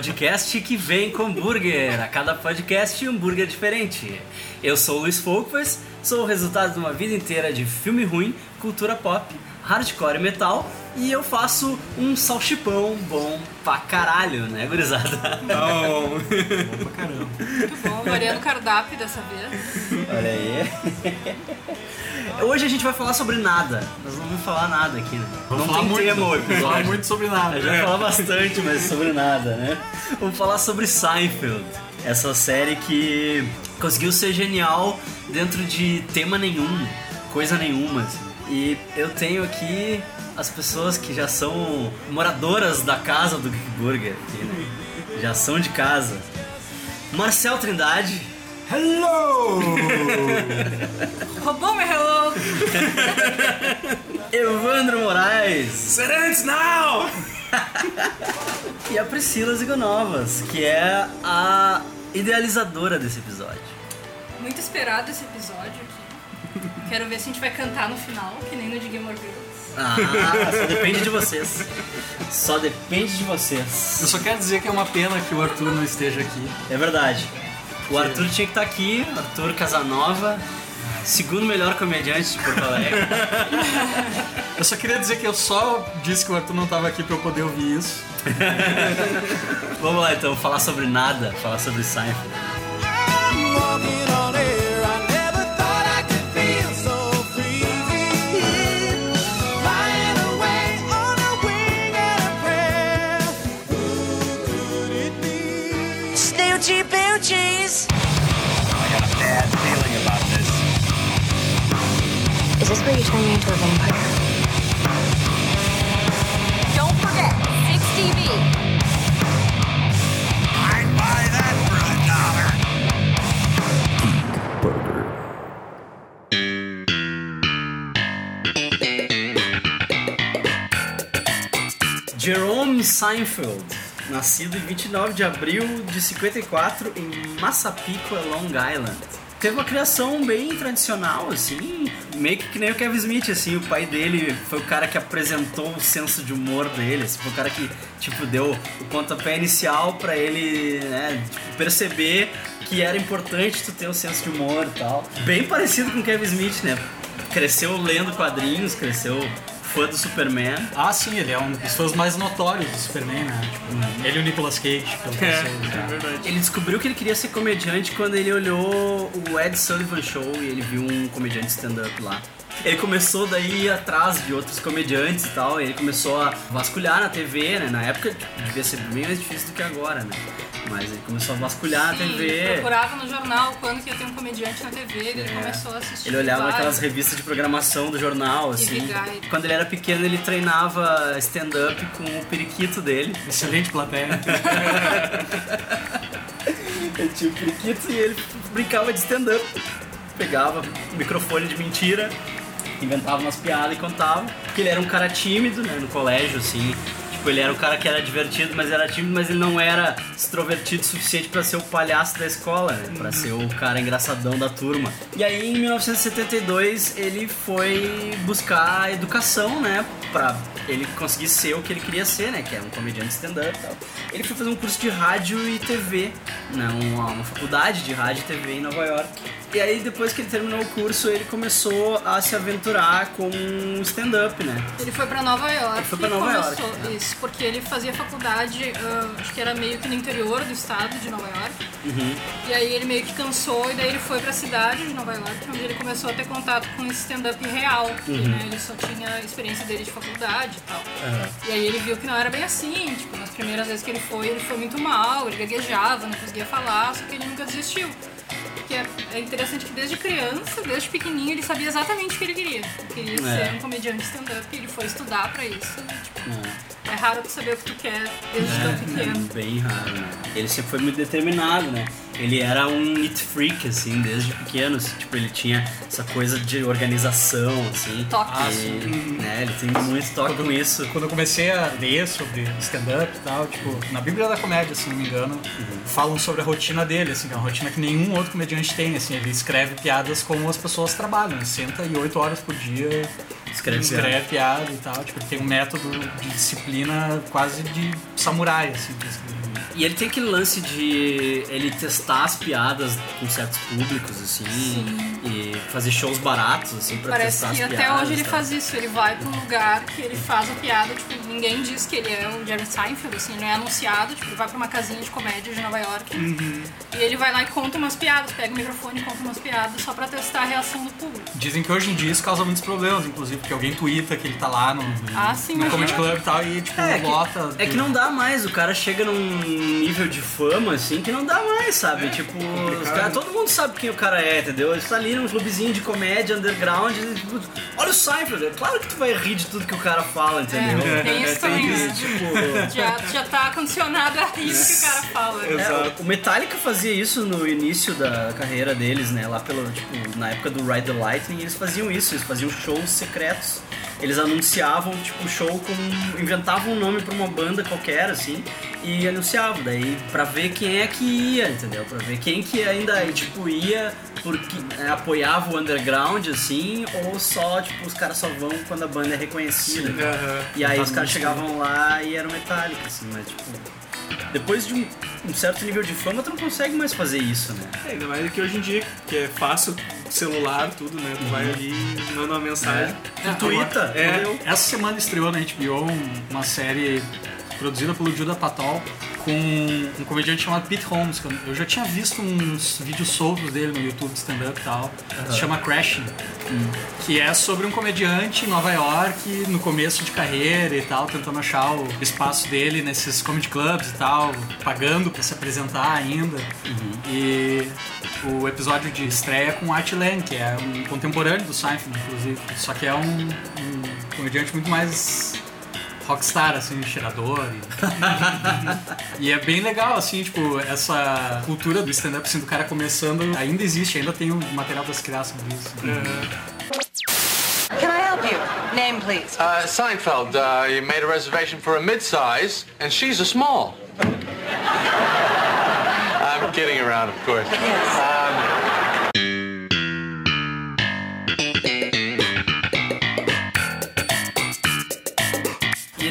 Podcast que vem com burger. A cada podcast, um burger diferente. Eu sou o Luiz Folkvers, sou o resultado de uma vida inteira de filme ruim, cultura pop, hardcore e metal. E eu faço um salchipão bom pra caralho, né, gurizada? Não. Bom pra caramba. Muito bom, variando o cardápio dessa vez. Olha aí. Hoje a gente vai falar sobre nada. Nós não vamos falar nada aqui, né? Vamos não falar tem muito, tema o Vamos falar muito sobre nada. Eu já falar bastante, mas sobre nada, né? Vamos falar sobre Seinfeld. Essa série que conseguiu ser genial dentro de tema nenhum, coisa nenhuma. assim. E eu tenho aqui as pessoas que já são moradoras da casa do Geek Burger, aqui, né? já são de casa. Marcel Trindade, Hello! Roubou meu hello! Evandro Moraes Serantes now! e a Priscila Zigonovas, que é a idealizadora desse episódio. Muito esperado esse episódio aqui. Quero ver se a gente vai cantar no final, que nem no de Game of Thrones. Ah, só depende de vocês. Só depende de vocês. Eu só quero dizer que é uma pena que o Arthur não esteja aqui. É verdade. O Arthur tinha que estar aqui, Arthur Casanova, segundo melhor comediante de Porto Alegre. Eu só queria dizer que eu só disse que o Arthur não estava aqui pra eu poder ouvir isso. Vamos lá então, falar sobre nada, falar sobre Seinfeld. Snoochie Boochies. Is this where you turn me into a vampire? Don't forget, 6 TV. I'd buy that for a dollar. Jerome Seinfeld, nascido em 29 de abril de 54 em Massapequa, Long Island. Teve uma criação bem tradicional, assim, meio que, que nem o Kevin Smith, assim, o pai dele foi o cara que apresentou o senso de humor dele, assim, foi o cara que, tipo, deu o pontapé inicial pra ele, né, perceber que era importante tu ter um senso de humor e tal. Bem parecido com o Kevin Smith, né? Cresceu lendo quadrinhos, cresceu fã do Superman. Ah, sim, ele é um dos fãs mais notórios do Superman, né? Tipo, ele e o Nicolas Cage, pelo que eu sei. já. Ele descobriu que ele queria ser comediante quando ele olhou o Ed Sullivan Show e ele viu um comediante stand-up lá. Ele começou daí a ir atrás de outros comediantes e tal, e ele começou a vasculhar na TV, né? Na época devia ser bem mais difícil do que agora, né? Mas ele começou a vasculhar na Sim, TV. procurava no jornal quando que ia ter um comediante na TV, ele começou a assistir. É. Ele olhava vários. aquelas revistas de programação do jornal, assim. Quando ele era pequeno, ele treinava stand-up com o periquito dele. Excelente plateia. Ele tinha o periquito e ele brincava de stand-up. Pegava o microfone de mentira, inventava umas piadas e contava. Porque ele era um cara tímido, né, no colégio, assim. Tipo, ele era um cara que era divertido, mas era tímido, mas ele não era extrovertido o suficiente pra ser o palhaço da escola, né? Pra ser o cara engraçadão da turma. E aí, em 1972, ele foi buscar educação, né? Pra ele conseguir ser o que ele queria ser, né? Que era um comediante stand-up e tal. Ele foi fazer um curso de rádio e TV, né? Uma, uma faculdade de rádio e TV em Nova York. E aí, depois que ele terminou o curso, ele começou a se aventurar com stand-up, né? Ele foi pra Nova York. Ele foi pra Nova York, né? Isso, porque ele fazia faculdade, ah, acho que era meio que no interior do estado de Nova York. Uhum. E aí ele meio que cansou e daí ele foi pra cidade de Nova York, onde ele começou a ter contato com esse stand-up real. Que, Uhum. né, ele só tinha experiência dele de faculdade e tal. E aí ele viu que não era bem assim, tipo, nas primeiras vezes que ele foi, ele foi muito mal, ele gaguejava, não conseguia falar, só que ele nunca desistiu. Porque é, é interessante que desde criança, desde pequenininho, ele sabia exatamente o que ele queria. Ele queria É. ser um comediante stand-up e ele foi estudar pra isso. Tipo, é raro tu saber o que tu quer desde tão pequeno. Bem raro, né? Ele sempre foi muito determinado, né? Ele era um neat freak, assim, desde pequeno. assim, tipo, ele tinha essa coisa de organização, assim. Toque. Ah, né, ele tem muito toque com isso. Quando eu comecei a ler sobre stand-up e tal, tipo, na Bíblia da Comédia, se não me engano, falam sobre a rotina dele, assim, que é uma rotina que nenhum outro comediante tem, assim, ele escreve piadas como as pessoas trabalham, né? senta e oito horas por dia Escreve escreve piada e tal. Tipo, ele tem um método de disciplina quase de samurai, assim. de escrever. E ele tem aquele lance de ele testar as piadas com certos públicos, assim, e fazer shows baratos, assim, pra Parece testar que as até piadas. hoje ele tá? faz isso, ele vai pra um lugar que ele faz a piada, tipo, ninguém diz que ele é um Jerry Seinfeld, assim, não é anunciado, tipo, ele vai pra uma casinha de comédia de Nova York Uhum. e ele vai lá e conta umas piadas, pega o microfone e conta umas piadas só pra testar a reação do público. Dizem que hoje em dia isso causa muitos problemas, inclusive, porque alguém twitta que ele tá lá no, Ah, sim, no. Comedy Club e tal, e tipo, É que, lota. é que não dá mais, o cara chega num nível de fama, assim, que não dá mais, sabe? tipo, os cara, todo mundo sabe quem o cara é, entendeu? Ele tá ali num clubezinho de comédia underground, e, tipo, olha o Seinfeld, é claro que tu vai rir de tudo que o cara fala, entendeu? É, tem isso também, né? tipo... Já, já tá condicionado a isso que o cara fala. né? É, o Metallica fazia isso no início da carreira deles, né? Lá pelo, tipo, na época do Ride the Lightning, eles faziam isso, eles faziam shows secretos. Eles anunciavam, tipo, o show com. inventavam um nome pra uma banda qualquer, assim, e anunciavam. Daí, pra ver quem é que ia, entendeu? Pra ver quem que ainda, tipo, ia porque é, apoiava o underground, assim, ou só, tipo, os caras só vão quando a banda é reconhecida. Aham. E aí os caras chegavam lá e eram Metallica, assim, mas, tipo. Depois de um, um certo nível de fama, tu não consegue mais fazer isso, né? É, ainda mais que hoje em dia, que é fácil, celular, tudo, né? Tu vai ali, manda uma mensagem. Tu twitta, É. entendeu? Essa semana estreou na HBO um- uma série produzida pelo Judah Patol com um comediante chamado Pete Holmes. que eu- já tinha visto uns vídeos soltos dele no YouTube de stand-up e tal. Se chama Crashing. Que é sobre um comediante em Nova York, no começo de carreira e tal, tentando achar o espaço dele nesses comedy clubs e tal, pagando pra se apresentar ainda. E o episódio de estreia com Art Lang, que é um contemporâneo do Seinfeld, inclusive. Só que é um, um comediante muito mais rockstar, assim, cheirador. E, e é bem legal, assim, tipo, essa cultura do stand-up, assim, do cara começando, ainda existe, ainda tem o material das crianças sobre isso. Can I help you? Name, please. Uh, Seinfeld, uh, you made a reservation for a mid-size, and she's a small. I'm kidding around, of course. E ele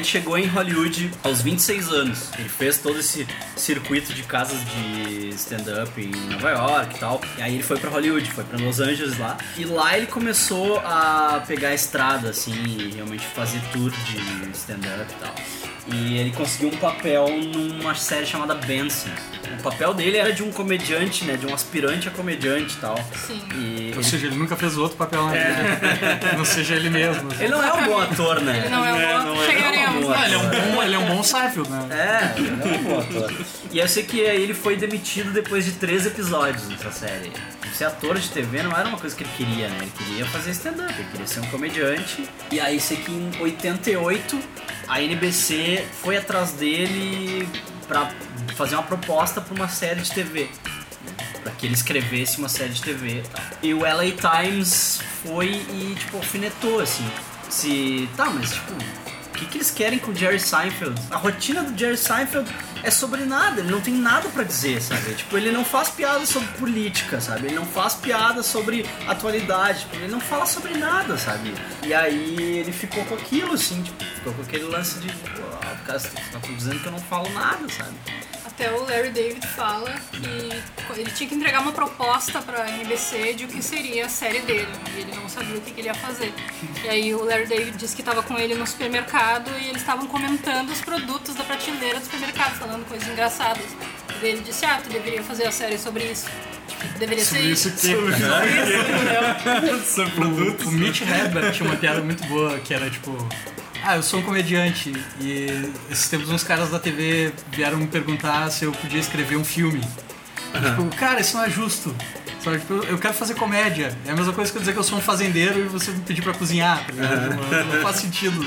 chegou em Hollywood aos 26 anos. Ele fez todo esse circuito de casas de stand-up em Nova York e tal. E aí ele foi pra Hollywood, foi pra Los Angeles lá. E lá ele começou a pegar a estrada, assim, e realmente fazer tour de stand-up e tal. E ele conseguiu um papel numa série chamada Benson. O papel dele era de um comediante, né? De um aspirante a comediante e tal. Sim. E Ou seja, ele nunca fez outro papel na vida. Não seja ele mesmo. ele não é um bom ator, né? Ele não é um bom. não é Chegaremos. Ah, ele é um ator. bom, ele é um bom Seinfeld, né? É, ele é um bom ator. E eu sei que aí ele foi demitido depois de três episódios nessa série. Ser ator de TV não era uma coisa que ele queria, né? Ele queria fazer stand-up, ele queria ser um comediante. E aí sei que em 88 a NBC foi atrás dele pra fazer uma proposta pra uma série de TV. Pra que ele escrevesse uma série de TV e tal. E o LA Times foi e, tipo, alfinetou, assim. Se. Tá, mas tipo, o que, que eles querem com o Jerry Seinfeld? A rotina do Jerry Seinfeld é sobre nada, ele não tem nada pra dizer, sabe? Tipo, ele não faz piada sobre política, sabe? Ele não faz piada sobre atualidade, tipo, ele não fala sobre nada, sabe? E aí ele ficou com aquilo, assim, tipo, ficou com aquele lance de, pô, cara, você tá dizendo que eu não falo nada, sabe? Até o Larry David fala que ele tinha que entregar uma proposta pra NBC de o que seria a série dele. E ele não sabia o que, que ele ia fazer. E aí o Larry David disse que estava com ele no supermercado e eles estavam comentando os produtos da prateleira do supermercado, falando coisas engraçadas. E ele disse, ah, tu deveria fazer a série sobre isso. Tipo, deveria ser Isso que o, o Mitch Hedberg tinha uma piada muito boa que era tipo. Ah, eu sou um comediante e esses tempos uns caras da TV vieram me perguntar se eu podia escrever um filme. Tipo, cara, isso não é justo. Sabe, tipo, eu- quero fazer comédia. É a mesma coisa que eu dizer que eu sou um fazendeiro e você me pedir pra cozinhar, tá ligado? Não, não faz sentido.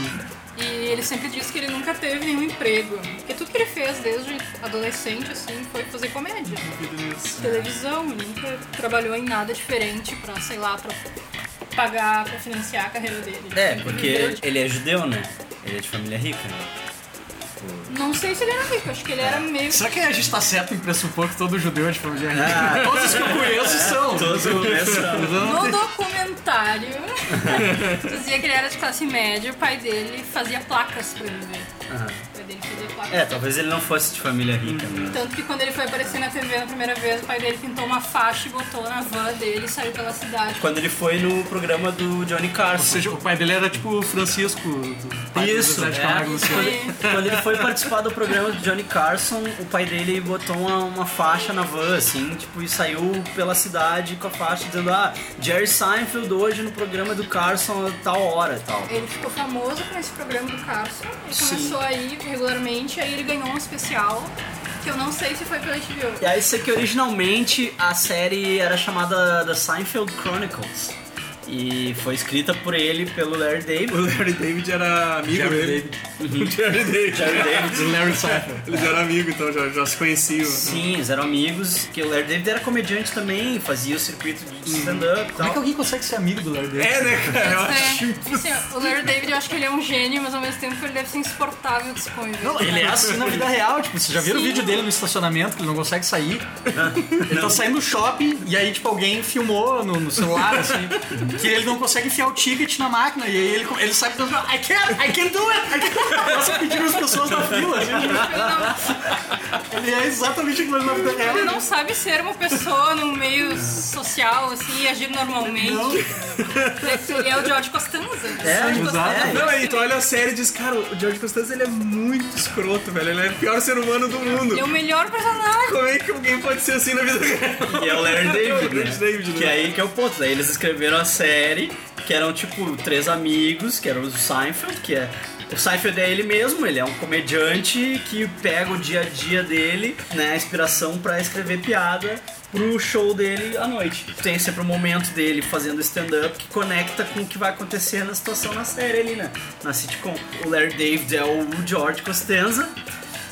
E ele sempre disse que ele nunca teve nenhum emprego. Porque tudo que ele fez desde adolescente, assim, foi fazer comédia. Televisão, ele nunca trabalhou em nada diferente pra, sei lá, pra pagar, pra financiar a carreira dele. Ele É, porque de- ele é judeu, né? Ele é de família rica, né? Não sei se ele era rico, acho que ele era meio... Será que a gente tá certo em pressupor que todo judeu é de família rica? Ah. Todos os que eu conheço são. Todos os que eu conheço são. No documentário Dizia que ele era de classe média, o pai dele fazia placas pra viver. Aham. O pai dele fazia. É, talvez ele não fosse de família rica, né? Tanto que quando ele foi aparecer na TV na primeira vez, o pai dele pintou uma faixa e botou na van dele e saiu pela cidade. Quando ele foi no programa do Johnny Carson. Ou seja, o pai dele era tipo o Francisco do pai do Isso, de é. Camargo e Luciano. Foi- Quando ele foi participar do programa do Johnny Carson, o pai dele botou uma, uma faixa na van, assim, tipo, e saiu pela cidade com a faixa dizendo, ah, Jerry Seinfeld hoje no programa do Carson a tal hora e tal. Ele ficou famoso com esse programa do Carson. Ele Sim. começou a ir regularmente, aí ele ganhou um especial, que eu não sei se foi pela HBO. E aí sei que originalmente a série era chamada The Seinfeld Chronicles. E foi escrita por ele, pelo Larry David. O Larry David era amigo Jerry dele. O Jerry David. Jerry David. Larry Seinfeld. Eles eram amigos, então já, já se conheciam. Sim, eles eram amigos. Que o Larry David era comediante também, fazia o circuito de stand-up e Como é tal. que alguém consegue ser amigo do Larry David? É, né, cara? Eu acho É, assim, ó, o Larry David, eu acho que ele é um gênio, mas ao mesmo tempo ele deve ser insuportável de se conviver. Não, ele é assim na vida real, tipo, vocês já viram o vídeo dele no estacionamento, que ele não consegue sair? Ele tá saindo do shopping e aí, tipo, alguém filmou no, no celular, assim, que ele não consegue enfiar o ticket na máquina. E aí ele, ele sai pensando, I can't, I can do it! I can do it! Começa a pedir as pessoas na fila, assim. Ele é exatamente ali na vida real. Ele não sabe ser uma pessoa num meio social, assim, e agir normalmente. Ele é o George Costanza. É, George exato. Costanza. É. Não, aí tu olha a série e diz, cara, o George Costanza ele é muito escroto, velho. Ele é o pior ser humano do mundo. É o melhor personagem. Como é que alguém pode ser assim na vida real? E é o Larry David, É o né? David, né? Que aí que é o ponto. Daí eles escreveram a série, que eram tipo três amigos, que eram o Seinfeld, que é. O Seinfeld é ele mesmo, ele é um comediante que pega o dia a dia dele, né, a inspiração pra escrever piada pro show dele à noite. Tem sempre um momento dele fazendo stand-up que conecta com o que vai acontecer na situação na série ali, né? Na sitcom. O Larry David é o George Costanza,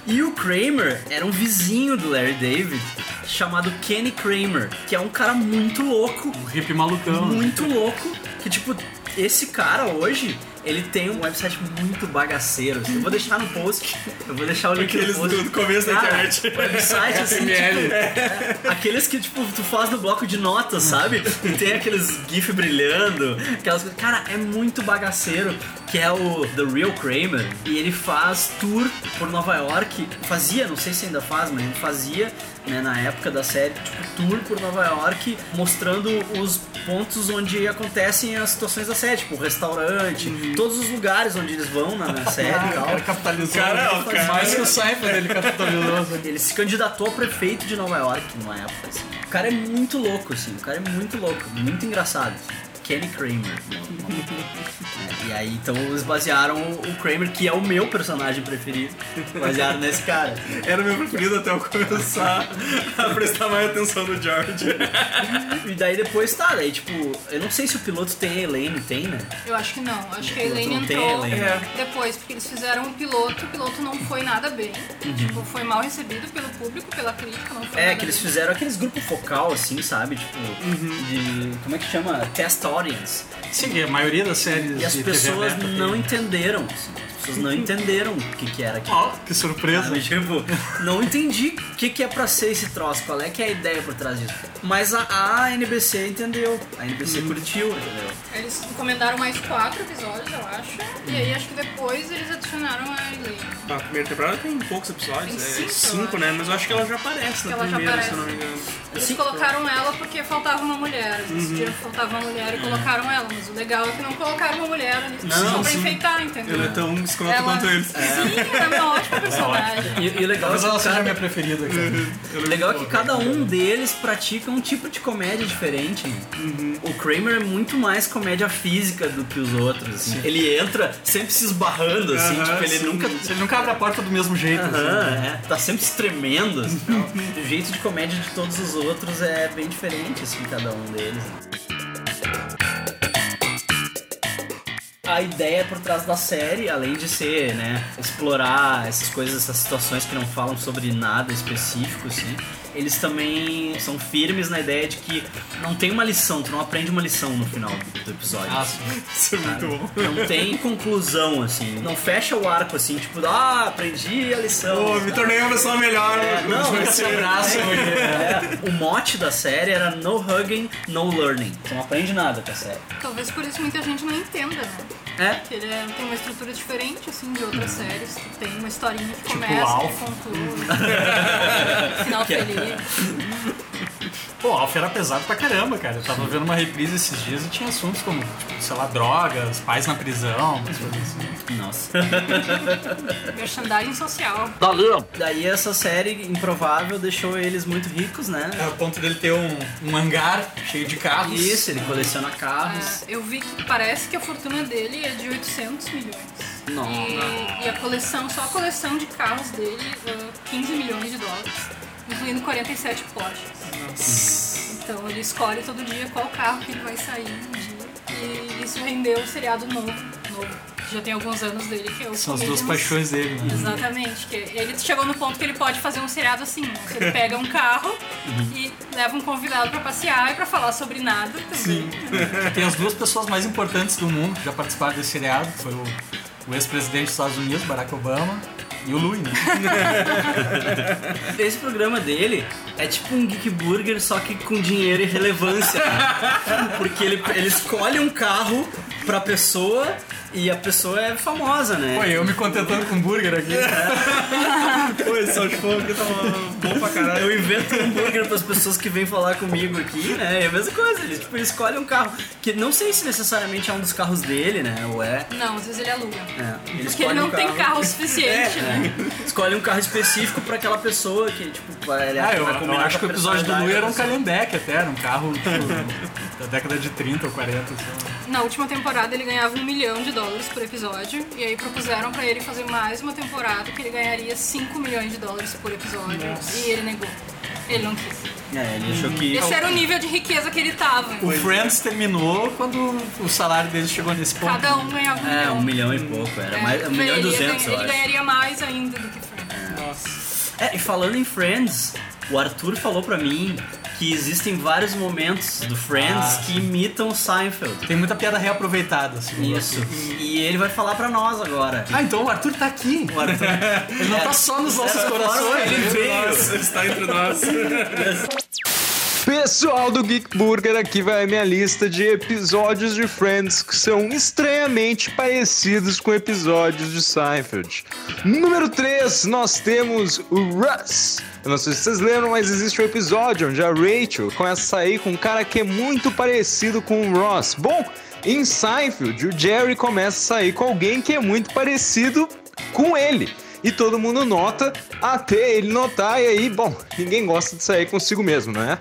e o Kramer era um vizinho do Larry David, chamado Kenny Kramer, que é um cara muito louco, Um hippie malucão. né? muito louco, que tipo, esse cara hoje, ele tem um website muito bagaceiro. assim. Eu vou deixar no post, eu vou deixar o link Aqueles no post. do começo da internet. Website assim, tipo, é, aqueles que tipo tu faz no bloco de notas, sabe? E tem aqueles gif brilhando, aquelas coisas. Cara, é muito bagaceiro, que é o The Real Kramer, e ele faz tour por Nova York. Fazia, não sei se ainda faz, mas ele fazia, né, na época da série, tipo, tour por Nova York, mostrando os pontos onde acontecem as situações da série, tipo, o restaurante, todos os lugares onde eles vão na, na série e o tal. cara capitalizou. Cara, o cara- Mais que o Seinfeld ele capitalizou. assim. Ele se candidatou a prefeito de Nova York numa época, assim. O cara é muito louco, assim. O cara é muito louco, muito engraçado. assim. Kenny Kramer. É, e aí, então, eles basearam o Kramer, que é o meu personagem preferido, basearam nesse cara. Era o meu preferido até eu começar a prestar mais atenção no George. E daí depois, tá, daí, tipo, eu não sei se o piloto tem a Elaine, tem, né? Eu acho que não. Acho que a Elaine não tem entrou Elaine. É. depois, porque eles fizeram um piloto, o piloto não foi nada bem. Tipo, foi mal recebido pelo público, pela crítica, não foi É, nada que eles bem. fizeram aqueles grupos focal, assim, sabe? Tipo, de. Como é que chama? Test audience. Sim, a maioria das séries E as pessoas aberta tem. não entenderam. assim. As pessoas não entenderam o que, que era aquilo. Ó, que surpresa. Sabe? Tipo, não entendi o que, que é pra ser esse troço, qual é que é a ideia por trás disso. Mas a, a NBC entendeu, a NBC curtiu, entendeu? Eles encomendaram mais quatro episódios, eu acho. E aí acho que depois eles adicionaram a Elaine. A primeira temporada tem poucos episódios, Tem é cinco, cinco, eu né? Mas eu acho que ela já aparece na Ela já primeira, se aparece. eu não me engano. Eles Sim. colocaram ela porque faltava uma mulher. Eles decidiram que faltava uma mulher e colocaram ela. Mas o legal é que não colocaram uma mulher ali Não, só pra sim. enfeitar, entendeu? Ela é tão escrota Ela- quanto eles. Sim, ela é uma ótima personagem. E, e o legal é Talvez que ela seja cada- minha preferida aqui. O legal é que cada um deles pratica um tipo de comédia diferente. O Kramer é muito mais comédia física do que os outros. assim. Ele entra sempre se esbarrando, assim, Aham, tipo, ele sim. nunca. Ele nunca abre a porta do mesmo jeito. assim. Aham, é. Tá sempre se tremendo. Assim, o jeito de comédia de todos os outros é bem diferente, assim, cada um deles. A ideia por trás da série, além de ser, né, explorar essas coisas, essas situações que não falam sobre nada específico, assim, eles também são firmes na ideia de que não tem uma lição, tu não aprende uma lição no final do episódio. Ah, sim. Isso é muito bom. Não tem conclusão, assim. Não fecha o arco, assim, tipo, ah, aprendi a lição. Pô, me tornei uma pessoa melhor. É, não, Vai fica ser- sem braço. É, o mote da série era no hugging, no learning. Tu não aprende nada com a série. Talvez por isso muita gente não entenda, né? É, Que ele é- tem uma estrutura diferente, assim, de outras séries. que Tem uma historinha que Tipo começa, que conclui. Final feliz. Pô, Alf era pesado pra caramba, cara. Eu tava vendo uma reprise esses dias e tinha assuntos como, tipo, sei lá, drogas, pais na prisão, umas coisas assim. nossa. Merchandising social. Daí essa série improvável deixou eles muito ricos, né? É o ponto dele ter um, um hangar cheio de carros. Isso, ele coleciona carros. É, eu vi que parece que a fortuna dele é de 800 milhões. Não. E, e a coleção, só a coleção de carros dele, uh, 15 milhões de dólares, incluindo 47 Porsches. Então ele escolhe todo dia qual carro que ele vai sair um dia. E isso rendeu o seriado novo, novo, já tem alguns anos dele, que é o São as duas paixões dele, né? Exatamente, que ele chegou no ponto que ele pode fazer um seriado assim, né? Ele pega um carro e leva um convidado pra passear e pra falar sobre nada também. Tem as duas pessoas mais importantes do mundo que já participaram desse seriado, foi o, o ex-presidente dos Estados Unidos, Barack Obama, e o Louis, né? Esse programa dele é tipo um Geek Burger, só que com dinheiro e relevância. né? Porque ele, ele escolhe um carro pra pessoa e a pessoa é famosa, né? Pô, eu me contentando com hambúrguer aqui. Pô, esse South Park tava bom pra caralho. Eu invento um hambúrguer pras pessoas que vêm falar comigo aqui, né? É a mesma coisa. Ele, tipo, ele escolhe um carro que não sei se necessariamente é um dos carros dele, né? Ou é. Não, às vezes ele aluga. é. Ele Porque ele não um tem carro- carro suficiente, É, né? Escolhe um carro específico pra aquela pessoa que, tipo, vai, ele Ah, eu, vai eu acho que o episódio do Louis era um. Calhambeque até, era um carro tipo, da década de 30 ou 40. Assim. Na última temporada ele ganhava um milhão de dólares por episódio. E aí propuseram pra ele fazer mais uma temporada que ele ganharia 5 milhões de dólares por episódio. E ele negou. Ele não quis. É, ele achou que. Esse era o nível de riqueza que ele tava. O Friends terminou quando o salário deles chegou nesse ponto. Cada um ganhava um É, milhão. um milhão e pouco. Era É, mais, um milhão e duzentos, eu Ele acho. ganharia mais ainda do que Friends. É, e falando em Friends, o Arthur falou pra mim que existem vários momentos do Friends Ah, que imitam Seinfeld. Tem muita piada reaproveitada, assim. Isso. E ele vai falar pra nós agora. Ah, então o Arthur tá aqui. O Arthur. Ele não tá só nos nossos forma corações. ele veio. Nossa, está entre nós. Pessoal do Geek Burger, aqui vai a minha lista de episódios de Friends que são estranhamente parecidos com episódios de Seinfeld. Número 3, nós temos o Russ. Eu não sei se vocês lembram, mas existe um episódio onde a Rachel começa a sair com um cara que é muito parecido com o Ross. Bom, em Seinfeld, o Jerry começa a sair com alguém que é muito parecido com ele. E todo mundo nota, até ele notar, e aí, bom, ninguém gosta de sair consigo mesmo, não é?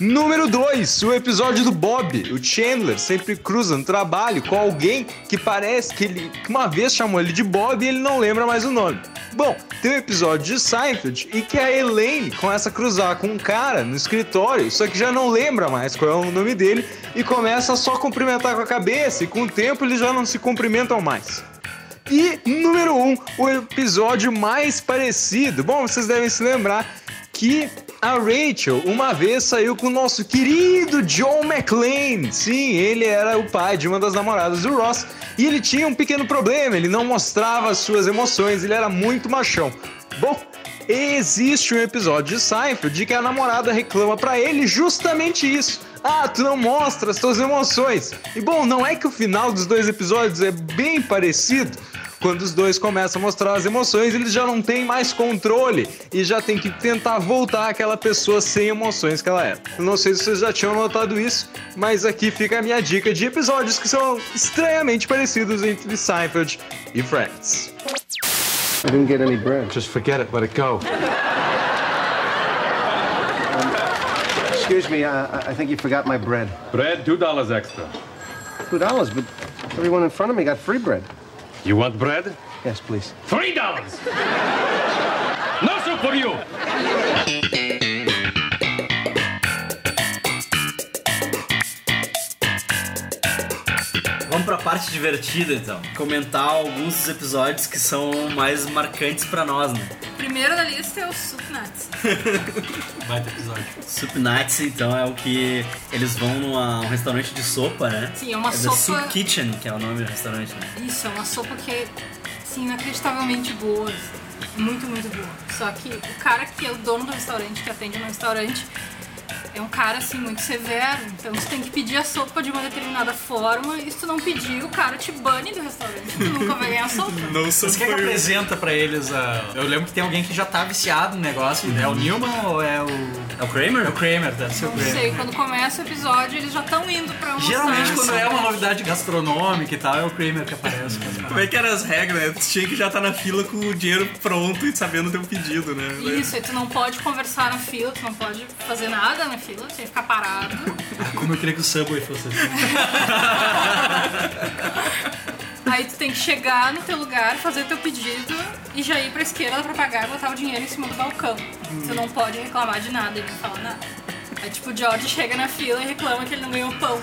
Número 2, o episódio do Bob. O Chandler sempre cruza no trabalho com alguém que parece que ele uma vez chamou ele de Bob e ele não lembra mais o nome. Bom, tem um episódio de Seinfeld e que a Elaine começa a cruzar com um cara no escritório, só que já não lembra mais qual é o nome dele e começa a só cumprimentar com a cabeça e com o tempo eles já não se cumprimentam mais. E número 1, um, o episódio mais parecido. Bom, vocês devem se lembrar que a Rachel uma vez saiu com o nosso querido John McClane. Sim, ele era o pai de uma das namoradas do Ross. E ele tinha um pequeno problema, ele não mostrava as suas emoções, ele era muito machão. Bom, existe um episódio de Seinfeld de que a namorada reclama pra ele justamente isso. Ah, tu não mostra as tuas emoções. E bom, não é que o final dos dois episódios é bem parecido? Quando os dois começam a mostrar as emoções, eles já não têm mais controle e já tem que tentar voltar aquela pessoa sem emoções que ela era. Eu não sei se vocês já tinham notado isso, mas aqui fica a minha dica de episódios que são estranhamente parecidos entre Seinfeld e Friends. I didn't get any bread. Just forget it, let it go. Excuse me, I, I think you forgot my bread. Bread, two dollars extra. Two dollars, but everyone in front of me got free bread. You want bread? Yes, please. Three dollars. no soup for you. Parte divertida então. Comentar alguns dos episódios que são mais marcantes pra nós, né? O primeiro da lista é o Soup Nuts. Baita episódio. Soup Nights, então, é o que eles vão num restaurante de sopa, né? Sim, é uma é sopa- Soup Kitchen, que é o nome do restaurante, né? Isso, é uma sopa que é assim, inacreditavelmente boa. Muito, muito boa. Só que o cara que é o dono do restaurante, que atende no restaurante, é um cara assim muito severo. Então você tem que pedir a sopa de uma determinada forma. E se tu não pedir, o cara te bane do restaurante. Tu nunca vai ganhar sopa. Não Você quer que apresenta pra eles a... Eu lembro que tem alguém que já tá viciado no negócio. É o Newman ou é o... É o Kramer? É o Kramer, deve ser o Não Kramer. sei, quando começa o episódio, eles já estão indo pra almoçar. Geralmente quando é uma novidade gastronômica e tal, é o Kramer que aparece. Como é que eram as regras, né? Tu tinha que já estar na fila com o dinheiro pronto e sabendo o teu pedido, né? Isso, e tu não pode conversar na fila, tu não pode fazer nada na fila, tu tem que ficar parado. Como eu queria que o Subway fosse assim. Aí tu tem que chegar no teu lugar, fazer teu pedido e já ir pra esquerda pra pagar e botar o dinheiro em cima do balcão. Tu não pode reclamar de nada, ele não fala nada. Aí tipo, o George chega na fila e reclama que ele não ganhou pão.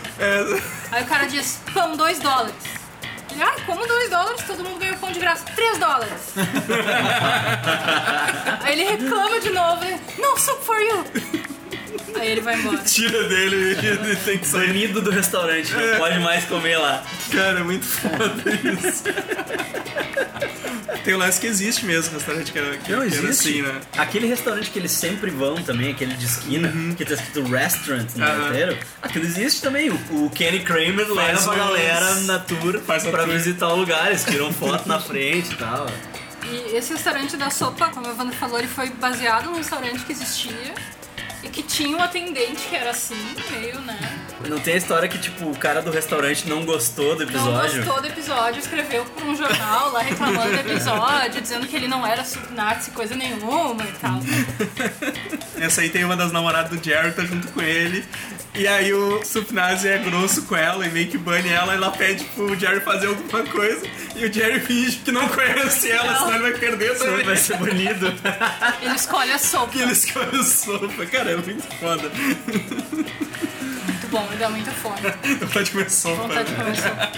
Aí o cara diz, pão, dois dólares. Ele, ah, como dois dólares? Todo mundo ganhou pão de graça. Três dólares. Aí ele reclama de novo, ele, no soup for you. Aí ele vai embora. Tira dele e ele tem que sair. Banido do restaurante, não pode mais comer lá. Cara, é muito foda isso. Tem um lance que existe mesmo, restaurante que era, que Não era existe. assim, né? Aquele restaurante que eles sempre vão também, aquele de esquina, que tá escrito restaurant no Aham. roteiro, aquilo existe também. O, o Kenny Kramer Faz leva a galera na tour faz pra tour. visitar o lugar, eles tiram foto na frente e tal. E esse restaurante da sopa, como a Wanda falou, ele foi baseado num restaurante que existia e que tinha um atendente que era assim, meio, né? Não tem a história que, tipo, o cara do restaurante não gostou do Não episódio? gostou do episódio, escreveu pra um jornal lá reclamando do episódio, dizendo que ele não era subnazi coisa nenhuma e tal. Essa aí tem uma das namoradas do Jerry, tá junto com ele. E aí o Supnazi é grosso com ela e meio que bane ela. E ela pede pro Jerry fazer alguma coisa. E o Jerry finge que não conhece ela, Não. senão ele vai perder Senão também. vai ser banido. Ele escolhe a sopa. Que ele escolhe sopa. Cara, é muito foda. Muito bom, me dá muita fome. Pode comer sopa. Vontade de né? comer sopa.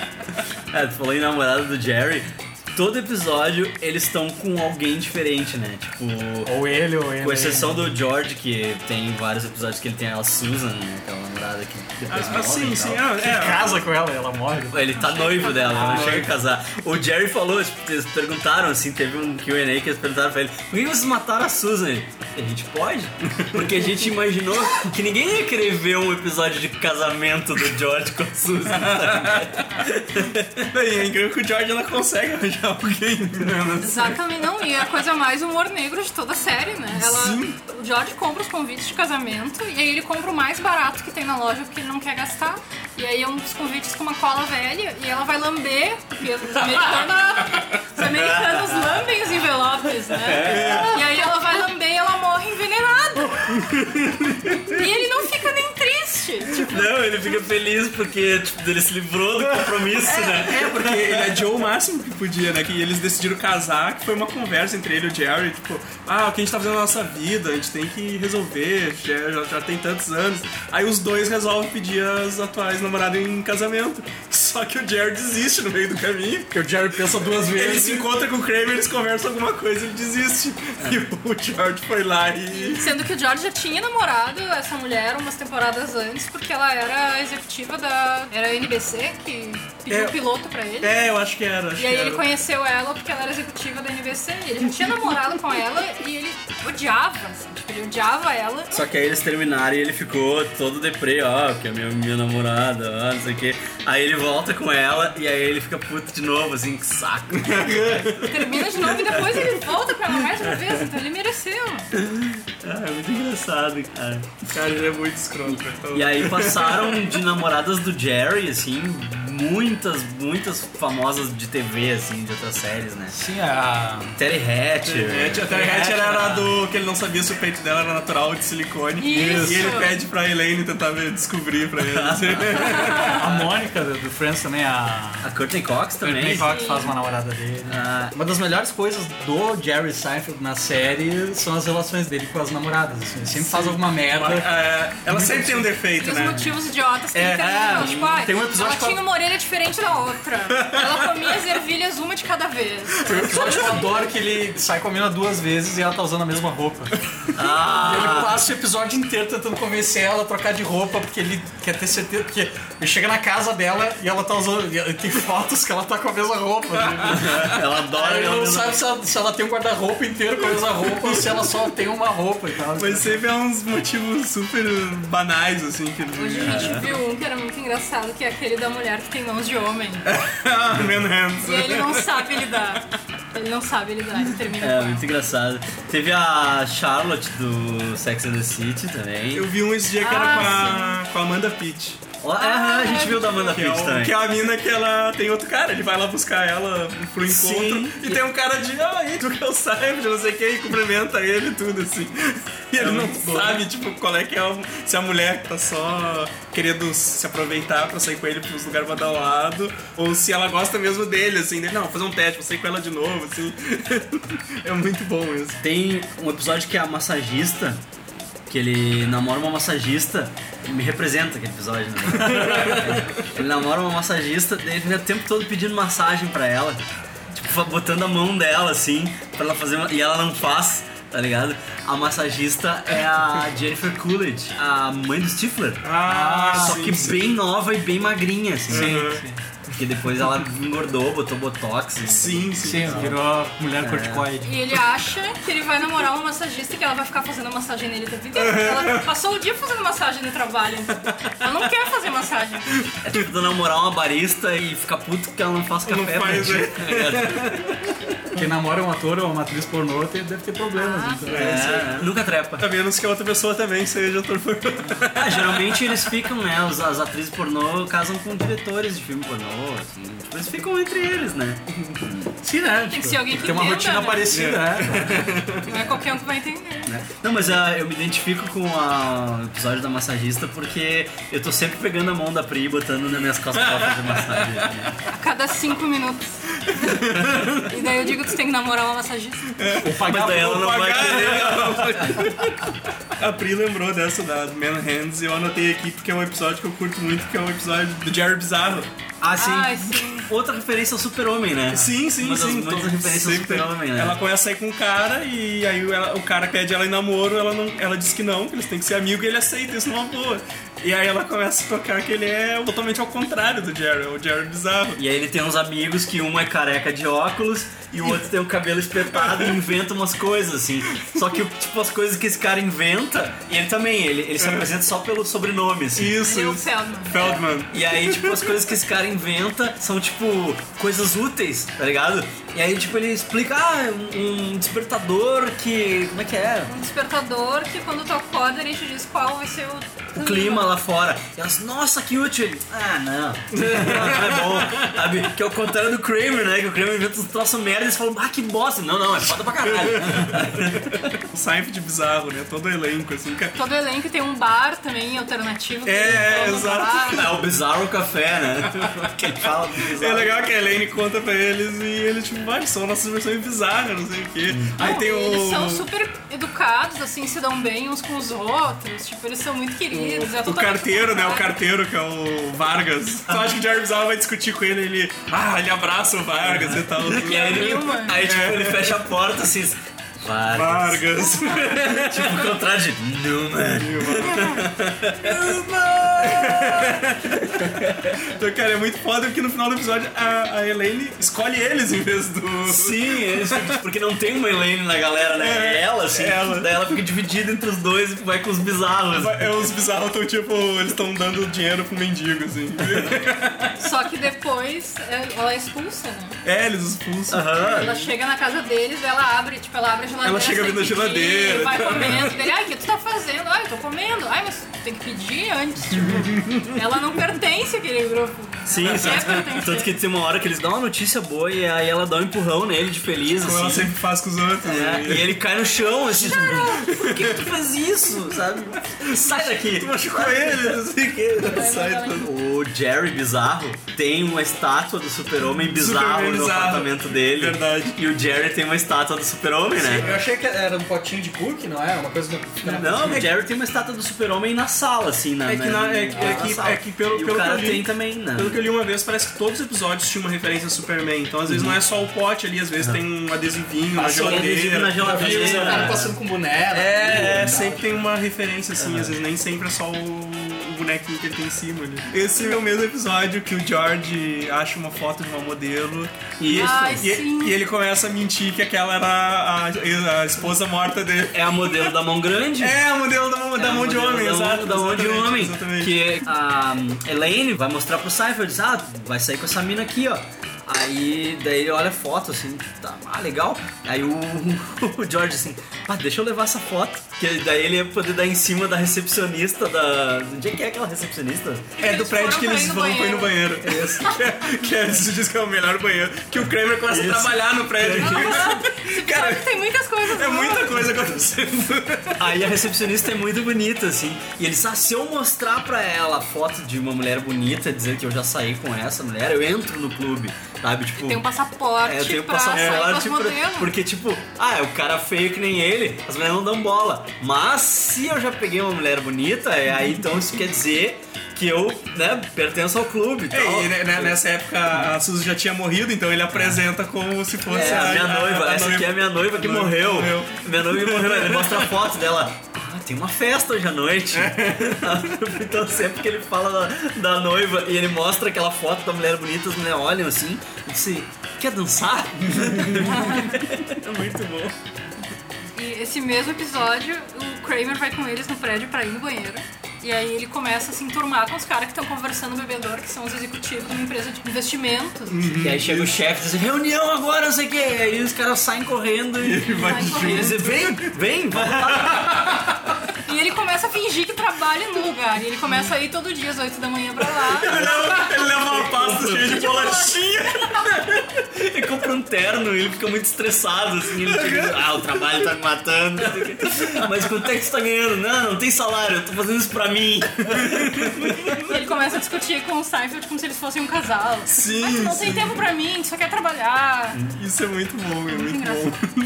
É, tu falou em namorada do Jerry. Todo episódio eles estão com alguém diferente, né? Tipo. Ou ele ou ele. Com exceção do George, que tem vários episódios que ele tem a Susan, né? Aquela namorada que depois Ah, morre sim, sim. Ah, Que é, casa com ela, ela morre. Ele tá noivo dela, Ah, não chega a casar. O Jerry falou, tipo, eles perguntaram assim, teve um QA que eles perguntaram pra ele, por que vocês mataram a Susan? Ele, a gente pode? Porque a gente imaginou que ninguém ia querer ver um episódio de casamento do George com a Susan. Bem, é incrível que o George ela consegue arranjar alguém. né? Exatamente, não, e é a coisa mais humor negro de toda a série, né? Ela, Sim. O George compra os convites de casamento e aí ele compra o mais barato que tem na loja porque ele não quer gastar. E aí é um dos convites com uma cola velha e ela vai lamber, porque os americanos, os americanos lambem os envelopes, né? E aí ela vai lamber e ela morre envenenada. E ele não fica nem Não, ele fica feliz porque tipo, ele se livrou do compromisso, né? É, porque ele adiou o máximo que podia, né? Que eles decidiram casar, que foi uma conversa entre ele e o Jerry, tipo, ah, o que a gente tá fazendo na nossa vida, a gente tem que resolver, já, já, já tem tantos anos. Aí os dois resolvem pedir as atuais namoradas em casamento. Só que o Jerry desiste no meio do caminho. Porque o Jerry pensa duas Ele vezes. se encontra com o Kramer, eles conversam alguma coisa, ele desiste. E o George foi lá e. Sendo que o George já tinha namorado essa mulher umas temporadas antes, porque ela era a executiva da. Era a NBC que pediu É. o piloto pra ele. É, eu acho que era. Acho E aí que ele era. conheceu ela porque ela era executiva da NBC. Ele já tinha namorado com ela e ele odiava, assim, tipo, ele odiava ela. Só que aí eles terminaram e ele ficou todo deprê, ó, que é minha, minha namorada, ó, não sei o quê. Aí ele volta com ela e aí ele fica puto de novo, assim, que saco. Termina de novo e depois ele volta com ela mais uma vez, então ele mereceu. Ah, é muito engraçado, cara. Cara, ele é muito escroto. então- E aí passaram de namoradas do Jerry, assim, muitas, muitas famosas de TV, assim, de outras séries, né? Sim, a. Terry Hatcher. É, a Terry Hatcher era do que ele não sabia se o peito dela era natural ou de silicone. Isso. E ele pede pra Elaine tentar descobrir pra ele. A Mônica do, do Friends também, a. A Courtney Cox também. Courtney Cox faz uma namorada dele. Ah, Uma das melhores coisas do Jerry Seinfeld na série são as relações dele com as das namoradas, assim. Sempre faz alguma merda. É, ela sempre tem um defeito, E os né? motivos idiotas que É, ele tem. é, tipo, tem um episódio ela tinha uma orelha diferente da outra. Ela comia as ervilhas uma de cada vez. Tem um episódio que eu adoro que ele sai com a mina duas vezes e ela tá usando a mesma roupa. Ah. E ele passa o episódio inteiro tentando convencer ela a trocar de roupa, porque ele quer ter certeza. Porque ele chega na casa dela e ela tá usando. e Tem fotos que ela tá com a mesma roupa. né? Ela adora ele ela não sabe se ela, se ela tem um guarda-roupa inteiro com a mesma roupa ou se ela só tem uma roupa e tal. Mas sempre é uns motivos super banais, assim, que Hoje a gente viu um que era muito engraçado, que é aquele da mulher que tem mãos de homem. Ah, Man Hands. E ele não sabe lidar. Ele não sabe lidar, ele termina É, muito engraçado. Teve a Charlotte do Sex and the City também. Eu vi um esse dia que era com a, com a Amanda Pitt. É, a gente viu da Amanda Que é, o- também. que é a mina que ela tem outro cara, ele vai lá buscar ela pro encontro Sim. e tem um cara de, ah, aí, tu que eu saiba, não sei o que, e cumprimenta ele e tudo assim. E ele não muito bom. sabe, tipo, qual é que é o, se a mulher tá só querendo se aproveitar pra sair com ele pros lugares badalados, ou se ela gosta mesmo dele, assim, dele, não, vou fazer um teste, vou sair com ela de novo, assim. é muito bom isso. Tem um episódio que é a massagista, que ele namora uma massagista, me representa aquele episódio, né? ele namora uma massagista, ele fica o tempo todo pedindo massagem pra ela, tipo, botando a mão dela assim, pra ela fazer uma... e ela não faz. Tá ligado? A massagista é a Jennifer Coolidge, a mãe do Stifler. Ah, Só sim, que sim. bem nova e bem magrinha, assim. Sim, sim. Porque depois ela engordou, botou botox. e- Sim, Sim, virou a mulher corticoide. E ele acha que ele vai namorar uma massagista e que ela vai ficar fazendo massagem nele o tempo inteiro. porque Ela passou o dia fazendo massagem no trabalho. Ela não quer fazer massagem. É tipo namorar uma barista e ficar puto porque ela não faz Não café faz, pra ti. é. tá? Quem namora um ator ou uma atriz pornô deve ter problemas. então. É, nunca trepa. A menos que a outra pessoa também seja ator pornô. Ah, geralmente eles ficam, né? os- As atrizes pornô casam com diretores de filme pornô, assim. Tipo, eles ficam entre eles, né? Sim, né? Tem que ser alguém que Tem uma entenda, rotina né? parecida, né? Não é qualquer um que vai entender. Né? Não, mas ah, eu me identifico com a- o episódio da massagista porque eu tô sempre pegando a mão da Pri e botando nas minhas costas pra fazer massagem. né? A cada cinco minutos. E daí eu digo que tu tem que namorar uma massagista. Mas daí ela não vai querer. A Pri lembrou dessa da Man Hands e eu anotei aqui porque é um episódio que eu curto muito, que é um episódio do Jerry Bizarro. Ah, sim. Ai, sim. Outra referência ao super-homem, né? Sim, sim, Uma das sim. Todo- referências ao super-homem, né? Ela começa a sair com um cara e aí ela- o cara pede ela em namoro, ela, não, ela diz que não, que eles têm que ser amigos e ele aceita isso numa boa. E aí ela começa a tocar que ele é totalmente ao contrário do Jerry, é o Jerry bizarro. E aí ele tem uns amigos que um é careca de óculos e o outro tem o cabelo espetado e inventa umas coisas, assim. Só que, tipo, as coisas que esse cara inventa, e ele também, ele, ele se apresenta só pelo sobrenome, assim. Isso, Ele é o. Feldman. Feldman. E aí, tipo, as coisas que esse cara inventa são, tipo, coisas úteis, tá ligado? E aí, tipo, ele explica, ah, um, um despertador que. Como é que é? Um despertador que quando tu acorda ele te diz qual vai ser o, O clima lá fora. E elas, nossa, que útil. Ele, Ah, não. Não é bom. Sabe? Que é o contrário do Kramer, né? Que o Kramer inventa uns troços merda e eles falam, ah, que bosta. Não, não, é foda pra caralho. O Seinfeld bizarro, né? Todo elenco, assim. que- Todo elenco tem um bar também alternativo. É, no exato. bar. É o bizarro café, né? Que ele fala do É bizarro. legal que a Elaine conta pra eles e eles, tipo, vai, são nossas versões bizarras, não sei o quê. Aí tem Eles são o. super educados, assim, se dão bem uns com os outros. Tipo, eles são muito queridos. é O carteiro, né? O carteiro, que é o Vargas. Tu acha que o Jerry Bizarro vai discutir com ele? Ele. Ah, ele abraça o Vargas e tal. E aí, aí tipo, ele fecha a porta assim. Vargas. Vargas. tipo, o contrário de Newman. Então, cara, é muito foda porque no final do episódio a, a Elaine escolhe eles em vez do. Sim, eles tipo, porque não tem uma Elaine na galera, né? É, É, ela, assim. ela. Daí ela fica dividida entre os dois e vai com os bizarros. É, os bizarros estão tipo, eles estão dando dinheiro pro mendigo, assim. Só que depois ela é expulsa, né? É, eles expulsam. Ela chega na casa deles, ela abre, tipo, ela abre a geladeira. Ela chega sem abrindo a pedir, geladeira. Vai comendo. Dele, ai, o que tu tá fazendo? Ai, eu tô comendo. Ai, mas tu tem que pedir antes. Tipo, ela não pertence àquele grupo. Sim, sim. Sempre tem Tanto que tem uma hora que eles dão uma notícia boa e aí ela dá um empurrão nele de feliz, Como ela assim. sempre faz com os outros. É, né? e ele cai no chão, assim, por que, que tu fez isso, sabe? Sai daqui. Tu machucou ele, não sei o que. Sai. O Jerry Bizarro tem uma estátua do super-homem bizarro Superman no bizarro. apartamento dele. Verdade. E o Jerry tem uma estátua do super-homem, né? Eu achei que era um potinho de cookie, não é? Uma coisa que fica na Não, o Jerry tem uma estátua do super-homem na sala, assim, na É que, na- na- é, que- é na que, sala. é que pelo, e pelo o cara que eu li, tem também, né? Pelo que eu li uma vez, parece que todos os episódios tinham uma referência a Superman. Então, às vezes, não é só o pote ali, às vezes tem um adesivinho na Passou um adesivo geladeira. na geladeira. O cara passando com boné. É, é, sempre tem uma referência assim, às vezes nem sempre é só o bonequinho que ele tem em cima ali. Esse é o mesmo episódio que o George acha uma foto de uma modelo e, Ai, e, e ele começa a mentir que aquela era a, a esposa morta dele. É a modelo da mão grande. É, a modelo da, mão- da É, mão de homem, da exato. Da mão de exatamente, homem. Exatamente. Que a um, Elaine vai mostrar pro Cypher, diz, ah, vai sair com essa mina aqui, ó. Aí, daí ele olha a foto, assim, tá, ah, legal. Aí o, o George, assim, ah, deixa eu levar essa foto. Que daí ele ia poder dar em cima da recepcionista da... Onde é que é aquela recepcionista? É do prédio que eles vão pra ir no banheiro. Isso. que, é, que é, se diz que é o melhor banheiro. Que o Kramer começa Isso. a trabalhar no prédio. Cara, tem muitas coisas. É boas. muita coisa acontecendo. Aí a recepcionista é muito bonita, assim. E eles, ah, se eu mostrar pra ela a foto de uma mulher bonita, dizer que eu já saí com essa mulher, eu entro no clube, sabe? Tipo. Tem um passaporte É, com as passaporte pra- modelos. porque, tipo, ah, é o cara feio que nem ele, as mulheres não dão bola. Mas se eu já peguei uma mulher bonita, é, aí então isso quer dizer que eu, né, pertenço ao clube e tal. É, e né, né, nessa época a Suzy já tinha morrido, então ele apresenta como se fosse É, a minha noiva, essa aqui é a minha noiva que A noiva morreu. que morreu. Minha noiva que morreu, ele mostra a foto dela. Ah, tem uma festa hoje à noite. então sempre que ele fala da, da noiva e ele mostra aquela foto da mulher bonita, as mulheres olham assim e dizem, quer dançar? é muito bom. E esse mesmo episódio, o Kramer vai com eles no prédio pra ir no banheiro. E aí ele começa a se enturmar com os caras que estão conversando no bebedouro, que são os executivos de uma empresa de investimentos. E aí chega o chefe e diz, reunião agora, não sei o que. Aí os caras saem correndo e, vai e correndo. eles dizem, vem, vem, vamos lá. E ele começa a fingir que trabalha no lugar. E ele começa a ir todo dia às 8 da manhã pra lá. Ele leva, ele leva uma pasta cheia de bolachinha. Ele compra um terno e ele fica muito estressado, assim, ele chega, ah, o trabalho tá me matando. quê. Mas quanto é que você tá ganhando? Não, não tem salário, eu tô fazendo isso pra mim. E ele começa a discutir com o Seinfeld como se eles fossem um casal. Sim, Mas não sim. tem tempo pra mim, só quer trabalhar. Isso é muito bom, é muito engraçado. bom.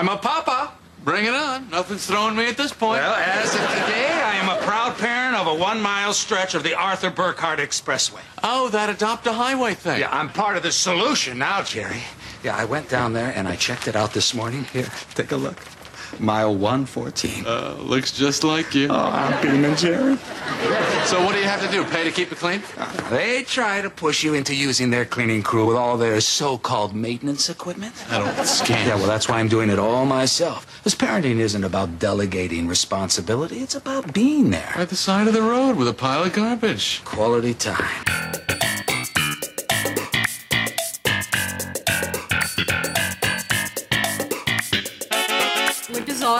I'm a papa. Bring it on. Nothing's throwing me at this point. Well, as of today, I am a proud parent of a one mile stretch of the Arthur Burkhardt Expressway. Oh, that adopt a highway thing. Yeah, I'm part of the solution now, Jerry. Yeah, I went down there and I checked it out this morning. Here, take a look. Mile 114. Uh, looks just like you. Oh, I'm beaming, Jerry. So what do you have to do? Pay to keep it clean? They try to push you into using their cleaning crew with all their so-called maintenance equipment. I don't scan. Yeah, well, that's why I'm doing it all myself. Because parenting isn't about delegating responsibility. It's about being there. By the side of the road with a pile of garbage. Quality time.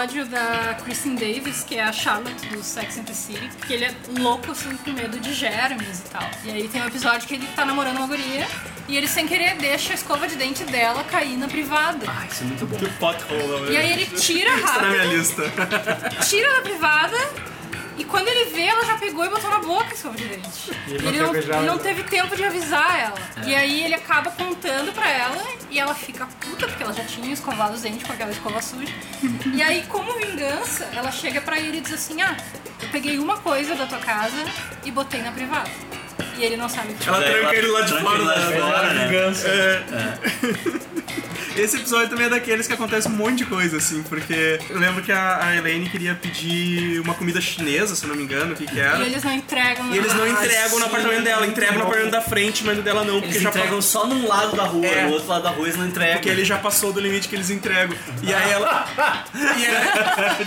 Episódio da Kristen Davis, que é a Charlotte do Sex and the City, que ele é louco, assim, com medo de germes e tal. E aí tem um episódio que ele tá namorando uma guria e ele, sem querer, deixa a escova de dente dela cair na privada. Ah, isso é muito bom. Que pothole, E aí ele tira Isso tá na minha rápido, lista. tira da privada e quando ele vê, ela já pegou e botou na boca escova de dente. E ele ele não não, ele não teve tempo de avisar ela. É. E aí ele acaba contando pra ela e ela fica puta porque ela já tinha escovado os dentes com aquela escova suja. e aí, como vingança, ela chega pra ele e diz assim: Ah, eu peguei uma coisa da tua casa e botei na privada. E ele não sabe o que Ela Daí tranca ela ele lá de fora lá de da- fora, da né? vingança. É. Esse episódio também é daqueles que acontece um monte de coisa, assim, porque eu lembro que a, a Elaine queria pedir uma comida chinesa, se eu não me engano, o que que era. E eles não entregam E eles não entregam no apartamento dela, entregam no apartamento da frente, mas no dela não, porque Eles já entregam só num lado da rua, É. no outro lado da rua eles não entregam. Porque ele já passou do limite que eles entregam. E aí ela. e, ela,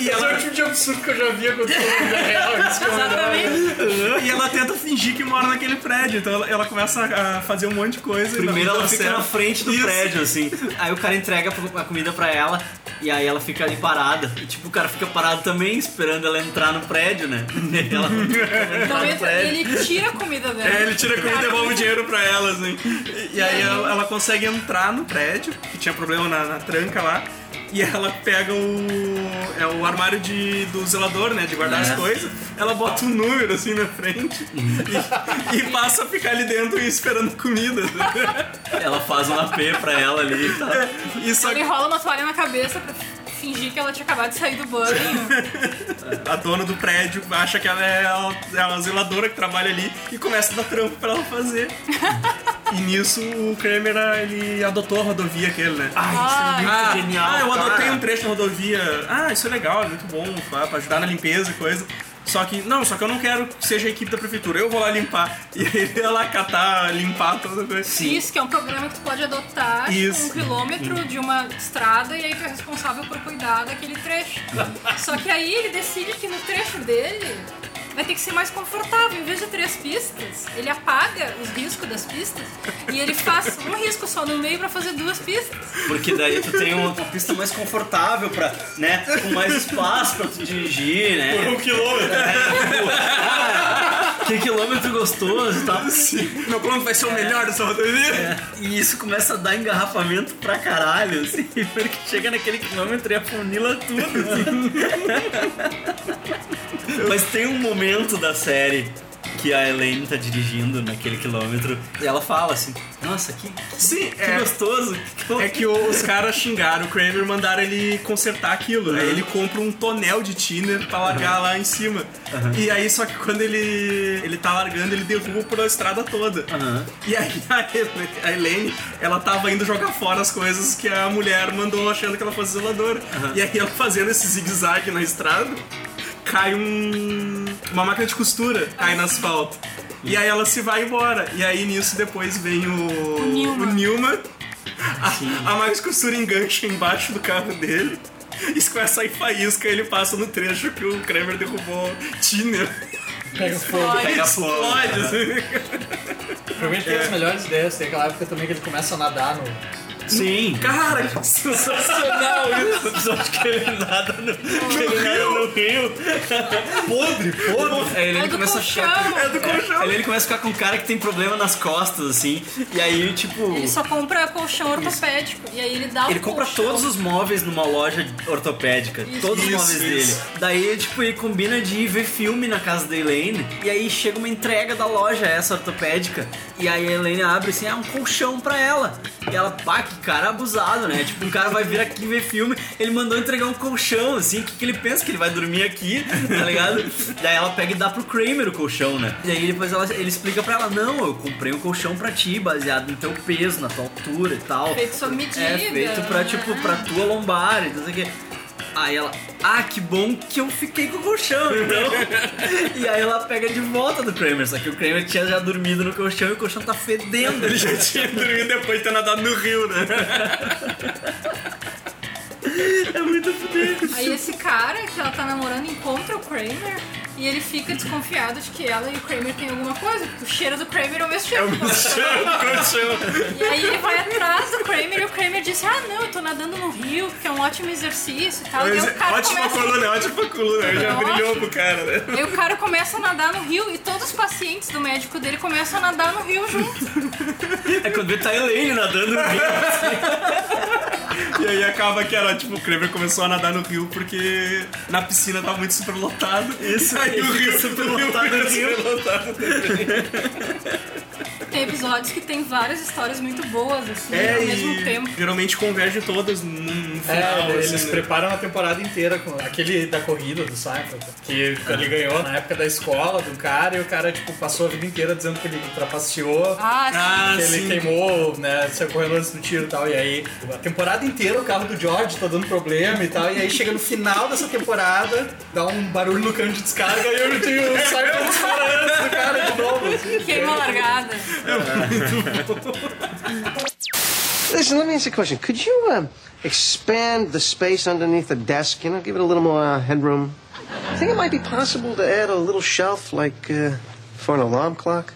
e ela. tipo de absurdo que eu já vi acontecer na vida real. Isso que é o melhor. Exatamente. E ela tenta fingir que mora naquele prédio, então ela, ela começa a fazer um monte de coisa. e Primeiro ela fica certo. na frente do prédio, assim. Aí o cara entrega a comida pra ela e aí ela fica ali parada. E tipo, o cara fica parado também, esperando ela entrar no prédio, né? E ela não Não no entra, prédio. ele tira a comida dela. É, ele tira a comida e devolve o dinheiro pra ela, assim. E, e aí ela, ela consegue entrar no prédio, que tinha problema na, na tranca lá. E ela pega o. É o armário de, do zelador, né? De guardar É. as coisas. Ela bota um número assim na frente e, e passa a ficar ali dentro e esperando comida. Ela faz um AP pra ela ali e tal. E só Ele rola uma toalha na cabeça pra fingir que ela tinha acabado de sair do banho. a dona do prédio acha que ela é a, é a zeladora que trabalha ali e começa a dar trampo pra ela fazer. E nisso o Kramer ele adotou a rodovia aquele, né? Ai, isso é muito ah, genial. Ah, eu adotei cara. um trecho na rodovia. Ah, isso é legal, é muito bom pra, pra ajudar na limpeza e coisa. Só que, não, só que eu não quero que seja a equipe da prefeitura, eu vou lá limpar. E aí ele ia lá catar, limpar toda coisa. Isso, que é um programa que tu pode adotar tipo, Isso. um quilômetro de uma estrada e aí tu é responsável por cuidar daquele trecho. Só que aí ele decide que no trecho dele vai ter que ser mais confortável. Em vez de três pistas, ele apaga os riscos das pistas e ele faz um risco só no meio pra fazer duas pistas. Porque daí tu tem uma, uma pista mais confortável pra, né, com mais espaço pra tu dirigir, né? Por um quilômetro. É, tipo, ah, que quilômetro gostoso e tal. Meu plano vai ser o melhor dessa rodovia. É, e isso começa a dar engarrafamento pra caralho, assim, porque chega naquele quilômetro e afunila tudo, assim. Mas tem um momento da série que a Elaine tá dirigindo naquele quilômetro e ela fala assim, nossa, que, Sim, que é. gostoso. É que os caras xingaram o Kramer e mandaram ele consertar aquilo. Aí ele compra um tonel de thinner pra largar lá em cima. E aí, só que quando ele, ele tá largando, ele derruba por a estrada toda. E aí a Elaine, ela tava indo jogar fora as coisas que a mulher mandou achando que ela fosse zeladora. E aí ela fazendo esse zigue-zague na estrada, cai um. uma máquina de costura, cai no asfalto. E aí ela se vai embora. E aí nisso depois vem o. Newman. o Newman. A, a máquina de costura engancha embaixo do carro dele. E começa a sair faísca, ele passa no trecho que o Kramer derrubou Tiner. Pega fogo. Pega fogo. Explode, assim. Provavelmente tem as melhores ideias. Tem aquela época também que ele começa a nadar no. Sim. Cara, que sensacional isso. O episódio que ele nada no, que ele nada no rio. Podre, podre. Aí ele É do começa a ficar. colchão. É do colchão. Aí ele começa a ficar com um cara que tem problema nas costas, assim. E aí, tipo. Ele só compra colchão ortopédico e aí ele dá o Ele compra colchão. todos os móveis numa loja ortopédica. Isso. todos os Isso, móveis isso. dele. Daí, tipo, ele combina de ir ver filme na casa da Elaine. E aí chega uma entrega da loja, essa ortopédica. E aí a Elaine abre assim, ah, um colchão pra ela. E ela, pá, que cara abusado, né? Tipo, um cara vai vir aqui ver filme, ele mandou entregar um colchão, assim, o que, que ele pensa? Que ele vai dormir aqui, tá ligado? Daí ela pega e dá pro Kramer o colchão, né? E aí depois ela- ele explica pra ela, não, eu comprei um colchão pra ti, baseado no teu peso, na tua altura e tal. Feito sob medida. É, feito pra, tipo, pra tua lombar e não sei o que. Aí ela, ah, que bom que eu fiquei com o colchão, então. e aí ela pega de volta do Kramer, só que o Kramer tinha já dormido no colchão e o colchão tá fedendo. Ele já tinha dormido depois de ter nadado no rio, né? É muito fudido. Aí esse cara que ela tá namorando encontra o Kramer e ele fica desconfiado de que ela e o Kramer têm alguma coisa, porque o cheiro do Kramer é o mesmo cheiro. do colchão. E aí ele vai atrás do Kramer e o Kramer diz, ah não, eu tô nadando no rio, que é um ótimo exercício e tal. E aí o cara Ótima começa... coluna, ótima coluna. Já Ótimo. brilhou pro cara, né? Aí o cara começa a nadar no rio e todos os pacientes do médico dele começam a nadar no rio junto. É quando ele tá Elaine nadando no rio. E aí acaba que era, tipo, o Kramer começou a nadar no rio porque na piscina tava muito superlotado. Isso, ele o rio superlotado fica Tem episódios que tem várias histórias muito boas, assim, É, ao mesmo tempo. geralmente converge todas num final. É, eles assim, né? preparam a temporada inteira com aquele da corrida do Seinfeld, que ele ganhou na época da escola do cara e o cara tipo passou a vida inteira dizendo que ele trapaceou, Ah, sim. Ah, que ele sim. queimou, né, saiu correndo antes do tiro e tal. E aí a temporada inteira o carro do George tá dando problema e tal. E aí chega no final dessa temporada, dá um barulho no cano de descarga e eu tinha o Seinfeld disparando antes do cara de novo. Assim. Queima largada. Listen, let me ask you a question. Could you um, expand the space underneath the desk? You know, give it a little more uh, headroom. I think it might be possible to add a little shelf, like uh, for an alarm clock.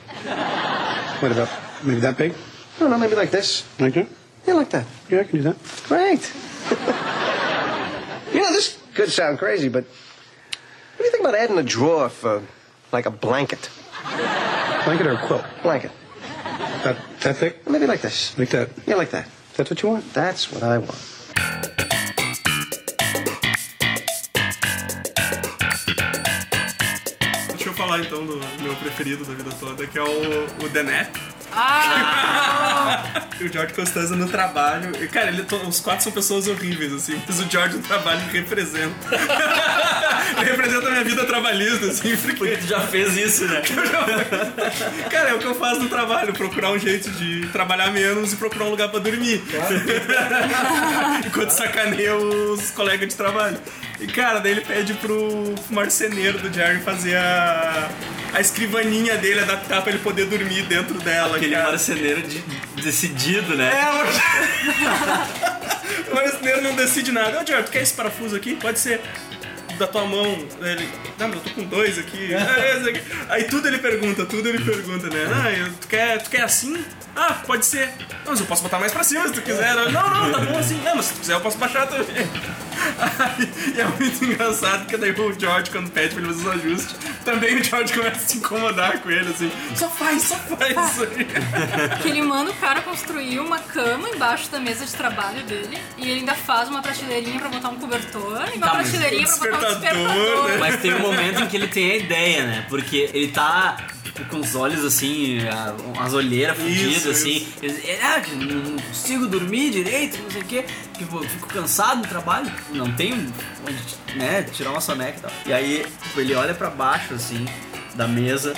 What about maybe that big? No, no, maybe like this. Like that? Yeah, like that. Yeah, I can do that. Great. you know, this could sound crazy, but what do you think about adding a drawer for, like, a blanket? Blanket or a quilt? Blanket. That, that thick? Maybe like this. Like that? Yeah, like that. That's what you want? That's what I want. Deixa eu falar então do meu preferido da vida toda, que é o, o The Nap. Ah! E o George Costanza no trabalho. E, cara, ele, to- os quatro são pessoas horríveis, assim, mas o George no trabalho me representa. ele representa a minha vida trabalhista, assim, porque. Tu já fez isso, né? Cara, é o que eu faço no trabalho, procurar um jeito de trabalhar menos e procurar um lugar pra dormir. Enquanto sacaneia os colegas de trabalho. E cara, daí ele pede pro marceneiro do Jerry fazer a, a escrivaninha dele, adaptar pra ele poder dormir dentro dela. Aquele cara. marceneiro de- decidido, né? É, o- o marceneiro não decide nada. Ô, Jerry, tu quer esse parafuso aqui? Pode ser da tua mão. Ele, não, mas eu tô com dois aqui. Esse aqui. Aí tudo ele pergunta, tudo ele pergunta, né? Ah, tu, quer, tu quer assim? Ah, pode ser. Não, mas eu posso botar mais pra cima se tu quiser. Não, não, tá bom assim. Não, mas se tu quiser eu posso baixar também. E é muito engraçado, porque daí o George, quando pede pra ele fazer os ajustes, também o George começa a se incomodar com ele, assim. Só faz, só faz isso aí. Que ele manda o cara construir uma cama embaixo da mesa de trabalho dele e ele ainda faz uma prateleirinha pra botar um cobertor e uma Tá, prateleirinha pra botar um despertador, despertador. né? Mas tem um momento em que ele tem a ideia, né? Porque ele tá tipo, com os olhos assim, a- umas olheiras fudidas, Isso, assim. Ele, ah, não consigo dormir direito, não sei o quê. Tipo, fico cansado no trabalho, não tenho onde, né, tirar uma soneca e tal. E aí, tipo, ele olha pra baixo, assim, da mesa.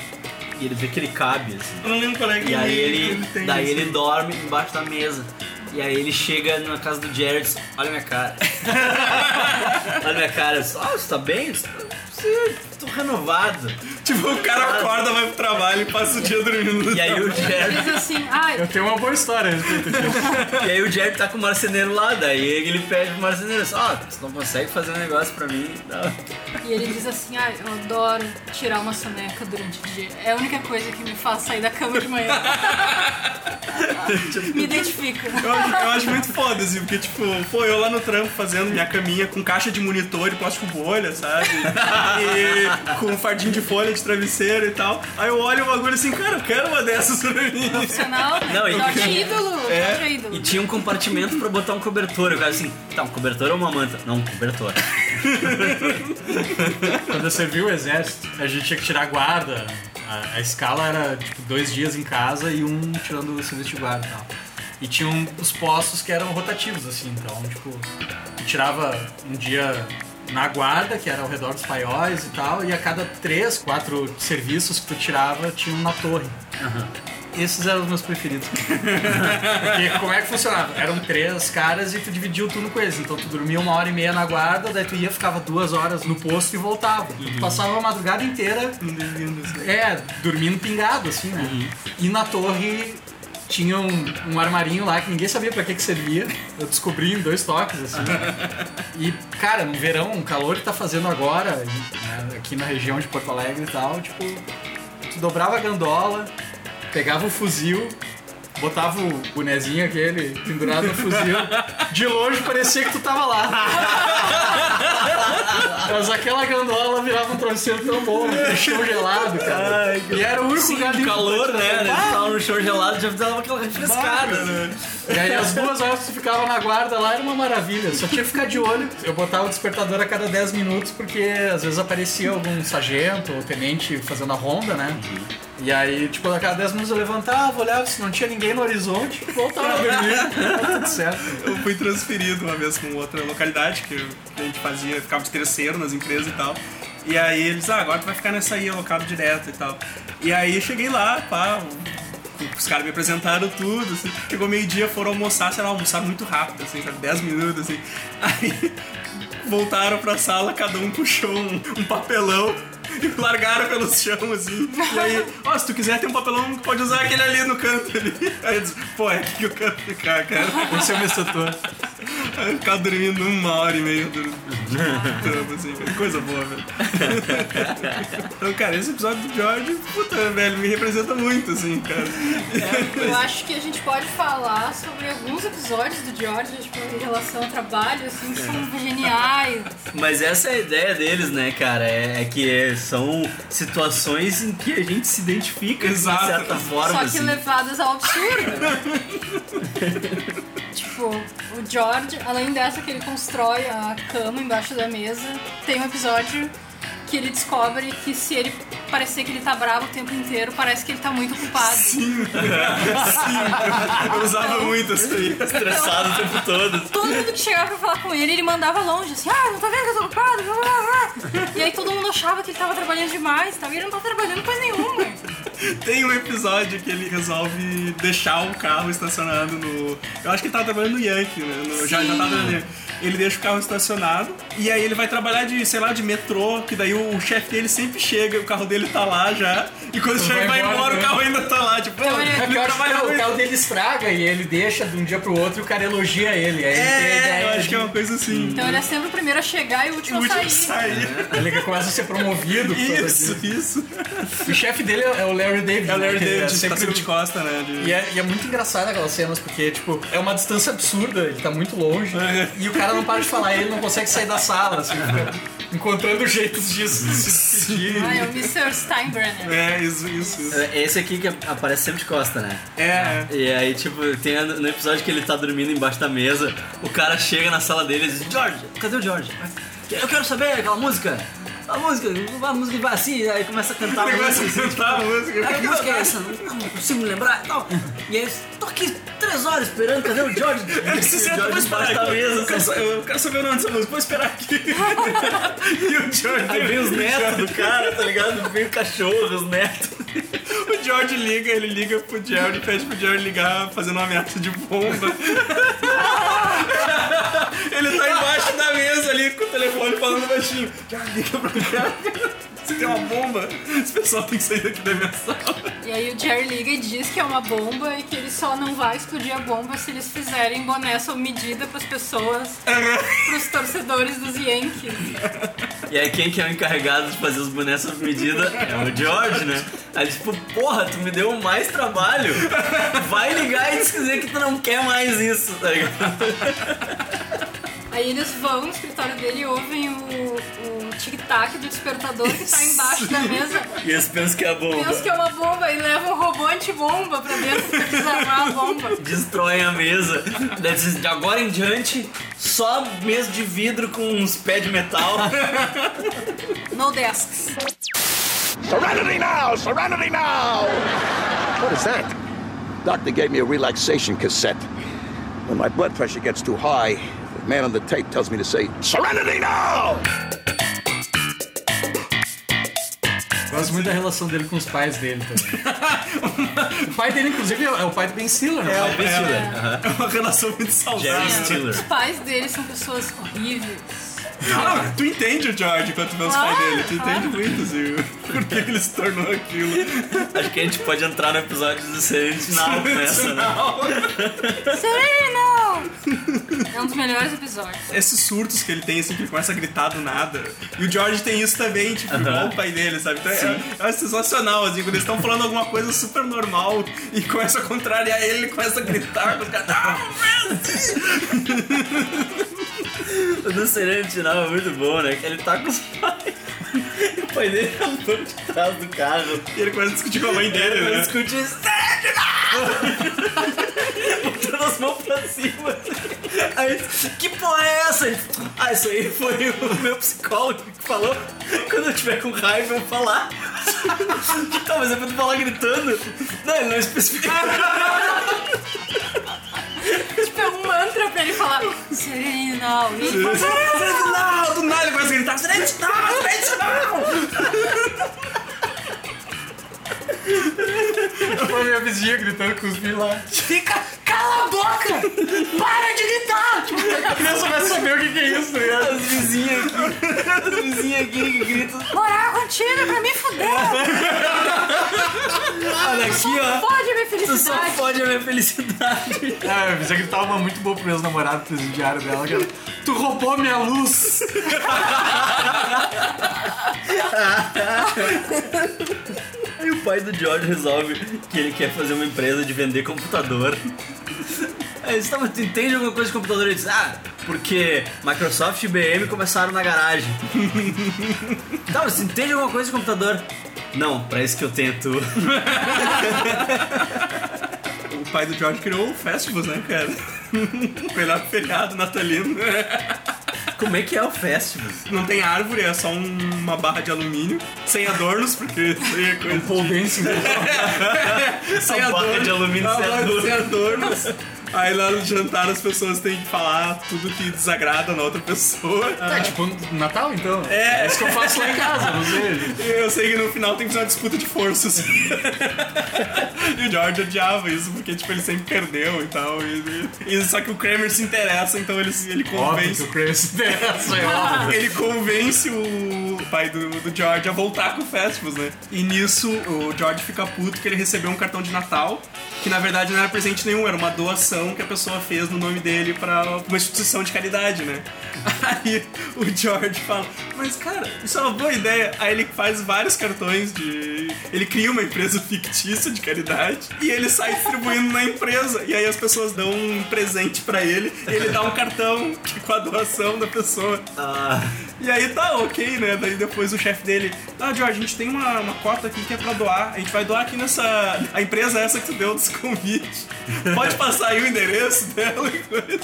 E ele vê que ele cabe, assim. Eu não lembro qual é que E aí ele, ele, tem. daí ele dorme embaixo da mesa. E aí ele chega na casa do Jared e diz, olha minha cara. olha minha cara. Ah, você tá bem? Disse, Sim, tô renovado. Tipo, o cara acorda, vai pro trabalho e passa o dia dormindo no E aí o. Ele diz assim, ah, Eu tenho uma boa história a respeito disso. E aí o Jared tá com o marceneiro lá, daí ele pede pro marceneiro, ó, você não consegue fazer um negócio pra mim? Não. E ele diz assim, ah, eu adoro tirar uma soneca durante o dia. É a única coisa que me faz sair da cama de manhã. me identifico. Eu acho, eu acho muito foda, assim, porque, tipo, pô, eu lá no trampo fazendo minha caminha com caixa de monitor e plástico bolha, sabe? E com um fardinho de folha de travesseiro e tal. Aí eu olho o bagulho assim, cara, eu quero uma dessas pra mim. Profissional? Não, e- é ídolo, é ídolo. E tinha um compartimento pra botar um cobertor. Eu cara assim, tá, um cobertor ou uma manta? Não, um cobertor. Quando eu servi o exército, a gente tinha que tirar guarda. A, a escala era tipo dois dias em casa e um tirando o serviço de guarda e tal. E tinham os postos que eram rotativos, assim, então, tipo, tu tirava um dia na guarda, que era ao redor dos paióis e tal, e a cada três, quatro serviços que tu tirava, tinha um na torre. Esses eram os meus preferidos. Porque como é que funcionava? Eram três caras e tu dividia o turno com eles. Então tu dormia uma hora e meia na guarda, daí tu ia, ficava duas horas no posto e voltava. Tu passava a madrugada inteira é, dormindo pingado, assim, né? E na torre tinha um, um armarinho lá que ninguém sabia pra que que servia. Eu descobri em dois toques, assim. E, cara, no verão, um calor que tá fazendo agora, né, aqui na região de Porto Alegre e tal, tipo, tu dobrava a gandola, pegava o fuzil, botava o bonezinho aquele pendurado no fuzil, de longe parecia que tu tava lá. Mas aquela gandola virava um travesseiro tão bom, um chão gelado, cara. e era o único Sim, lugar limpo calor, né? né? tomar. Tava no chão gelado, já dava aquela refrescada. né? E aí as duas horas que tu ficava na guarda lá era uma maravilha. Só tinha que ficar de olho. Eu botava o despertador a cada 10 minutos, porque às vezes aparecia algum sargento ou tenente fazendo a ronda, né? E aí, tipo, a cada 10 minutos eu levantava, olhava, se não tinha ninguém no horizonte, voltava a dormir. Tudo certo. Eu fui transferido uma vez com outra localidade que, a gente fazia, ficava de terceiro nas empresas e tal. E aí eles, ah, agora tu vai ficar nessa aí, alocado direto e tal. E aí eu cheguei lá, pá, os caras me apresentaram tudo, assim. Chegou meio-dia, foram almoçar, sei lá, almoçaram muito rápido, assim, sabe, 10 minutos, assim. Aí voltaram pra sala, cada um puxou um, um papelão largaram pelo chão, assim. E aí, ó, se tu quiser tem um papelão, pode usar aquele ali no canto ali. Aí eu disse, pô, é aqui que eu quero ficar, cara. Esse é o meu setor. Aí Ficava dormindo uma hora e meia do trampo, assim. Coisa boa, velho. Então, cara, esse episódio do George, puta, velho, me representa muito, assim, cara. Eu acho que a gente pode falar sobre alguns episódios do George, tipo, em relação ao trabalho, assim, que são geniais. Mas essa é a ideia deles, né, cara? É, é que é- são situações em que a gente se identifica Exato. de certa forma. Só que assim. levadas ao absurdo. tipo, o George, além dessa que ele constrói a cama embaixo da mesa, tem um episódio que ele descobre que se ele parecer que ele tá bravo o tempo inteiro, parece que ele tá muito ocupado. Sim, eu usava muito isso aí. Estressado o tempo todo. Todo mundo que chegava pra falar com ele, ele mandava longe, assim, ah, não tá vendo que eu tô ocupado? Blá, blá, blá. E aí todo mundo achava que ele tava trabalhando demais, tá? e ele não tá trabalhando coisa nenhuma. Tem um episódio que ele resolve deixar o carro estacionado no. Eu acho que ele tava trabalhando no Yankee, né? No- já, já tava Yankee. Ele deixa o carro estacionado e aí ele vai trabalhar de, sei lá, de metrô, que daí o, chefe dele sempre chega, o carro dele tá lá já. E quando o Vai chefe vai embora, embora, né? o carro ainda tá lá. Tipo, pô, É ele o carro dele estraga e ele deixa de um dia pro outro e o cara elogia ele. Aí ele tem a É, ideia eu acho que é uma coisa assim. Então ele é sempre o primeiro a chegar e o último, O último a sair. sair. Ele que começa a ser promovido. Isso, isso. O chefe dele é o Larry David. É o Larry né, David, é tá sempre sempre de costa, né? de- E é, e é muito engraçado aquelas cenas, porque, tipo, é uma distância absurda, ele tá muito longe, É. e o cara não para de falar, ele não consegue sair da sala, assim, encontrando jeitos de se despedir. Ah, é o Mr. Steinbrenner. É, isso, isso, isso. É Esse aqui que aparece sempre de costa, né? É. E aí, tipo, tem no episódio que ele tá dormindo embaixo da mesa, o cara chega na sala dele e diz, George, cadê o George? Eu quero saber aquela música. A música, a música vai assim, aí começa a cantar Ele a começa música. a cantar a música. "Ah, que música é essa? Não, não consigo me lembrar e tal. E aí, tô aqui três horas esperando, cadê o George? Eu preciso E o vou George esperar aqui. mesa. Eu quero, assim. eu quero saber o nome dessa música, vou esperar aqui. e o George. Aí vem os netos do cara, tá ligado? Vem o cachorro, os netos. O George liga, ele liga pro Jerry e pede pro Jerry ligar fazendo uma ameaça de bomba. Com o telefone falando baixinho. Jerry, liga pra cá. Se tem uma bomba, esse pessoal tem que sair daqui da minha sala. E aí o Jerry liga e diz que é uma bomba e que ele só não vai explodir a bomba se eles fizerem boné sob medida pras pessoas, pros torcedores dos Yankees. E aí quem que é o encarregado de fazer os bonés sob medida é o George, né? Aí tipo, porra, tu me deu mais trabalho. Vai ligar e dizer que tu não quer mais isso, tá ligado? Aí eles vão no escritório dele e ouvem o, o tic-tac do despertador que tá embaixo da mesa. E eles pensam que é a bomba. Pensa que é uma bomba e levam um robô antibomba pra dentro pra desarmar a bomba. Destroem a mesa. De agora em diante, só mesa de vidro com uns pés de metal. No desks. Serenity now! Serenity now! What is that? Doctor gave me a relaxation cassette. When my blood pressure gets too high, man on the tape tells me to say, Serenity now! Gosto muito da relação dele com os pais dele também. o pai dele, inclusive, é o pai do Ben Stiller, né? É, O Ben é, Stiller. é uma relação muito saudável. Os pais dele são pessoas horríveis. Ah, tu entende o George vê os pais Ah, dele. Tu entende muito, assim, por que ele se tornou aquilo. Acho que a gente pode entrar no episódio do Sentinel nessa, né? Sereno! É um dos melhores episódios. Esses surtos que ele tem, assim, que ele começa a gritar do nada. E o George tem isso também, tipo, igual o pai dele, sabe? Então é, é sensacional, assim, quando eles estão falando alguma coisa super normal e começa a contrariar ele, ele começa a gritar com os caras. O do Sentinel é muito bom, né? Que ele tá com os pais. E o pai dele é no banco de trás do carro. E ele começa a discutir com a mãe dele, Ele né? discute Botando as mãos pra cima. Aí, que porra é essa? Ah, isso aí foi o meu psicólogo que falou. Quando eu tiver com raiva, eu vou falar. Tá, mas é pra tu falar gritando. Não, ele não especificou. Tipo, é um mantra pra ele falar fala, Não, do nada ele começa a gritar: silêncio, não! Foi a minha vizinha gritando com os lá. Fica, cala a boca! Para de gritar! Tipo, A criança vai saber o que, que é isso, tá ligado? As vizinhas aqui. As vizinhas aqui que gritam. morar contigo é pra me fuder! Olha aqui, ó. Pode me minha Tu só felicidade. fode a minha felicidade. Ah, eu pensei que ele tava uma muito boa pro ex-namorado presidiário dela, que era, Tu roubou minha luz! Aí o pai do George resolve que ele quer fazer uma empresa de vender computador. Aí eles, tu entende alguma coisa de computador? Ele diz, ah, porque Microsoft e IBM começaram na garagem. tá, tu entende alguma coisa de computador? Não, pra isso que eu tenho tu. O pai do George criou o Festivals, né, cara? O melhor feriado natalino. Como é que é o festival? Não tem árvore, é só um- uma barra de alumínio, sem adornos, porque aí é coisa. Polvense, sem A barra adornos. de alumínio sem barra adorno. sem adornos. Aí lá no jantar as pessoas têm que falar tudo que desagrada na outra pessoa. É tipo Natal, então? É. É isso que eu faço lá em casa, não sei. Eu sei que no final tem que ser uma disputa de forças. e o George odiava isso, porque tipo, ele sempre perdeu e tal. E, e- só que o Kramer se interessa, então ele, ele Óbvio convence. que o Kramer se interessa, é óbvio. Ele convence o pai do, do George a voltar com o Festivus, né? E nisso o George fica puto que ele recebeu um cartão de Natal, que na verdade não era presente nenhum, era uma doação que a pessoa fez no nome dele pra uma instituição de caridade, né? Aí o George fala, mas cara, isso é uma boa ideia. Aí ele faz vários cartões de. Ele cria uma empresa fictícia de caridade e ele sai distribuindo na empresa. E aí as pessoas dão um presente pra ele ele dá um cartão com a doação da pessoa. E aí tá ok, né? Daí depois o chefe dele, ah, George, a gente tem uma, uma cota aqui que é pra doar. A gente vai doar aqui nessa. A empresa essa que tu deu dos convites. Pode passar aí o endereço dela e coisa.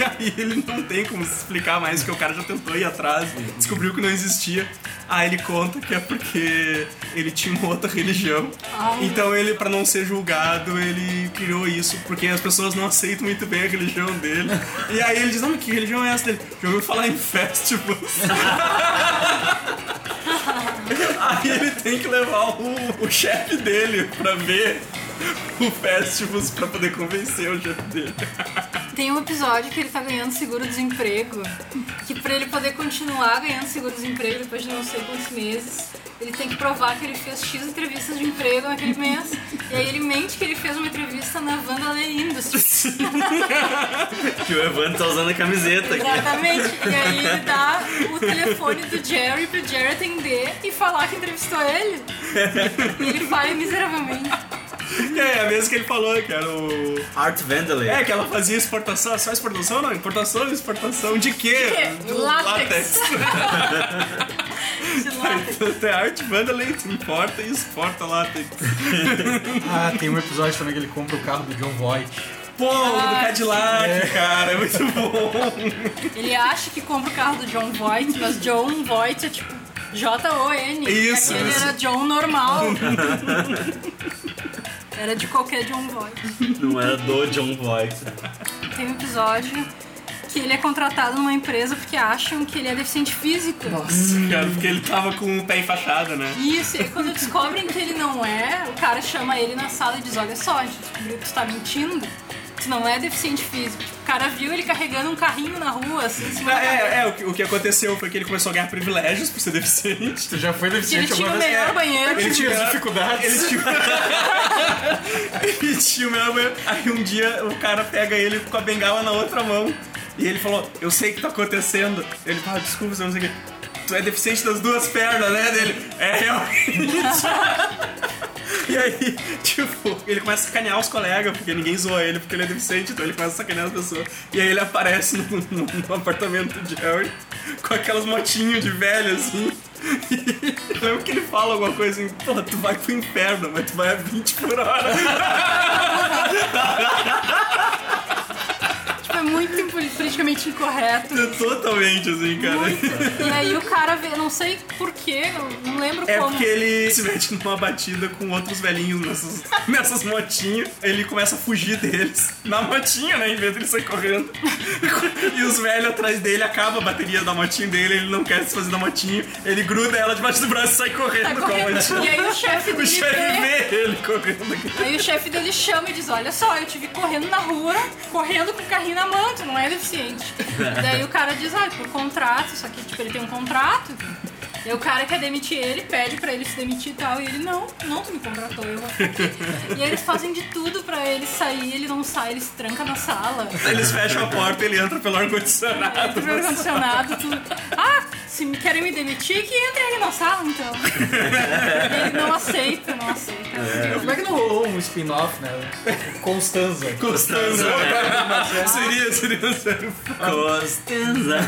E aí ele não tem como se explicar mais, porque o cara já tentou ir atrás, descobriu que não existia. Aí ele conta que é porque ele tinha uma outra religião. Então ele, pra não ser julgado, ele criou isso, porque as pessoas não aceitam muito bem a religião dele. E aí ele diz, não, que religião é essa dele? Já ouviu falar em festivals? Aí ele tem que levar o, o chefe dele pra ver o festivals pra poder convencer o chefe dele. Tem um episódio que ele tá ganhando seguro-desemprego, que pra ele poder continuar ganhando seguro-desemprego depois de não sei quantos meses, ele tem que provar que ele fez X entrevistas de emprego naquele mês. E aí ele mente que ele fez uma entrevista na Vandalay Industries. Que o Evandro tá usando a camiseta aqui. Exatamente. E aí ele dá o telefone do Jerry pro Jerry atender e falar que entrevistou ele. E ele falha miseravelmente. É, é a mesma que ele falou, que era o. Art Vandalay. É, que ela fazia exportação, só exportação não? Importação e exportação de quê? quê? Látex. De látex. Tem arte Vandalay, importa e exporta látex. Ah, tem um episódio também que ele compra o carro do John Voight. Pô, do Cadillac, cara, é muito bom. Ele acha que compra o carro do John Voight, mas John Voight é tipo J-O-N. Isso, E aquele isso. era John normal. Era de qualquer John Voight. Não era do John Voight. Tem um episódio que ele é contratado numa empresa porque acham que ele é deficiente físico. Nossa, cara, porque ele tava com o pé enfaixado, né? Isso, e aí quando descobrem que ele não é, o cara chama ele na sala e diz, olha só, a gente descobriu que tu tá mentindo. Tu não é deficiente físico. Tipo, o cara viu ele carregando um carrinho na rua, assim, em cima cabeça. É, é, o que, o que aconteceu foi que ele começou a ganhar privilégios por ser deficiente. Tu já foi deficiente Ele tinha alguma o vez? melhor banheiro. Ele tinha tinha- dificuldades. Ele tinha... ele tinha o melhor banheiro. Aí um dia o cara pega ele com a bengala na outra mão. E ele falou, eu sei o que tá acontecendo. Ele fala, desculpa, você não sei o que. Tu é deficiente das duas pernas, né? Dele, é realmente. E aí, tipo, ele começa a sacanear os colegas, porque ninguém zoa ele porque ele é deficiente, então ele começa a sacanear as pessoas. E aí ele aparece no, no- no apartamento do Jerry com aquelas motinhas de velho, assim. E eu lembro que ele fala alguma coisa assim, pô, tu vai pro inferno, mas tu vai a 20 por hora. É muito politicamente incorreto. Totalmente, assim, cara. E aí o cara vê, não sei porquê, não, lembro É como. porque ele se mete numa batida com outros velhinhos nessas, nessas motinhas. Ele começa a fugir deles na motinha, né? Em vez de ele sair correndo. E os velhos atrás dele acaba a bateria da motinha dele, ele não quer se fazer da motinha. Ele gruda ela debaixo do braço e sai correndo, Sai com a correndo. motinha. E aí o chefe O dele chefe vê. vê ele correndo. Aí o chefe dele chama e diz: Olha só, eu te vi correndo na rua, correndo com o carrinho na não é deficiente. Daí o cara diz: Ah, por contrato, isso aqui, tipo, ele tem um contrato. E o cara quer demitir ele, pede pra ele se demitir e tal, e ele, não, não, tu me contratou, eu. E aí eles fazem de tudo pra ele sair, ele não sai, ele se tranca na sala. Eles fecham a porta ele entra pelo ar-condicionado. Entra no ar-condicionado, tudo. Ah, se me querem me demitir, que entrem ali na sala, então. E ele não aceita, não aceita. Como é que não rolou um spin-off, né? Constanza. Costanza. seria, seria sério. Costanza.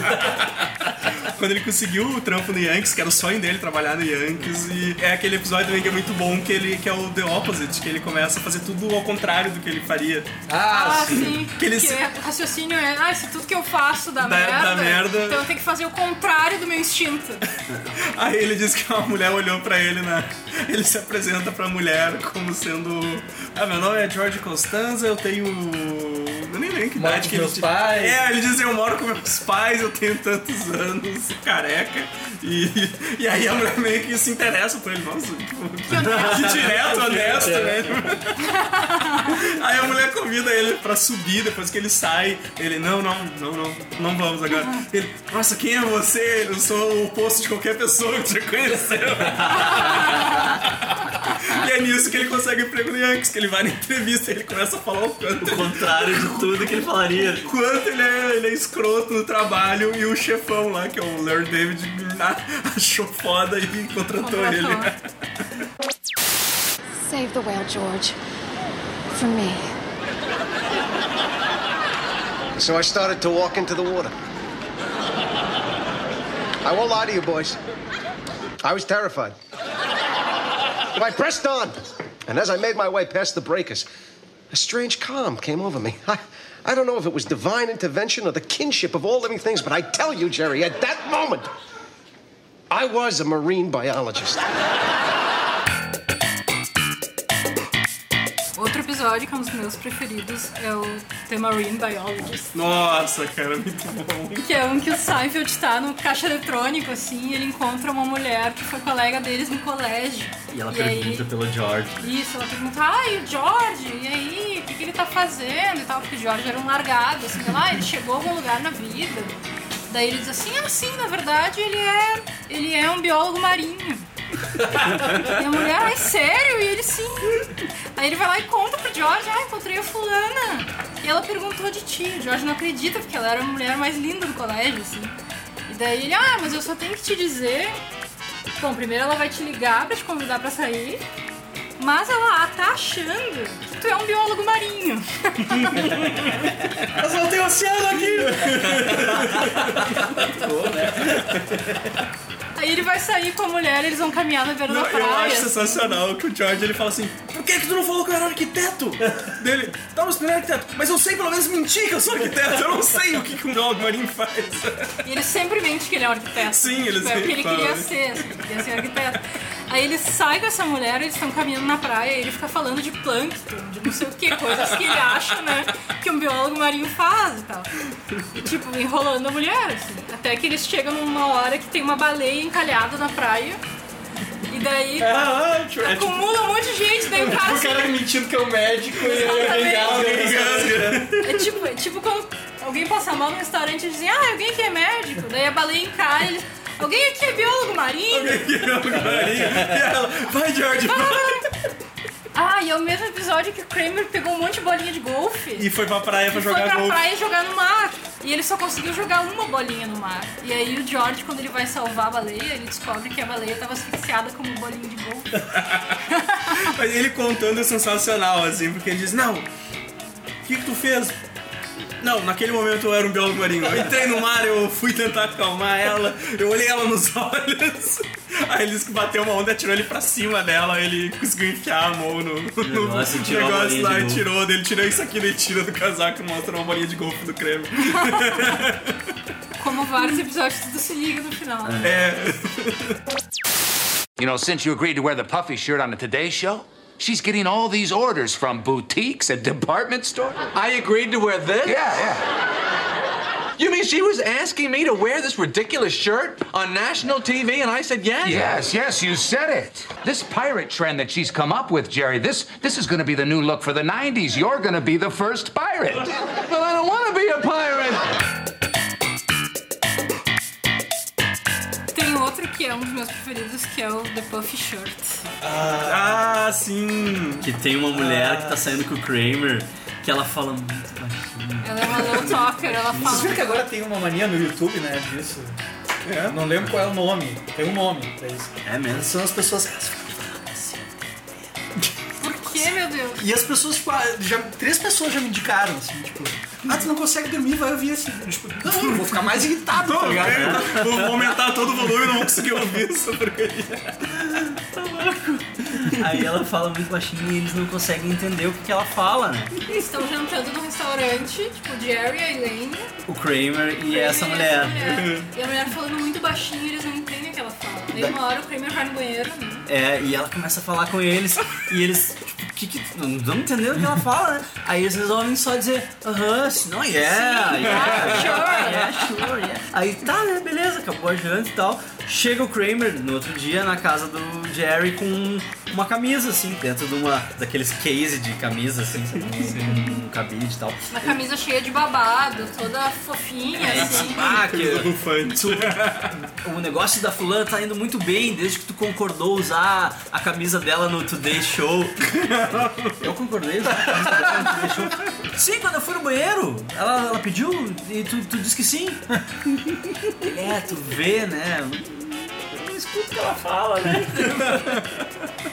Quando ele conseguiu o trampo no Yankees, que era o sonho dele trabalhar no Yankees, e é aquele episódio também que é muito bom, que, ele, que é o The Opposite, que ele começa a fazer tudo ao contrário do que ele faria. Ah, sim. Que ele Que se- é- o raciocínio é, ah, se tudo que eu faço dá, Dá- merda, dá merda. então eu tenho que fazer o contrário do meu instinto. Aí ele diz que uma mulher olhou pra ele na. Ele se apresenta pra mulher como sendo. Ah, meu nome é George Costanza, eu tenho. Que idade que ele meus tinha. pais. É, ele diz, eu moro com meus pais, eu tenho tantos anos, careca. E, e aí a mulher meio que se interessa por ele. Nossa, que direto, honesto, né? Aí a mulher convida ele pra subir depois que ele sai. Ele, não, não, não, não, não vamos agora. Ele, nossa, quem é você? Eu sou o oposto de qualquer pessoa que você conheceu. e é nisso que ele consegue emprego no Yankees, que ele vai na entrevista e ele começa a falar o quanto. O contrário de tudo que ele falaria. Quanto ele é, ele é escroto no trabalho e o chefão lá, que é o Larry David, a- achou foda e contratou ele. Save the whale, George. For me. So I started to walk into the water. I won't lie to you, boys. I was terrified. I pressed on. And as I made my way past the breakers, a strange calm came over me. I, I don't know if it was divine intervention or the kinship of all living things, but I tell you, Jerry, at that moment, I was a marine biologist. Episódio que é um dos meus preferidos é o The Marine Biologist. Nossa, cara, muito bom. Que é um que o Seinfeld tá no caixa eletrônico, assim, e ele encontra uma mulher que foi colega deles no colégio. E ela aí- pergunta pelo George. Isso, ela pergunta, ah, e o George, e aí, o que, que ele tá fazendo e tal, porque o George era um largado, assim, ela, ah, ele chegou a algum lugar na vida. Daí ele diz assim, ah, sim, na verdade ele é, ele é um biólogo marinho. E a mulher, ai, sério? E ele, sim. Aí ele vai lá e conta pro George, ah, encontrei a fulana. E ela perguntou de ti, o George não acredita, porque ela era a mulher mais linda do colégio, assim. E daí ele, ah, mas eu só tenho que te dizer Bom, primeiro ela vai te ligar pra te convidar pra sair, mas ela tá achando que tu é um biólogo marinho. Mas não tem oceano aqui! Aí ele vai sair com a mulher, eles vão caminhar na beira Não, da eu praia. acho sensacional que o George ele fala assim: Por que, que tu não falou que eu era arquiteto? Dele, tá, mas tu não é arquiteto. Mas eu sei pelo menos mentir que eu sou arquiteto. Eu não sei o que, que um biólogo marinho faz. E ele sempre mente que ele é um arquiteto. Sim, ele Tipo, é o que sempre ele fala, queria né? ser, assim, ele queria ser arquiteto. Aí ele sai com essa mulher, eles estão caminhando na praia e ele fica falando de plâncton, de não sei o que, coisas que ele acha, né, que um biólogo marinho faz e tal. E tipo, enrolando a mulher, assim. Até que eles chegam numa hora que tem uma baleia encalhada na praia. E daí Ah, ah, tipo, é tipo- acumula um monte de gente, daí o cara. Tipo o cara assim, mentindo que é o médico e alguém engasga. É tipo, é tipo quando alguém passa mal no restaurante e dizem, ah, alguém aqui é médico. Daí a baleia encalha e eles, alguém aqui é biólogo marinho? Biólogo marinho. E ela, vai, George, vai. Ah, e é o mesmo episódio que o Kramer pegou um monte de bolinha de golfe. E foi pra praia pra jogar foi pra golfe. praia jogar no mar. E ele só conseguiu jogar uma bolinha no mar. E aí o George, quando ele vai salvar a baleia, ele descobre que a baleia tava asfixiada como bolinha de golfe. Mas ele contando é sensacional, assim, porque ele diz, não, o que que tu fez? Não, naquele momento eu era um biólogo marinho. Eu entrei no mar, eu fui tentar acalmar ela, eu olhei ela nos olhos. Aí ele disse que bateu uma onda, tirou ele pra cima dela, ele conseguiu enfiar a mão no, no negócio e negócio lá e tirou dele, tirou isso aqui, daí tira do casaco e mostra uma bolinha de golfe do creme. Como vários episódios, tudo se liga no final. É. You know, since you agreed to wear the puffy shirt on the Today Show, she's getting all these orders from boutiques and department stores. I agreed to wear this? Yeah, yeah. You mean she was asking me to wear this ridiculous shirt on national TV and I said yes? Yes, yes, you said it. This pirate trend that she's come up with, Jerry, this this is going to be the new look for the 90s. You're going to be the first pirate. Well, I don't want to be a pirate. Tem outro outro que é um dos meus preferidos, que é o The Puffy Shirt. Ah, sim. Que tem uma mulher que tá saindo com o Kramer, que ela fala muito baixinho. Ela é uma low talker, ela Vocês fala. viram que agora tem uma mania no YouTube, né, disso? Não lembro qual é o nome. Tem um nome pra isso. É mesmo? São as pessoas que Por que, meu Deus? E as pessoas, tipo, ah, já, três pessoas já me indicaram, assim, tipo, ah, tu não consegue dormir, vai ouvir assim. Tipo, não, eu vou ficar mais irritado, tá ligado? Vou vou aumentar todo o volume e não vou conseguir ouvir essa porcaria. Aí ela fala muito baixinho e eles não conseguem entender o que, que ela fala, né? Eles estão jantando no restaurante, tipo, o Jerry a Elaine. O Kramer e essa E mulher. E a mulher falando muito baixinho e eles não entendem o que ela fala. Daí uma hora o Kramer vai no banheiro, né? É, e ela começa a falar com eles e eles, tipo, que, que, não estão entendendo o que ela fala, né? Aí eles resolvem só dizer, aham, não, yeah, Sim, yeah, sure. yeah, sure, yeah. Aí tá, né, beleza, acabou a janta e tal. Chega o Kramer no outro dia na casa do Jerry com uma camisa, assim, dentro de uma daqueles case de camisa, assim? Um, um cabide e tal. Uma camisa cheia de babado, toda fofinha, assim. Ah, que tu- o negócio da fulana tá indo muito bem desde que tu concordou usar a camisa dela no Today Show. Eu concordei Show. Sim, quando eu fui no banheiro, ela, ela pediu e tu, tu disse que sim. É, tu vê, né? Escuto o que ela fala, né?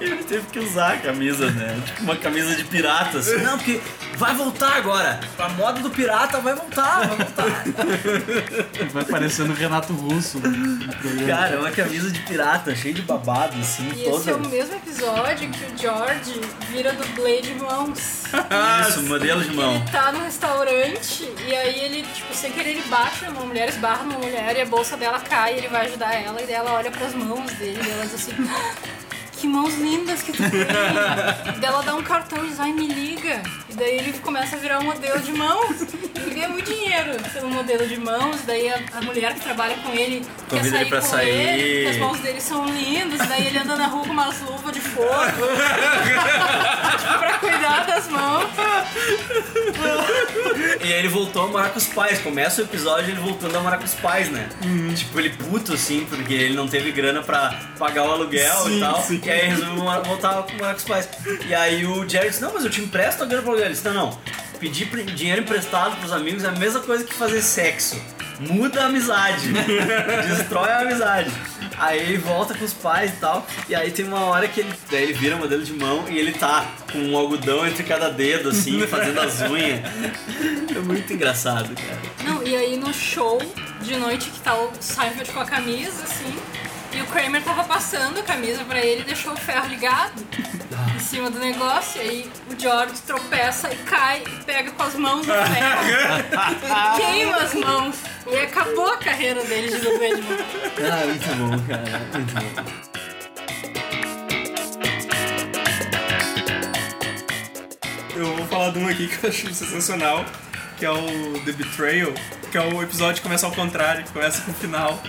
Ele teve que usar a camisa, né? Tipo uma camisa de pirata. Assim. Não, porque vai voltar agora. A moda do pirata vai voltar, vai voltar. Vai parecendo o Renato Russo no programa. Cara, é uma camisa de pirata, cheia de babado, assim, E toda. esse é o mesmo episódio que o George vira dublê de mãos. Isso, modelo de mão. Ele tá no restaurante e aí ele, tipo, sem querer, ele bate numa mulher, esbarra numa mulher e a bolsa dela cai e ele vai ajudar ela e daí ela olha pras mãos dele e ela diz assim. "Ah, Que mãos lindas que tu tem! Ela dá um cartão e diz, ai, me liga. Daí ele começa a virar um modelo de mãos. E ele ganha muito dinheiro sendo modelo de mãos. Daí a, a mulher que trabalha com ele quer Convida sair ele pra com sair. ele, porque as mãos dele são lindas. Daí ele anda na rua com umas luvas de fogo. tipo, pra cuidar das mãos. E aí ele voltou a morar com os pais. Começa o episódio ele voltando a morar com os pais, né? Tipo, ele puto, assim, porque ele não teve grana pra pagar o aluguel Sim, e tal. sim. E aí resolveu voltar a morar com os pais. E aí o Jerry disse, não, mas eu te empresto a grana aluguel. Ele disse, não, não. Pedir pre- dinheiro emprestado pros amigos é a mesma coisa que fazer sexo. Muda a amizade. Destrói a amizade. Aí ele volta com os pais e tal. E aí tem uma hora que ele. Daí ele vira modelo de mão e ele tá com um algodão entre cada dedo, assim, fazendo as unhas. É muito engraçado, cara. Não, e aí no show de noite que tá o Seinfeld com a camisa, assim, e o Kramer tava passando a camisa pra ele e deixou o ferro ligado cima do negócio, e aí o George tropeça e cai e pega com as mãos no ferro. queima as mãos. E acabou a carreira dele de mão. Ah, muito bom, cara. Muito bom. Eu vou falar de um aqui que eu acho sensacional, que é o The Betrayal, que é o episódio que começa ao contrário, que começa com o final.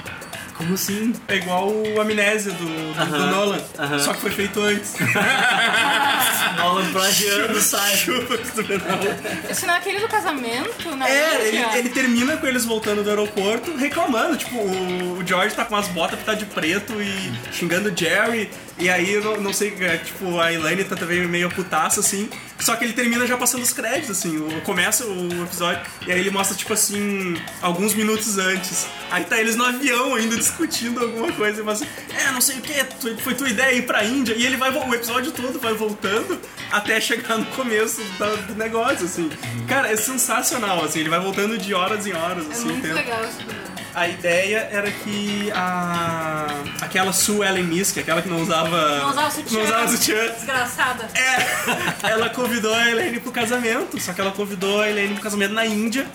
Como assim? É igual o Amnésia do, do, do Aham, Nolan, aham. só que foi feito antes. Nolan plagiando o Chupa que tu não. Não é aquele do casamento, né? É, ele, ele termina com eles voltando do aeroporto reclamando. Tipo, o, o George tá com umas botas pintadas de preto e xingando o Jerry. E aí, eu não, não sei, é, tipo, a Elaine tá também meio putaça, assim. Só que ele termina já passando os créditos, assim. O, começa o episódio e aí ele mostra, tipo assim, alguns minutos antes. Aí tá eles no avião ainda discutindo alguma coisa. Mas, é, não sei o que, foi tua ideia ir pra Índia. E ele vai, o episódio todo vai voltando até chegar no começo da- do negócio, assim. Cara, é sensacional, assim. Ele vai voltando de horas em horas, É assim. muito tem- legal programa. a ideia era que a. aquela Sue Ellen Misk, aquela que não usava. Não usava sutiã. Não usava sutiã. Desgraçada. Ela convidou a Elaine pro casamento, só que ela convidou a Elaine pro casamento na Índia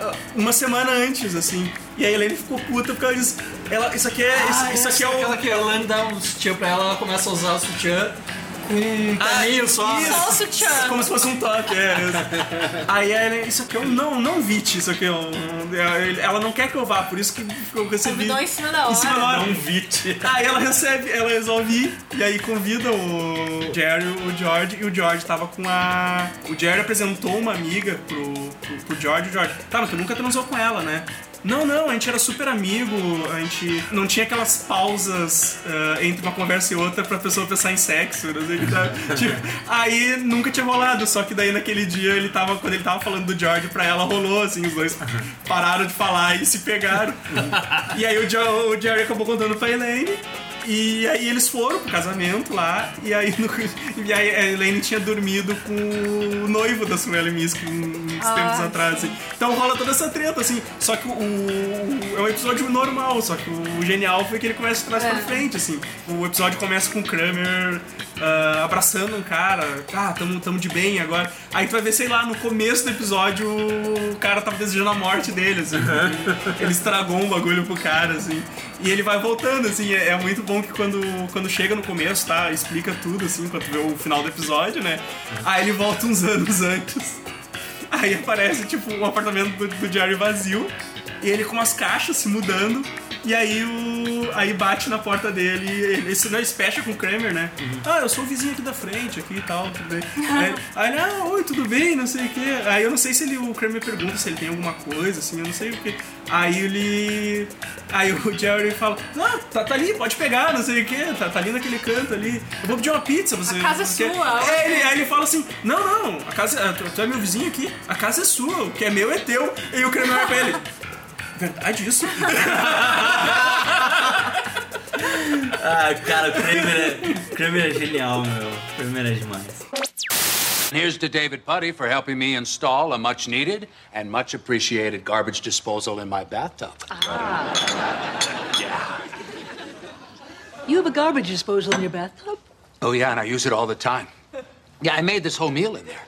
ah, uma semana antes, assim. E a Elaine ficou puta porque ela disse. Ela, isso aqui é. isso, Ah, isso aqui é essa o. aquela que a Elaine dá um sutiã pra ela, ela começa a usar o sutiã um caminho só. Isso. Só o sutiã. Como se fosse um top, é. isso. Aí a Elaine, isso aqui é um não, não vit, isso aqui é um. Ela não quer que eu vá, por isso que eu recebi. Convidou em cima da hora. Em cima da hora. Não vit. Aí ela recebe, ela resolve ir, e aí convida o Jerry, o George, e o George tava com a. O Jerry apresentou uma amiga pro, pro, pro George, e o George, tá, mas tu nunca transou com ela, né? Não, não, a gente era super amigo, a gente não tinha aquelas pausas ah, entre uma conversa e outra pra pessoa pensar em sexo, o que tá. Tipo, aí nunca tinha rolado, só que daí naquele dia ele tava, quando ele tava falando do George pra ela, rolou, assim, os dois pararam de falar e se pegaram. e aí o, o Jerry acabou contando pra Elaine. E aí eles foram pro casamento lá, e aí, no- e aí a Elaine tinha dormido com o noivo da Sueli Misk uns Ah, tempos atrás, assim. Então rola toda essa treta, assim. Só que o, o- é um episódio normal, só que o genial foi que ele começa de trás pra É. frente, assim. O episódio começa com o Kramer ah, abraçando um cara, ah, tamo, tamo de bem agora. Aí tu vai ver, sei lá, no começo do episódio o cara tava desejando a morte dele, assim. ele estragou um bagulho pro cara, assim. E ele vai voltando, assim, é, é muito bom que quando, quando chega no começo, tá? Explica tudo, assim, quando vê o final do episódio, né? Aí ele volta uns anos antes. Aí aparece, tipo, um apartamento do, do Jerry vazio. E ele com umas caixas se mudando. E aí o. Aí bate na porta dele e ele, ele, não, ele se fecha com o Kramer, né? Ah, eu sou o vizinho aqui da frente, aqui e tal, tudo bem. aí, aí ele, ah, oi, tudo bem, não sei o quê. Aí eu não sei se ele, o Kramer pergunta se ele tem alguma coisa, assim, eu não sei o que. Aí ele. Aí o Jerry fala, ah, tá, tá ali, pode pegar, não sei o que, tá, tá ali naquele canto ali. Eu vou pedir uma pizza, você. A casa é você quer?" sua. É, ele, aí ele fala assim: Não, não, a casa, é- tu, tu é meu vizinho aqui, a casa é sua, o que é meu é teu. E o Kramer vai pra ele. Verdade isso? Ah, cara, o Kramer é, o Kramer é genial, meu. O Kramer é demais. Here's to David Putty for helping me install a much needed and much appreciated garbage disposal in my bathtub. Ah. yeah. You have a garbage disposal in your bathtub? Oh, yeah, and I use it all the time. Yeah, I made this whole meal in there.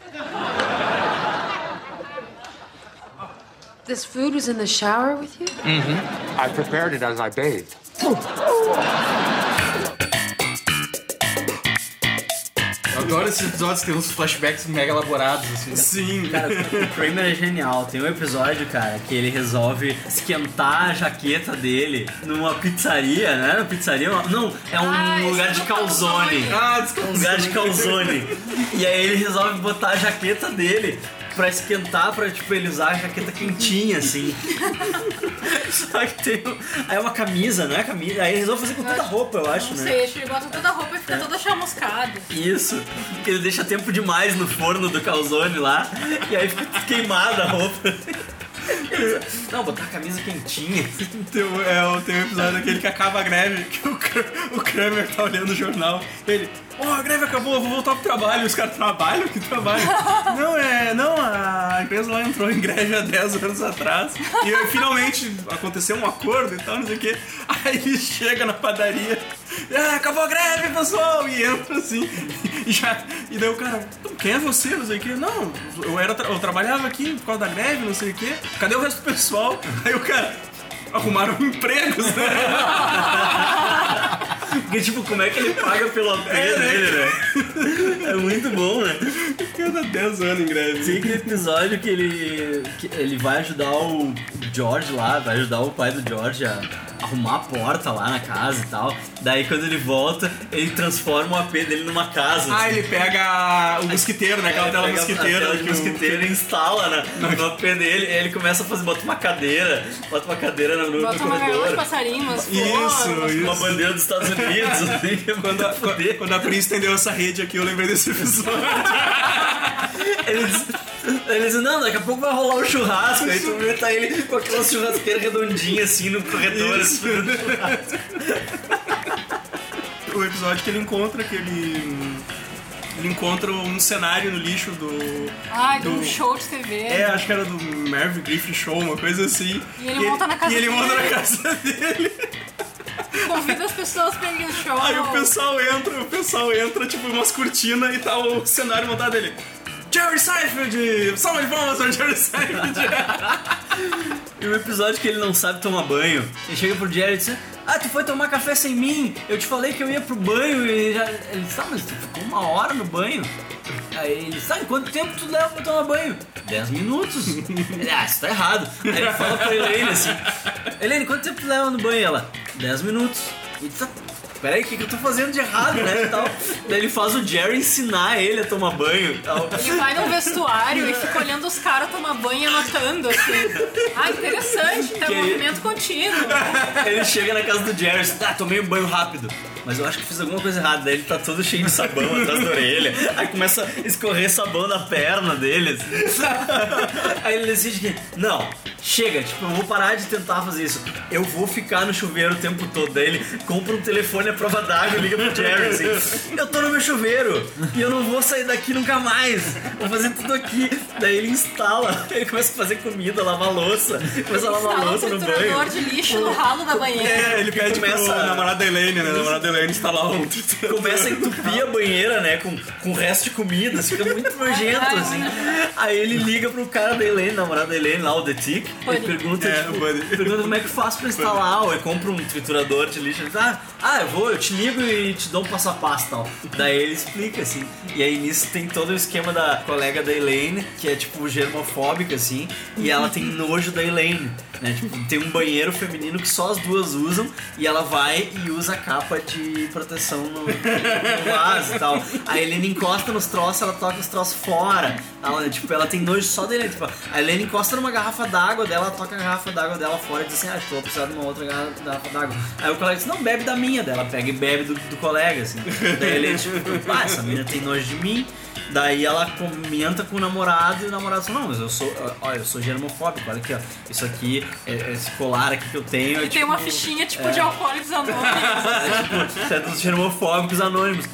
This food was in the shower with you? Mm-hmm. I prepared it as I bathed. Eu adoro esses episódios que tem uns flashbacks mega elaborados, assim. Sim. Cara, o Kramer é genial. Tem um episódio, cara, que ele resolve esquentar a jaqueta dele numa pizzaria, não é uma pizzaria? Não, é um Ah, lugar é de calzone. calzone. Ah, um lugar de calzone. E aí ele resolve botar a jaqueta dele pra esquentar, pra tipo, ele usar a jaqueta quentinha, assim. Só que tem. um- Aí é uma camisa, não é camisa? Aí ele resolve fazer com toda a roupa, eu acho, Não né? sei, acho que ele bota toda a roupa e fica toda chamuscada. Isso, porque ele deixa tempo demais no forno do calzone lá, e aí fica queimada a roupa. Não, botar a camisa quentinha. Tem, um- é, o- tem um episódio daquele que acaba a greve, que o, Kra- o Kramer tá olhando o jornal. Ele, ó, a greve acabou, eu vou voltar pro trabalho. Os caras trabalham? Que trabalho? não, é. Não, a empresa lá entrou em greve há 10 anos atrás. E finalmente aconteceu um acordo e tal, não sei o quê. Aí ele chega na padaria. Ah, acabou a greve, pessoal! E entra assim. E, já, e daí o cara, quem é você? Não sei o quê. Não, eu, era, eu trabalhava aqui por causa da greve, não sei o quê. Cadê o resto do pessoal? Aí o cara, arrumaram empregos, né? Porque, tipo, como é que ele paga pelo AP dele, né? É muito bom, né? Cada 10 anos em greve. Tem aquele episódio que ele, que ele vai ajudar o George lá, vai ajudar o pai do George a arrumar a porta lá na casa e tal. Daí quando ele volta, ele transforma o AP dele numa casa. Ah, assim. ele pega o mosquiteiro, né? Aquela É, tela mosquiteira. A tela de que o- mosquiteiro e instala na, no AP dele. E aí ele começa a fazer, bota uma cadeira, bota uma cadeira no, no Bota uma gaiola de corredor. passarinho, umas Isso, flores. isso. Uma bandeira dos Estados Unidos. Assim, Quando a, quando a Pri estendeu essa rede aqui, eu lembrei desse episódio. Eles, eles dizem, não, daqui a pouco vai rolar um churrasco. Aí tu vê tá ele com aquela churrasqueira redondinha assim no corredor. Isso. assim. o episódio que ele encontra aquele. Ele encontra um cenário no lixo do. De do- um show de TV. É, acho que era do Merv Griffin Show, uma coisa assim. E ele monta na casa E ele dele. monta na casa dele. Convida as pessoas pra irem no show. Aí o pessoal entra, o pessoal entra, tipo, umas cortinas e tá o cenário montado dele. Jerry Seinfeld! Salva de palmas para Jerry Seinfeld! E um episódio que ele não sabe tomar banho. Ele chega pro Jerry e diz: Ah, tu foi tomar café sem mim? Eu te falei que eu ia pro banho e já. Ele disse: Tá, mas tu ficou uma hora no banho. Aí ele sabe quanto tempo tu leva pra tomar banho? 10 minutos. Ele, ah, isso tá errado. Aí ele fala pra Helene assim: Helene, quanto tempo tu leva no banho? Ela: 10 minutos. Ele tá. Peraí, o que, que eu tô fazendo de errado, né? E tal. Daí ele faz o Jerry ensinar ele a tomar banho e tal. Ele vai no vestuário e fica olhando os caras tomar banho e anotando, assim. Ah, interessante, Que- um movimento contínuo. Ele chega na casa do Jerry e diz, tá, tomei um banho rápido. Mas eu acho que fiz alguma coisa errada. Daí ele tá todo cheio de sabão atrás da orelha. Aí começa a escorrer sabão na perna deles. Aí ele decide que, não, chega, tipo, eu vou parar de tentar fazer isso. Eu vou ficar no chuveiro o tempo todo. Daí ele compra um telefone à prova d'água e liga pro Jerry assim: Eu tô no meu chuveiro e eu não vou sair daqui nunca mais. Vou fazer tudo aqui. Daí ele instala, ele começa a fazer comida, lavar louça, começa a lavar Instala um louça no banho. de lixo no ralo da banheira. É, ele pede começa- pro namorado da Elaine, né? Namorado da Elaine instalar um Começa a entupir a banheira, né? Com, com o resto de comida, assim, fica muito nojento, assim. Aí ele liga pro cara da Helene, namorado da Helene, lá, o The Tick, e pergunta, É, tipo, pergunta como é que faz pra instalar, ou ele compra um triturador de lixo, ele diz, ah, ah, eu vou, eu te ligo e te dou um passo a passo e tal. Daí ele explica, assim, e aí nisso tem todo o esquema da colega da Elaine, que é tipo germofóbica, assim, e ela tem nojo da Elaine, né? Tipo, tem um banheiro feminino que só as duas usam, e ela vai e usa a capa de proteção no, no vaso e tal. A Helene encosta nos troços, ela toca os troços fora. Ela, tipo, ela tem nojo só dele. Tipo, a Helene encosta numa garrafa d'água dela, ela toca a garrafa d'água dela fora e diz assim, ah, vou precisar de uma outra garra- garrafa d'água. Aí o colega diz, não, bebe da minha. Daí ela pega e bebe do, do colega, assim. Daí ele, tipo, ah, essa menina tem nojo de mim. Daí ela comenta com o namorado e o namorado fala, não, mas eu sou, olha, eu sou germofóbico, olha aqui, ó. Isso aqui, é- esse colar aqui que eu tenho. E é, tem tipo, uma fichinha tipo é. de alcoólicos anônimos. É tipo, certos germofóbicos anônimos.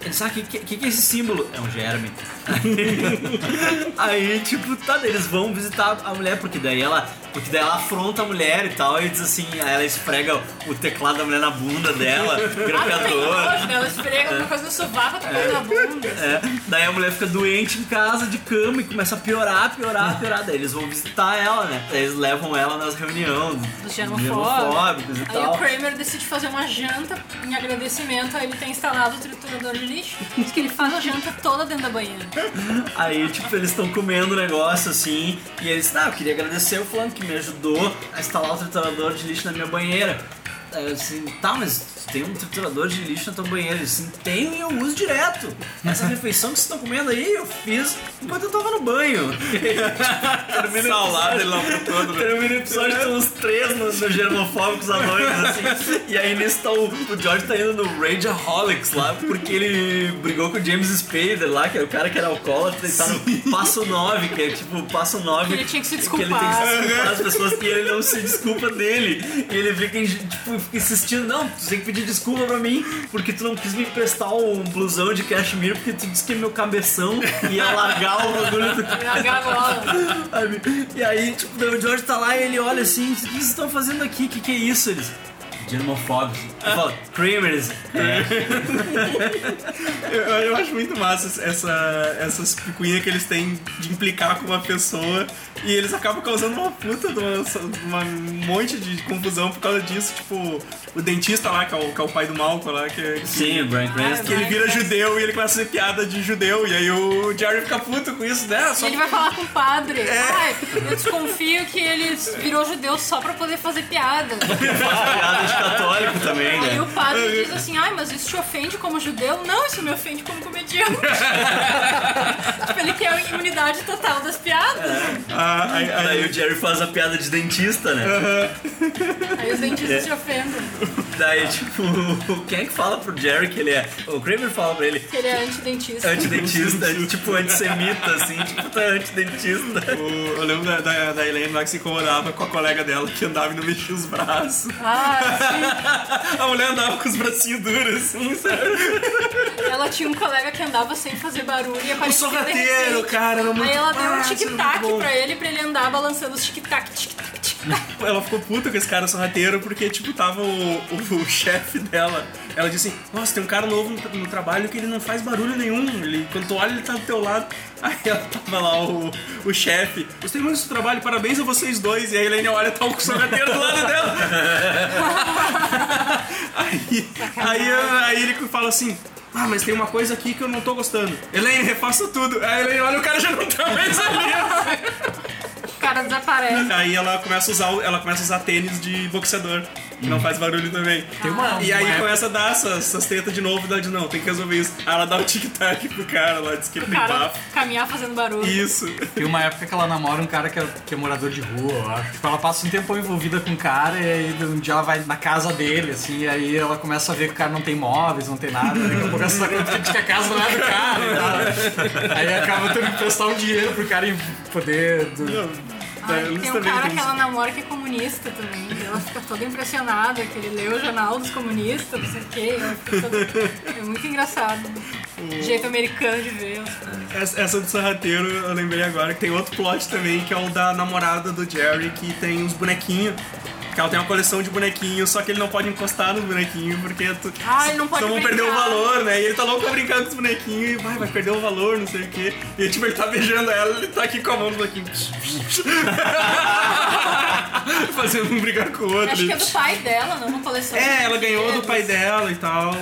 Ele sabe o que, que, que é esse símbolo? É um germe. Aí, tipo, tá, eles vão visitar a mulher, porque daí ela. Porque daí ela afronta a mulher e tal, e diz assim, aí ela esfrega o teclado da mulher na bunda dela, Ah, tem grampeador. Ela esfrega uma coisa no sovaco, outra coisa na bunda. É, daí a mulher fica doente em casa de cama e começa a piorar, piorar, piorar. Daí eles vão visitar ela, né? Daí eles levam ela nas reuniões Dos germofóbicos e Aí tal. o Kramer decide fazer uma janta em agradecimento ele ter instalado o triturador de lixo. Que ele faz a janta toda dentro da banheira. Aí, tipo, eles estão comendo o negócio assim, e eles, ah, eu queria agradecer o fulano que me ajudou a instalar o triturador de lixo na minha banheira. Aí eu assim, tá, mas tem um triturador de lixo na tua banheira? Ele assim, tenho e eu uso direto. Essa refeição que vocês estão comendo aí, eu fiz enquanto eu tava no banho. Termina o Salada, episódio- ele lavou todo, né? Termina o episódio com os três no, no germofóbicos anônimos, assim. E aí nisso tá o, o George tá indo no Rageaholics lá, porque ele brigou com o James Spader lá, que é o cara que era alcoólatra, e tá no passo 9, que é tipo o passo 9. Que ele tinha que se ele tem que se desculpar. desculpar das pessoas e ele não se desculpa dele. E ele fica, tipo, fica insistindo, não, tu tem que pedir desculpa pra mim, porque tu não quis me emprestar um blusão de cashmere, porque tu disse que meu cabeção ia largar o bagulho do largar a? E aí, tipo, o George tá lá e ele olha assim, o que vocês estão fazendo aqui? O que, que é isso? Eles. Germofóbicos. Ele fala, Kramers. É. Eu, eu acho muito massa essa, essas picuinhas que eles têm de implicar com uma pessoa e eles acabam causando uma puta de uma, de um monte de confusão por causa disso. Tipo, o dentista lá, que é o, que é o pai do Malcolm lá, que, que, Sim, o Bryan Cranston. que ele vira judeu e ele começa a fazer piada de judeu. E aí o Jerry fica puto com isso, né? E Só ele vai falar com o padre. Ai, eu desconfio que ele virou judeu só pra poder fazer piada. piada de católico também, Aí né? o padre diz assim, ai, mas isso te ofende como judeu? Não, isso me ofende como comediante. tipo, ele quer a imunidade total das piadas. Ah, aí, aí- Daí o Jerry faz a piada de dentista, né? Aí os dentistas É. se ofendem. Daí, tipo, quem é que fala pro Jerry que ele é. O Kramer fala pra ele. Que ele é antidentista. Antidentista, tipo antissemita, assim, tipo, tá antidentista. o- eu lembro da, da, da Helene lá que se incomodava com a colega dela que andava e não mexia os braços. Ah, A mulher andava com os bracinhos duros, assim, sabe? Ela tinha um colega que andava sem fazer barulho e O aparecia de sorrateiro, cara, era muito Aí ela deu um tic-tac pra ele, pra ele andar balançando os tic-tac, tic-tac, tic-tac. Ela ficou puta com esse cara sorrateiro porque, tipo, tava o, o, o chefe dela. Ela disse assim: Nossa, tem um cara novo no, no trabalho que ele não faz barulho nenhum. Ele, quando tu olha, ele tá do teu lado. Aí ela tava lá, o, o chefe. Gostei muito do trabalho, parabéns a vocês dois. E a Helene olha, tá o sorrateiro do lado dela. aí, aí, aí ele fala assim. Ah, mas tem uma coisa aqui que eu não tô gostando. Helene, refaça tudo. Aí a Helene olha, o cara já não tá mais ali. Cara desaparece. Aí ela começa a usar, ela começa a usar tênis de boxeador. que não faz barulho também. Tem uma- e aí uma começa a dar essas, essas tretas de novo, dá de não, tem que resolver isso. Aí ela dá o tic-tac pro cara lá, diz que ele tem cara bafo. caminhar fazendo barulho. Isso. Tem uma época que ela namora um cara que é, que é morador de rua, eu acho. Tipo, ela passa um tempão envolvida com o cara e aí um dia ela vai na casa dele, assim, e aí ela começa a ver que o cara não tem móveis, não tem nada. Aí daqui a pouco ela se dá conta de que a casa não é do cara e tal. Aí acaba tendo que prestar um dinheiro pro cara poder. do- Ai, tem um também cara têm que ela namora que é comunista também. Ela fica toda impressionada que ele leu o jornal dos comunistas, não sei o quê. Ela fica toda... É muito engraçado. Jeito americano de ver. Essa, essa do Sarrateiro, eu lembrei agora que tem outro plot também, que é o da namorada do Jerry, que tem uns bonequinhos. Ela tem uma coleção de bonequinhos, só que ele não pode encostar nos bonequinhos, porque tu, Ah, ele não pode senão vão perder o valor, né? E ele tá louco pra brincar com os bonequinhos e vai, vai perder o valor, não sei o quê. E tipo, ele tá beijando ela, ele tá aqui com a mão no bonequinho. Fazendo um brigar com o outro. Acho que é do pai dela, não uma coleção. É, ela ganhou do brinquedos. pai dela e tal,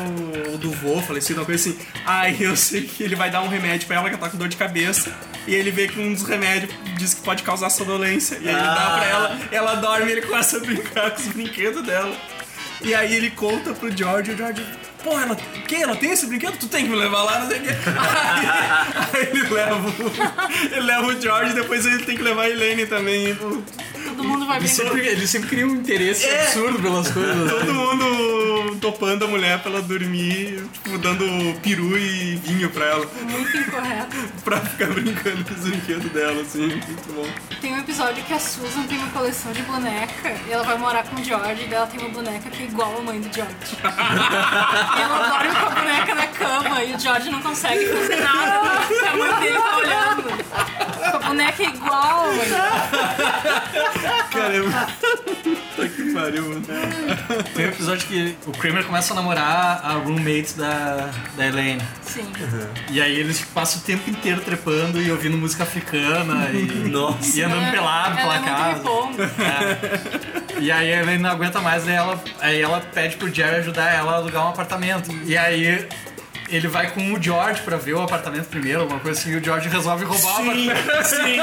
ou do vô falecido, uma coisa assim. Aí eu sei que ele vai dar um remédio pra ela que ela tá com dor de cabeça. E ele vê que um dos remédios diz que pode causar sonolência. E aí ele dá pra ela, ela dorme e ele começa a brincar com os brinquedos dela. E aí ele conta pro George, e o George, pô, ela, que? ela tem esse brinquedo? Tu tem que me levar lá, não sei o quê. Aí, aí ele leva o, ele leva o George e depois ele tem que levar a Elaine também. Todo mundo vai Ele brincar. sempre, ele sempre cria um interesse É. absurdo pelas coisas. né? Todo mundo topando a mulher pra ela dormir, tipo, dando peru e vinho pra ela. Muito incorreto. Pra ficar brincando com os brinquedos dela, assim, muito bom. Tem um episódio que a Susan tem uma coleção de boneca e ela vai morar com o George e ela tem uma boneca que é igual a mãe do George. e ela dorme com a boneca na cama e o George não consegue fazer nada porque a mãe dele tá olhando. A boneca é igual dele. Caramba. Puta que pariu, mano. Tem um episódio que o Kramer começa a namorar a roommate da, da Elaine. Sim. E aí eles passam o tempo inteiro trepando e ouvindo música africana e, Nossa. e andando É, pelado ela pela é casa. É. E aí a Elaine não aguenta mais, aí ela, aí ela pede pro Jerry ajudar ela a alugar um apartamento. E aí ele vai com o George pra ver o apartamento primeiro, alguma coisa assim, e o George resolve roubar o Sim, apartamento. sim.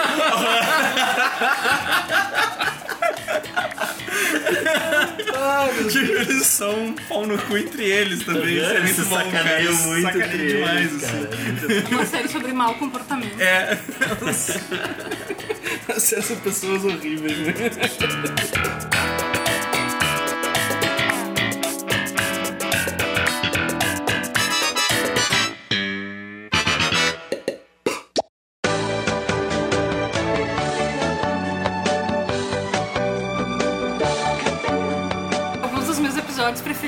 Tipo, eles são um pau no cu entre eles também. Isso é muito bom, cara. muito sacaneiam entre demais, eles, assim. Uma série sobre mau comportamento. É. Acessa pessoas horríveis, né?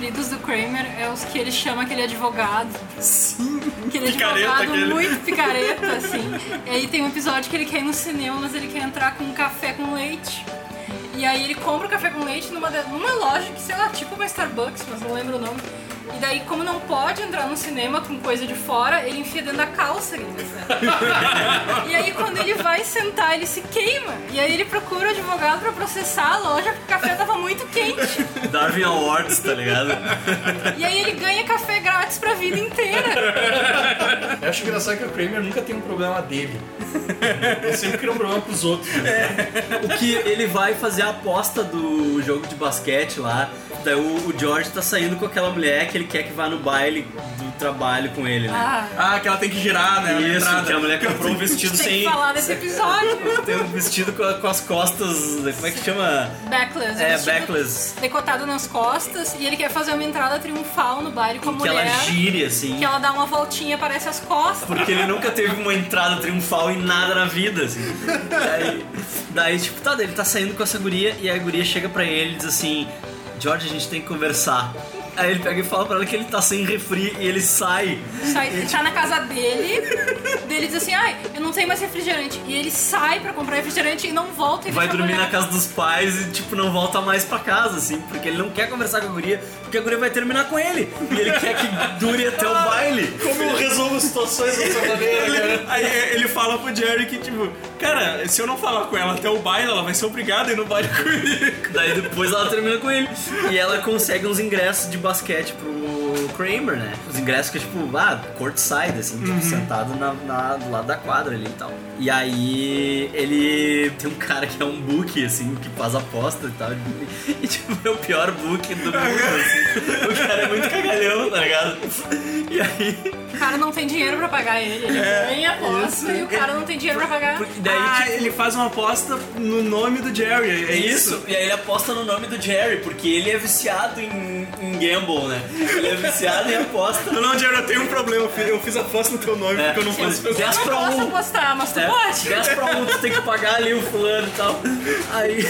Preferidos do Kramer é os que ele chama aquele advogado. Sim. Aquele Picareta advogado aquele. muito picareta, assim. E aí tem um episódio que ele quer ir no cinema, mas ele quer entrar com um café com leite. E aí ele compra o café com leite numa, numa loja que, sei lá, tipo uma Starbucks, mas não lembro o nome. E daí, como não pode entrar no cinema com coisa de fora, ele enfia dentro da calça. E aí, quando ele vai sentar, ele se queima. E aí ele procura o advogado pra processar a loja porque o café tava muito quente. Darwin Awards, tá ligado? E aí ele ganha café grátis pra vida inteira. Eu acho engraçado que o Kramer nunca tem um problema dele. Ele sempre cria um problema pros outros. O que ele vai fazer a aposta do jogo de basquete lá. Daí o, o George tá saindo com aquela mulher que ele quer que vá no baile do trabalho com ele, né? Ah, Ah, que ela tem que girar, né? na Isso, entrada. que a mulher comprou um vestido tem sem. que falar desse episódio. Tem um vestido com, a- com as costas. Como é que chama? Backless. É, vestido backless. Decotado nas costas. E ele quer fazer uma entrada triunfal no baile com a Que mulher. ela gire, assim. Que ela dá uma voltinha aparece as costas. Porque ele nunca teve uma entrada triunfal em nada na vida, assim. Daí, daí, tipo, tá, daí ele tá saindo com essa guria e a guria chega pra ele e diz assim: George, a gente tem que conversar. Aí ele pega e fala pra ela que ele tá sem refri e ele sai. Sai, ele tá na casa dele. Dele diz assim: ai, eu não tenho mais refrigerante. E ele sai pra comprar refrigerante e não volta e Vai dormir na casa dos pais e, tipo, não volta mais pra casa, assim, porque ele não quer conversar com a guria, porque a guria vai terminar com ele. E ele quer que dure até o baile. Como eu resolvo situações dessa maneira, Ele, aí ele fala pro Jerry que, tipo, cara, se eu não falar com ela até o baile, ela vai ser obrigada a ir no baile comigo. Daí depois ela termina com ele. E ela consegue uns ingressos de basquete pro Kramer, né? Os ingressos que, tipo, ah, courtside, assim, tipo, sentado na, na- do lado da quadra ali e tal. E aí ele tem um cara que é um book, assim, que faz aposta e tal. E, tipo, é o pior book do mundo, assim. O cara é muito cagalhão, tá ligado? E aí. O cara não tem dinheiro pra pagar ele. Ele É, ganha aposta e o cara não tem dinheiro pra pagar. daí, ah, tipo- ele faz uma aposta no nome do Jerry, é É isso? isso, e aí ele aposta no nome do Jerry, porque ele é viciado em, em gamble, né? Ele é viciado em aposta. Não, não, Jerry, eu tenho um problema, eu fiz, eu fiz aposta no teu nome É, porque eu não posso dez pensar. pra Posso um. apostar, mas tu É, pode? 10 pra 1, tu tem que pagar ali o fulano e tal. Aí.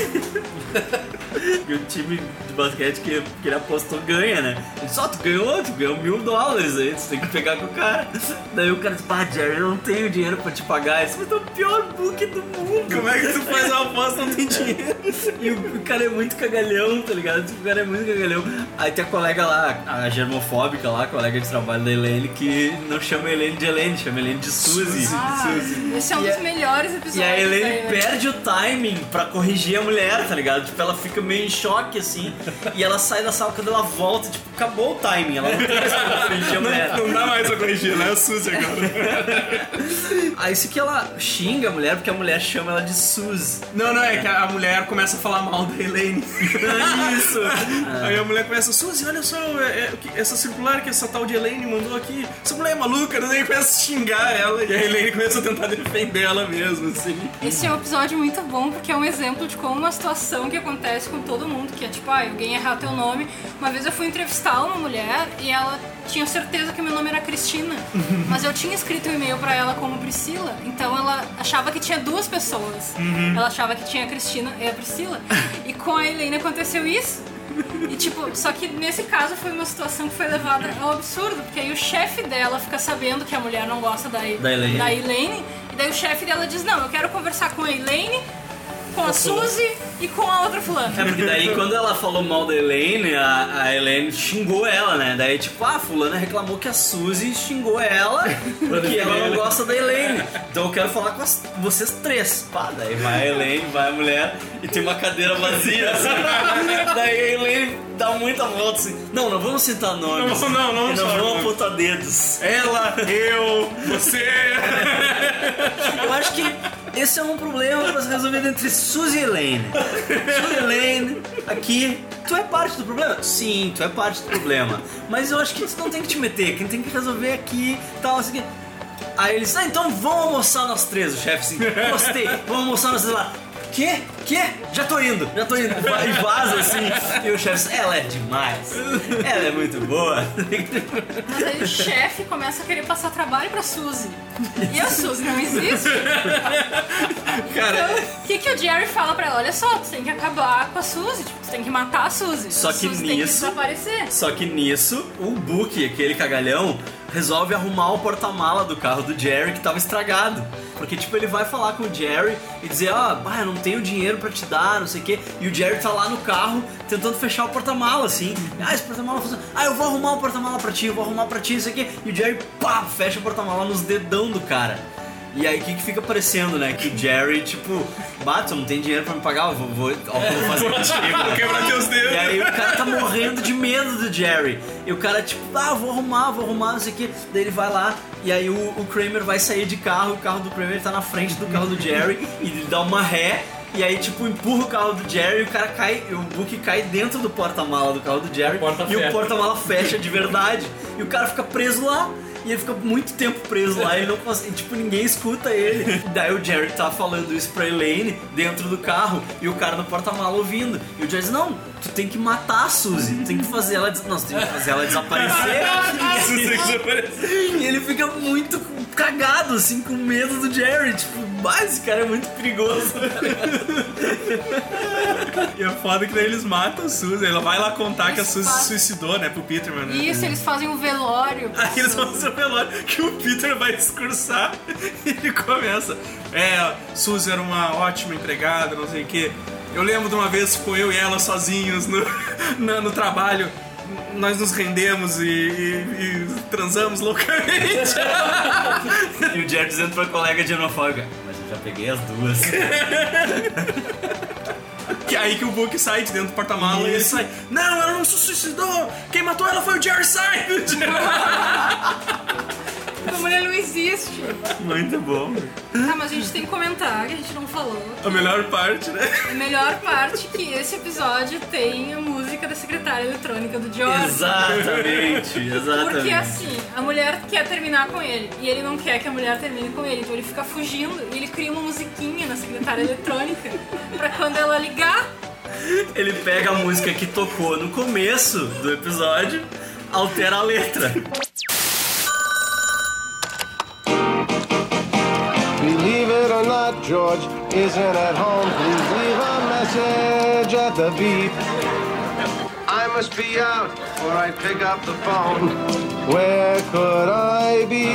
E o time de basquete que, que ele apostou ganha, né? Ele só tu ganhou, tu ganhou mil dólares aí, tu tem que pegar com o cara. Daí o cara diz, pá, Jerry, eu não tenho dinheiro pra te pagar. Esse vai ser o pior book do mundo. Como é que tu faz uma aposta e não tem dinheiro? E o, o cara é muito cagalhão, tá ligado? O cara é muito cagalhão. Aí tem a colega lá, a germofóbica lá, a colega de trabalho da Helene, que não chama a Helene de Helene, chama a Helene de Suzy. Ah, esse é um dos melhores episódios. E a Helene perde o timing pra corrigir a mulher, tá ligado? Tipo, ela fica meio em choque, assim, e ela sai da sala quando ela volta, tipo, acabou o timing, ela não tem mais como corrigir a mulher. Não, não dá mais pra corrigir, né? É a Suzy agora. Aí isso que ela xinga a mulher, porque a mulher chama ela de Suzy. Não, não, é que a mulher começa a falar mal da Elaine. Isso. Aí a mulher começa, Suzy, olha só, é- é essa circular que essa tal de Elaine mandou aqui, essa mulher é maluca, daí começa a xingar ela e a Elaine começa a tentar defender ela mesma, assim. Esse é um episódio muito bom porque é um exemplo de como uma situação que acontece com todo mundo, que é tipo, ah, alguém errar teu nome. Uma vez eu fui entrevistar uma mulher e ela tinha certeza que meu nome era Cristina, mas eu tinha escrito um e-mail pra ela como Priscila, então ela achava que tinha duas pessoas. Uhum. Ela achava que tinha a Cristina e a Priscila. E com a Helene aconteceu isso. E tipo, só que nesse caso foi uma situação que foi levada ao absurdo, porque aí o chefe dela fica sabendo que a mulher não gosta da, Da Elaine. da Elaine, e daí o chefe dela diz: Não, eu quero conversar com a Elaine, com a Suzy e com a outra fulana. É porque daí quando ela falou mal da Helene, a, a Helene xingou ela, né? Daí tipo, ah, fulana reclamou que a Suzy xingou ela porque ela não gosta da Helene. Então eu quero falar com as- vocês três. Pá, daí vai a Helene, vai a mulher e tem uma cadeira vazia, assim. daí a Helene dá muita volta assim. Não, não vamos citar nomes. Não, não, não só não vamos apontar dedos. Ela, eu, você. Eu acho que esse é um problema pra ser resolvido entre Suzy e Helene. Suzy e Helene, aqui, tu é parte do problema? Sim, tu é parte do problema. Mas eu acho que isso não tem que te meter, quem tem que resolver aqui tal, assim. Aí eles, ah, então vamos almoçar nós três, o chefe assim, gostei, vamos almoçar nós três lá. Quê? Quê? Já tô indo, já tô indo. E vaza assim. E o chefe ela é demais. Ela é muito boa. Mas aí o chefe começa a querer passar trabalho pra Suzy. E a Suzy não existe. Cara, Então, o que, que o Jerry fala pra ela? Olha só, tu tem que acabar com a Suzy, tipo, tu tem que matar a Suzy. Só a que Suzy tem que nisso- desaparecer. Só que nisso, o Book, aquele cagalhão, resolve arrumar o porta-mala do carro do Jerry que tava estragado. Porque, tipo, ele vai falar com o Jerry e dizer, ó, bah, eu não tenho dinheiro pra te dar, não sei o quê. E o Jerry tá lá no carro tentando fechar o porta-mala, assim. Ah, esse porta-mala funciona. Ah, eu vou arrumar o porta-mala pra ti, eu vou arrumar pra ti, não sei o quê. E o Jerry, pá, fecha o porta-mala nos dedão do cara. E aí, o que, que fica parecendo, né? Que o Jerry, tipo, bato, não tem dinheiro pra me pagar, eu vou, vou, ó, vou fazer contigo. Vou quebrar teus dedos. E aí o cara tá morrendo de medo do Jerry. E o cara, tipo, ah, vou arrumar, vou arrumar, não sei o que. Daí ele vai lá e aí o, o Kramer vai sair de carro, o carro do Kramer tá na frente do carro do Jerry e ele dá uma ré. E aí, tipo, empurra o carro do Jerry e o cara cai, o Book cai dentro do porta-mala do carro do Jerry. e o porta-mala fecha de verdade. E o cara fica preso lá. E ele fica muito tempo preso lá, ele não consegue, tipo, ninguém escuta ele. Daí o Jerry tá falando isso pra Elaine dentro do carro e o cara no porta-mala ouvindo. E o Jerry diz: Não, tu tem que matar a Suzy, tu tem que fazer ela. des- Não, tem que fazer ela desaparecer. E ele fica muito cagado, assim, com medo do Jerry. Tipo, "Bah, esse cara é muito perigoso. E é foda que daí eles matam a Suzy. Ela vai lá contar que a Suzy se fazem- suicidou, né, pro Peterman, né? Isso, eles fazem um velório. Aí eles Suzy. vão fazer o velório que o Peter vai discursar e ele começa. É, Suzy era uma ótima empregada, não sei o quê. Eu lembro de uma vez que ficou eu e ela sozinhos no, na- no trabalho. Nós nos rendemos e, e- e transamos loucamente. E o Jerry dizendo pra colega de xenofóbica: Mas já peguei as duas. Que aí que o Book sai de dentro do porta-mala e ele sai. Não, ela não se suicidou! Quem matou ela foi o Jerry Seinfeld! A mulher não existe. Muito bom. Tá, mas a gente tem que comentar, que a gente não falou. A melhor parte, né? A melhor parte é que esse episódio tem a música da secretária eletrônica do George. Exatamente, exatamente. Porque assim, a mulher quer terminar com ele e ele não quer que a mulher termine com ele, então ele fica fugindo e ele cria uma musiquinha na secretária eletrônica pra quando ela ligar, Ele pega a música que tocou no começo do episódio, altera a letra. It or not, George isn't at home. Please leave a message at the beep. I must be out or I pick up the phone. Where could I be?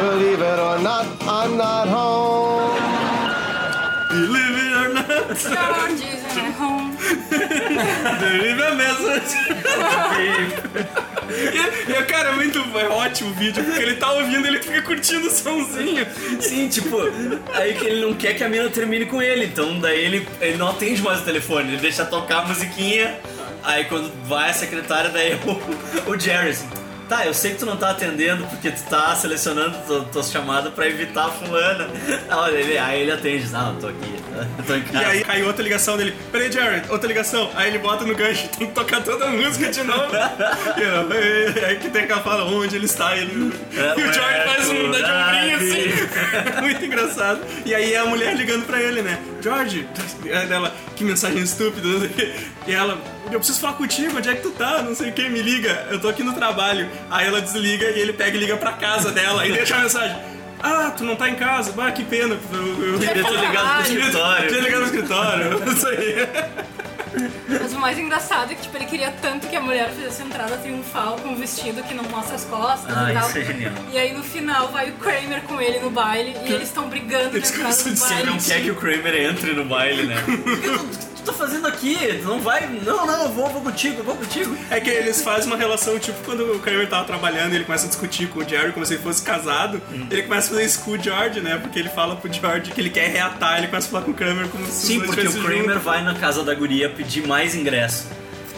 Believe it or not, I'm not home. Isn't at home. A message. e, e, cara, é muito é ótimo o vídeo, porque ele tá ouvindo ele fica curtindo o somzinho. Sim, tipo, aí que ele não quer que a mina termine com ele, então daí ele, ele não atende mais o telefone, ele deixa tocar a musiquinha, aí quando vai a secretária, daí o, o Jerry assim, tá, eu sei que tu não tá atendendo porque tu tá selecionando tu- tuas chamadas pra evitar a fulana. Olha, ele, aí ele atende, não, eu tô aqui, eu tô em E casa. aí cai outra ligação dele. Peraí, Jared, outra ligação. Aí ele bota no gancho, tem que tocar toda a música de novo. e aí que tem aquela fala onde ele está. E, ele, e o George faz um dá de ombrinho assim. Muito engraçado. E aí é a mulher ligando pra ele, né? George, é dela, que mensagem estúpida. E ela, eu preciso falar contigo, onde é que tu tá? Não sei o que, me liga, eu tô aqui no trabalho. Aí ela desliga e ele pega e liga pra casa dela e deixa a mensagem. Ah, tu não tá em casa? Ah, que pena. Eu, eu, Devia ter ligado pro escritório. Devia ligar no escritório. Isso aí. Mas o mais engraçado é que tipo, ele queria tanto que a mulher fizesse a entrada triunfal com um vestido que não mostra as costas Ah, e tal. isso é genial. E aí no final vai o Kramer com ele no baile e eles estão brigando Eles na entrada do Você baile. não quer que o Kramer entre no baile, né? O que tu, tá fazendo aqui? Não vai. Não, não, eu vou, vou contigo, vou contigo. É que eles fazem uma relação, tipo, quando o Kramer tava trabalhando ele começa a discutir com o Jerry como se ele fosse casado, ele começa a fazer isso com o George, né? Porque ele fala pro George que ele quer reatar, ele começa a falar com o Kramer como se Sim, porque o Kramer juntos. vai na casa da guria pedir mais ingresso.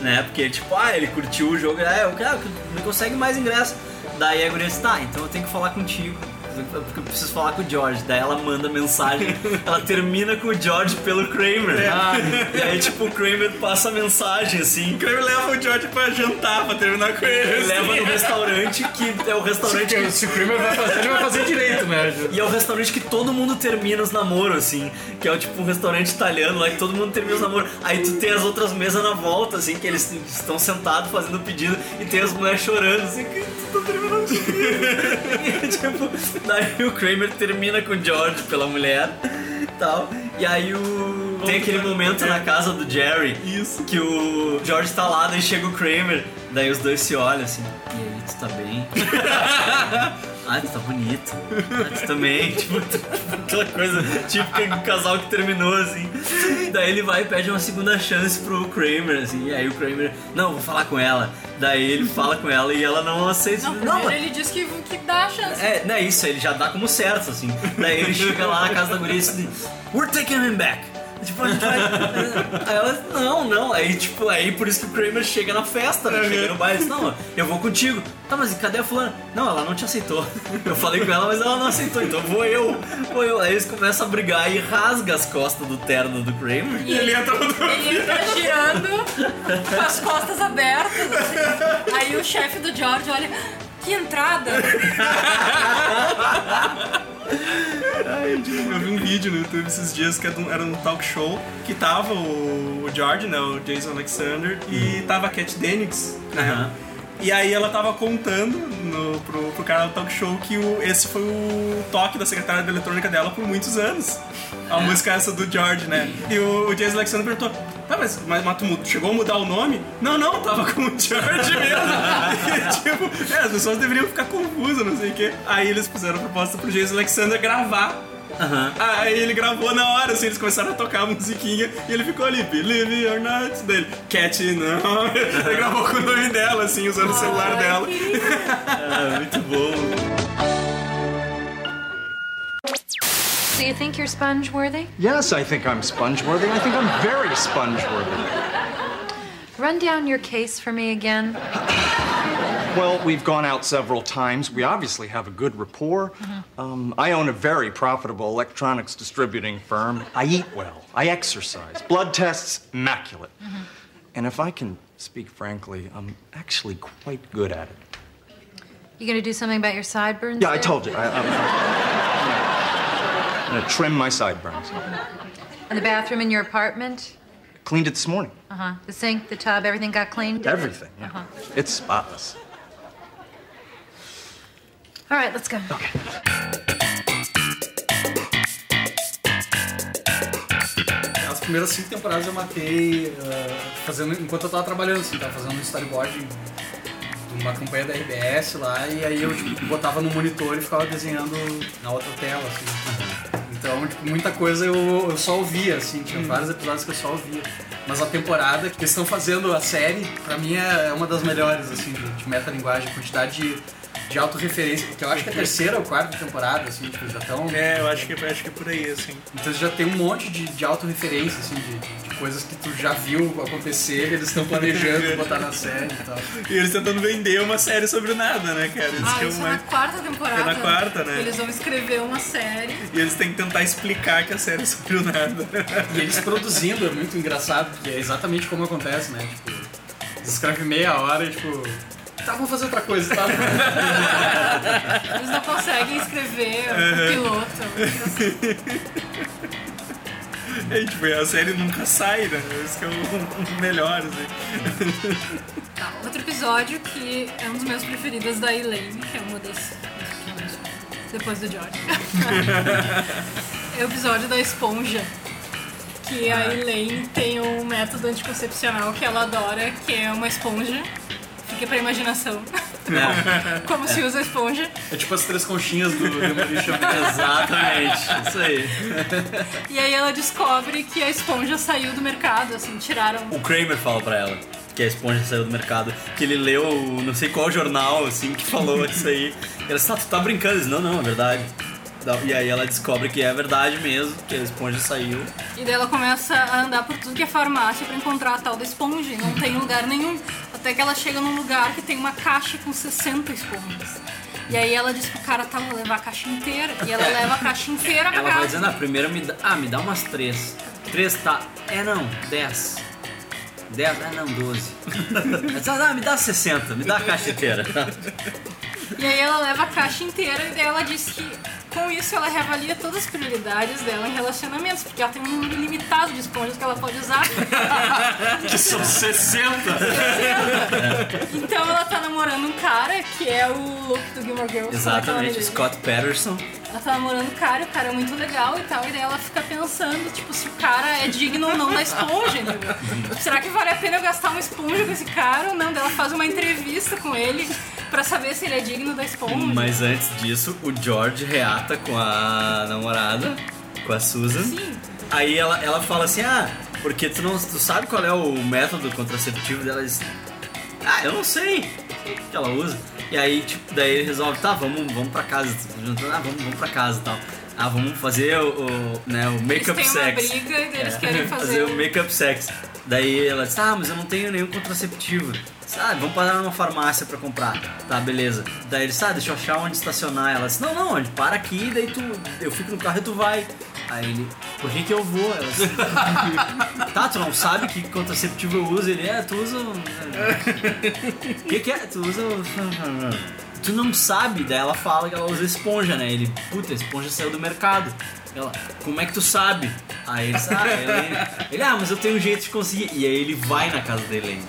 Né? Porque, tipo, ah, ele curtiu o jogo, é, eu quero, não consegue mais ingresso. Daí a guria diz, tá, então eu tenho que falar contigo. Porque eu preciso falar com o George. Daí ela manda mensagem, ela termina com o George pelo Kramer. É. Ah, e aí, tipo, o Kramer passa a mensagem assim. O Kramer leva o George pra jantar, pra terminar com ele. Ele leva no restaurante que é o restaurante que. Se o Kramer vai fazer, ele vai fazer direito, né? E é o restaurante que todo mundo termina os namoros, assim. Que é o tipo um restaurante italiano lá que todo mundo termina os namoros. Aí tu tem as outras mesas na volta, assim, que eles estão sentados fazendo pedido e tem as mulheres chorando, assim, que tu tá terminando e, tipo, daí o Kramer termina com o George pela mulher tal. E aí o. Tem aquele momento na casa do Jerry Isso. que o George tá lá, daí chega o Kramer, daí os dois se olham assim, e aí, tu tá bem? ah, tu tá bonito. Ah, tu também, tipo, aquela coisa típica do casal que terminou, assim. Daí ele vai e pede uma segunda chance pro Kramer, assim, e aí o Kramer, não, vou falar com ela. Daí ele fala com ela e ela não aceita. Não, Não, ele diz que, que dá a chance. é, não é isso, ele já dá como certo, assim. Daí ele chega lá na casa da guria e diz, We're taking him back. Tipo, a gente vai. Aí ela, não, não. Aí, tipo, aí por isso que o Kramer chega na festa, né? Chega no baile e diz, não, eu vou contigo. Tá, mas e cadê a fulana? Não, ela não te aceitou. Eu falei com ela, mas ela não aceitou, então vou eu. Vou eu. Aí eles começam a brigar e rasga as costas do terno do Kramer. E ele entra, ele entra girando com as costas abertas. assim. Aí o chefe do George olha. Que entrada! Eu vi um vídeo no YouTube esses dias que era um- talk show que tava o, George, né, o Jason Alexander, e tava a Cat Dennings, né? E aí ela tava contando no, pro, pro cara do talk show que o, esse foi o toque da secretária da eletrônica dela por muitos anos. A música essa do George, né? E o, o Jason Alexander perguntou, tá, mas, mas, mas tu chegou a mudar o nome? Não, não, tava com o George mesmo. e, tipo, é, as pessoas deveriam ficar confusas, não sei o quê. Aí eles fizeram a proposta pro Jason Alexander gravar Aí ele gravou na hora, assim, eles começaram a tocar a musiquinha e ele ficou ali, Believe it or not, dele, Cat, não. Ele gravou com o nome dela, assim, usando o celular dela. Ah, muito bom. So you think you're sponge worthy? Yes, I think I'm sponge worthy. I think I'm very sponge worthy. Run down your case for me again. Well, we've gone out several times. We obviously have a good rapport. Um, I own a very profitable electronics distributing firm. I eat well. I exercise. Blood tests, immaculate. And if I can speak frankly, I'm actually quite good at it. You gonna do something about your sideburns? Yeah, I told you. I, I'm, I'm gonna trim my sideburns. And the bathroom in your apartment? Cleaned it this morning. Uh huh. The sink, the tub, everything got cleaned? Everything. Yeah. Uh-huh. It's spotless. All right, let's go. As primeiras cinco temporadas eu matei ah, fazendo, enquanto eu tava trabalhando, assim, tava fazendo um storyboard de uma campanha da RBS lá, e aí eu tipo, botava no monitor e ficava desenhando na outra tela, assim. Então, tipo, muita coisa eu, eu só ouvia, assim, tinha vários episódios que eu só ouvia. Mas a temporada que eles estão fazendo a série, pra mim é uma das melhores, assim, de, de metalinguagem, quantidade de, de autorreferência, porque eu acho que é a terceira ou quarta temporada, assim, tipo, já estão. É, eu acho que, acho que é por aí, assim. Então já tem um monte de, de autorreferência, assim, de, de coisas que tu já viu acontecer, eles estão planejando botar na série e tal. E eles tentando vender uma série sobre o nada, né, cara? Isso Ah, que é isso é uma- na quarta temporada. É na quarta, né? Eles vão escrever uma série. E eles têm que tentar explicar que a série é sobre o nada. E eles produzindo é muito engraçado, porque é exatamente como acontece, né? Tipo, eles escrevem meia hora e tipo. Tá, vamos fazer outra coisa, tá? Eles não conseguem escrever o piloto. É, tipo, a série nunca sai, né? Esse que é o, o melhor, assim. Tá, outro episódio que é um dos meus preferidos da Elaine, que é uma das. Depois do George. é o episódio da esponja. Que a Elaine tem um método anticoncepcional que ela adora, que é uma esponja. Fica pra imaginação. Como se usa a esponja. É tipo as três conchinhas do Demolition. Exatamente, isso aí. E aí ela descobre que a esponja saiu do mercado, assim, tiraram. O Kramer fala pra ela que a esponja saiu do mercado, que ele leu não sei qual jornal, assim, que falou isso aí. E ela disse, tá, tu tá brincando? Ele disse, não, não, é verdade. E aí ela descobre que é verdade mesmo, que a esponja saiu. E daí ela começa a andar por tudo que é farmácia pra encontrar a tal da esponja. E não tem lugar nenhum. Até que ela chega num lugar que tem uma caixa com 60 esponjas. E aí ela diz pro cara, tá, vou levar a caixa inteira. E ela leva a caixa inteira pra Ela vai casa. dizendo, ah, primeiro me dá. Ah, me dá umas três. Três tá. É não, dez. Dez, ah não, doze. Ela diz, ah, me dá 60, me dá a caixa inteira. E aí ela leva a caixa inteira e daí ela diz que com isso ela reavalia todas as prioridades dela em relacionamentos, porque ela tem um número limitado de esponjas que ela pode usar. Que são 60! Então ela tá namorando um cara que é o Luke do Gilmore Girls. Exatamente, Scott. Scott Patterson. Ela tá namorando o cara, o cara é muito legal e tal, e daí ela fica pensando, tipo, se o cara é digno ou não da esponja, entendeu? Será que vale a pena eu gastar uma esponja com esse cara ou não? Daí ela faz uma entrevista com ele pra saber se ele é digno da esponja. Mas antes disso, o George reata com a namorada, com a Susan. Sim. Aí ela, ela fala assim, ah, porque tu não tu sabe qual é o método contraceptivo dela? Ah, eu não sei. O que ela usa? E aí, tipo, daí ele resolve, tá, vamos, vamos pra casa. Ah, vamos, vamos pra casa e tal. Ah, vamos fazer o, o, né, o make-up Eles têm uma sex. briga e eles querem fazer o um- make-up sex. Daí ela diz, ah, mas eu não tenho nenhum contraceptivo. Ah, vamos parar numa farmácia pra comprar. Tá, beleza. Daí ele ah, deixa eu achar onde estacionar. Ela disse, não, não, onde? Para aqui, daí tu. Eu fico no carro e tu vai. Aí ele, por que que eu vou? Ela disse, tá, tu não sabe que contraceptivo eu uso? Ele, é, tu usa. O que, que é? Tu usa. Tu não sabe, daí ela fala que ela usa esponja, né? Ele, puta, a esponja saiu do mercado. Ela, como é que tu sabe? Aí ele, ah. Ele, ah, mas eu tenho um jeito de conseguir. E aí ele vai na casa da Helene.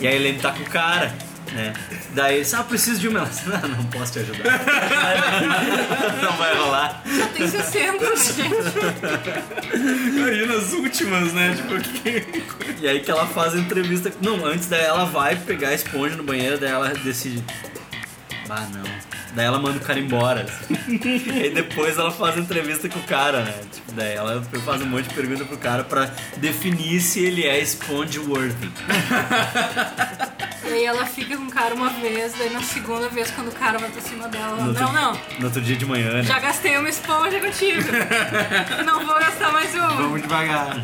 E a Helene tá com o cara, né? Daí ele disse, ah, preciso de uma. Ela disse, não, não posso te ajudar. não vai rolar. Já tem 60, gente. Imagina as últimas, né? Tipo, que... E aí que ela faz a entrevista. Não, antes daí ela vai pegar a esponja no banheiro, daí ela decide. Bah, não. Daí ela manda o cara embora. assim. e depois ela faz entrevista com o cara, né? Tipo, daí ela faz um monte de pergunta pro cara pra definir se ele é sponge worthy. E aí ela fica com o cara uma vez, daí na segunda vez, quando o cara vai pra cima dela, ela, outro- não, não, No outro dia de manhã, né? já gastei uma esponja contigo. não vou gastar mais uma. Vamos devagar.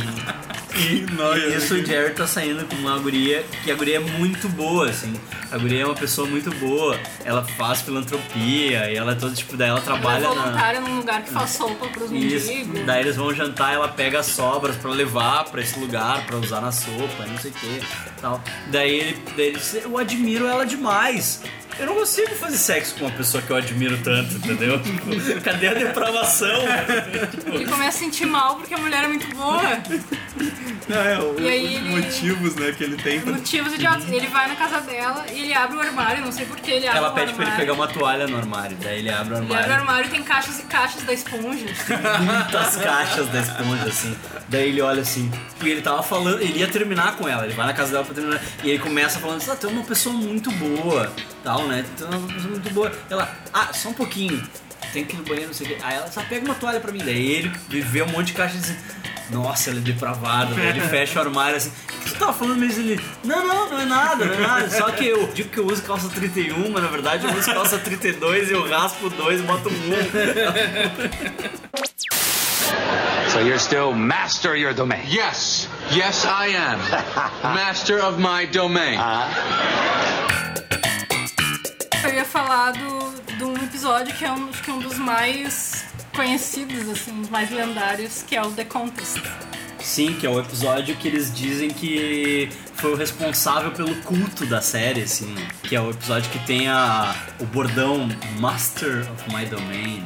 E isso o Jerry tá saindo com uma guria, que a guria é muito boa, assim. A guria é uma pessoa muito boa. Ela faz filantropia e ela é toda, tipo, daí ela Ela é trabalha na. voluntária num lugar que faz sopa pros Isso. mendigos. Daí eles vão jantar, ela pega as sobras pra levar pra esse lugar, pra usar na sopa, não sei o que, tal. Daí ele, daí ele eu admiro ela demais. Eu não consigo fazer sexo com uma pessoa que eu admiro tanto, entendeu? Tipo, Cadê a depravação? Ele começa a sentir mal porque a mulher é muito boa. Não, é, o- E aí os ele- motivos, né, que ele tem pra... Motivos idiotas. Ele vai na casa dela e ele abre o armário, não sei porquê, ele abre Ela o pede pra ele armário. pegar uma toalha no armário, daí ele abre o Ele abre o armário. armário e tem caixas e caixas da esponja. muitas caixas da esponja, assim. Daí ele olha assim, e ele tava falando, ele ia terminar com ela, ele vai na casa dela pra terminar. E ele começa falando assim, ah, tu é uma pessoa muito boa, tal, né? Tu é uma pessoa muito boa. Ela, ah, só um pouquinho, tem que ir no banheiro, não sei o quê. Aí ela, só pega uma toalha pra mim. Daí ele vê um monte de caixa e diz, nossa, ela é depravada. Daí ele fecha o armário assim, o que tu tava falando mesmo? Ele, não, não, não é nada, não é nada. Só que eu digo que eu uso calça 31, mas na verdade eu uso calça 32 e eu raspo dois e boto um. So you're still master of your domain? Yes. Yes, I am. master of my domain. Eu ia falar do, de um episódio que é um, acho que é um dos mais conhecidos, assim, um dos mais lendários, que é o The Contest. Sim, que é o episódio que eles dizem que foi o responsável pelo culto da série, assim. Que é o episódio que tem a, o bordão Master of My Domain.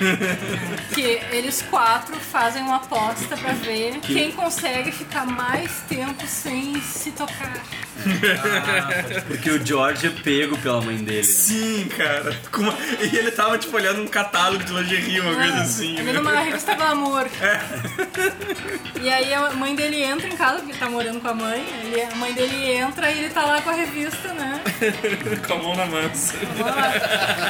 Que eles quatro fazem uma aposta pra ver Que- quem consegue ficar mais tempo sem se tocar. Porque o George é pego pela mãe dele. Sim, cara. Uma- E ele tava, tipo, olhando um catálogo de lingerie, uma coisa assim. Ele né? numa revista Glamour. E aí a mãe dele entra em casa, porque ele tá morando com a mãe. ele- a mãe dele entra e ele tá lá com a revista, né? com a mão na mansa.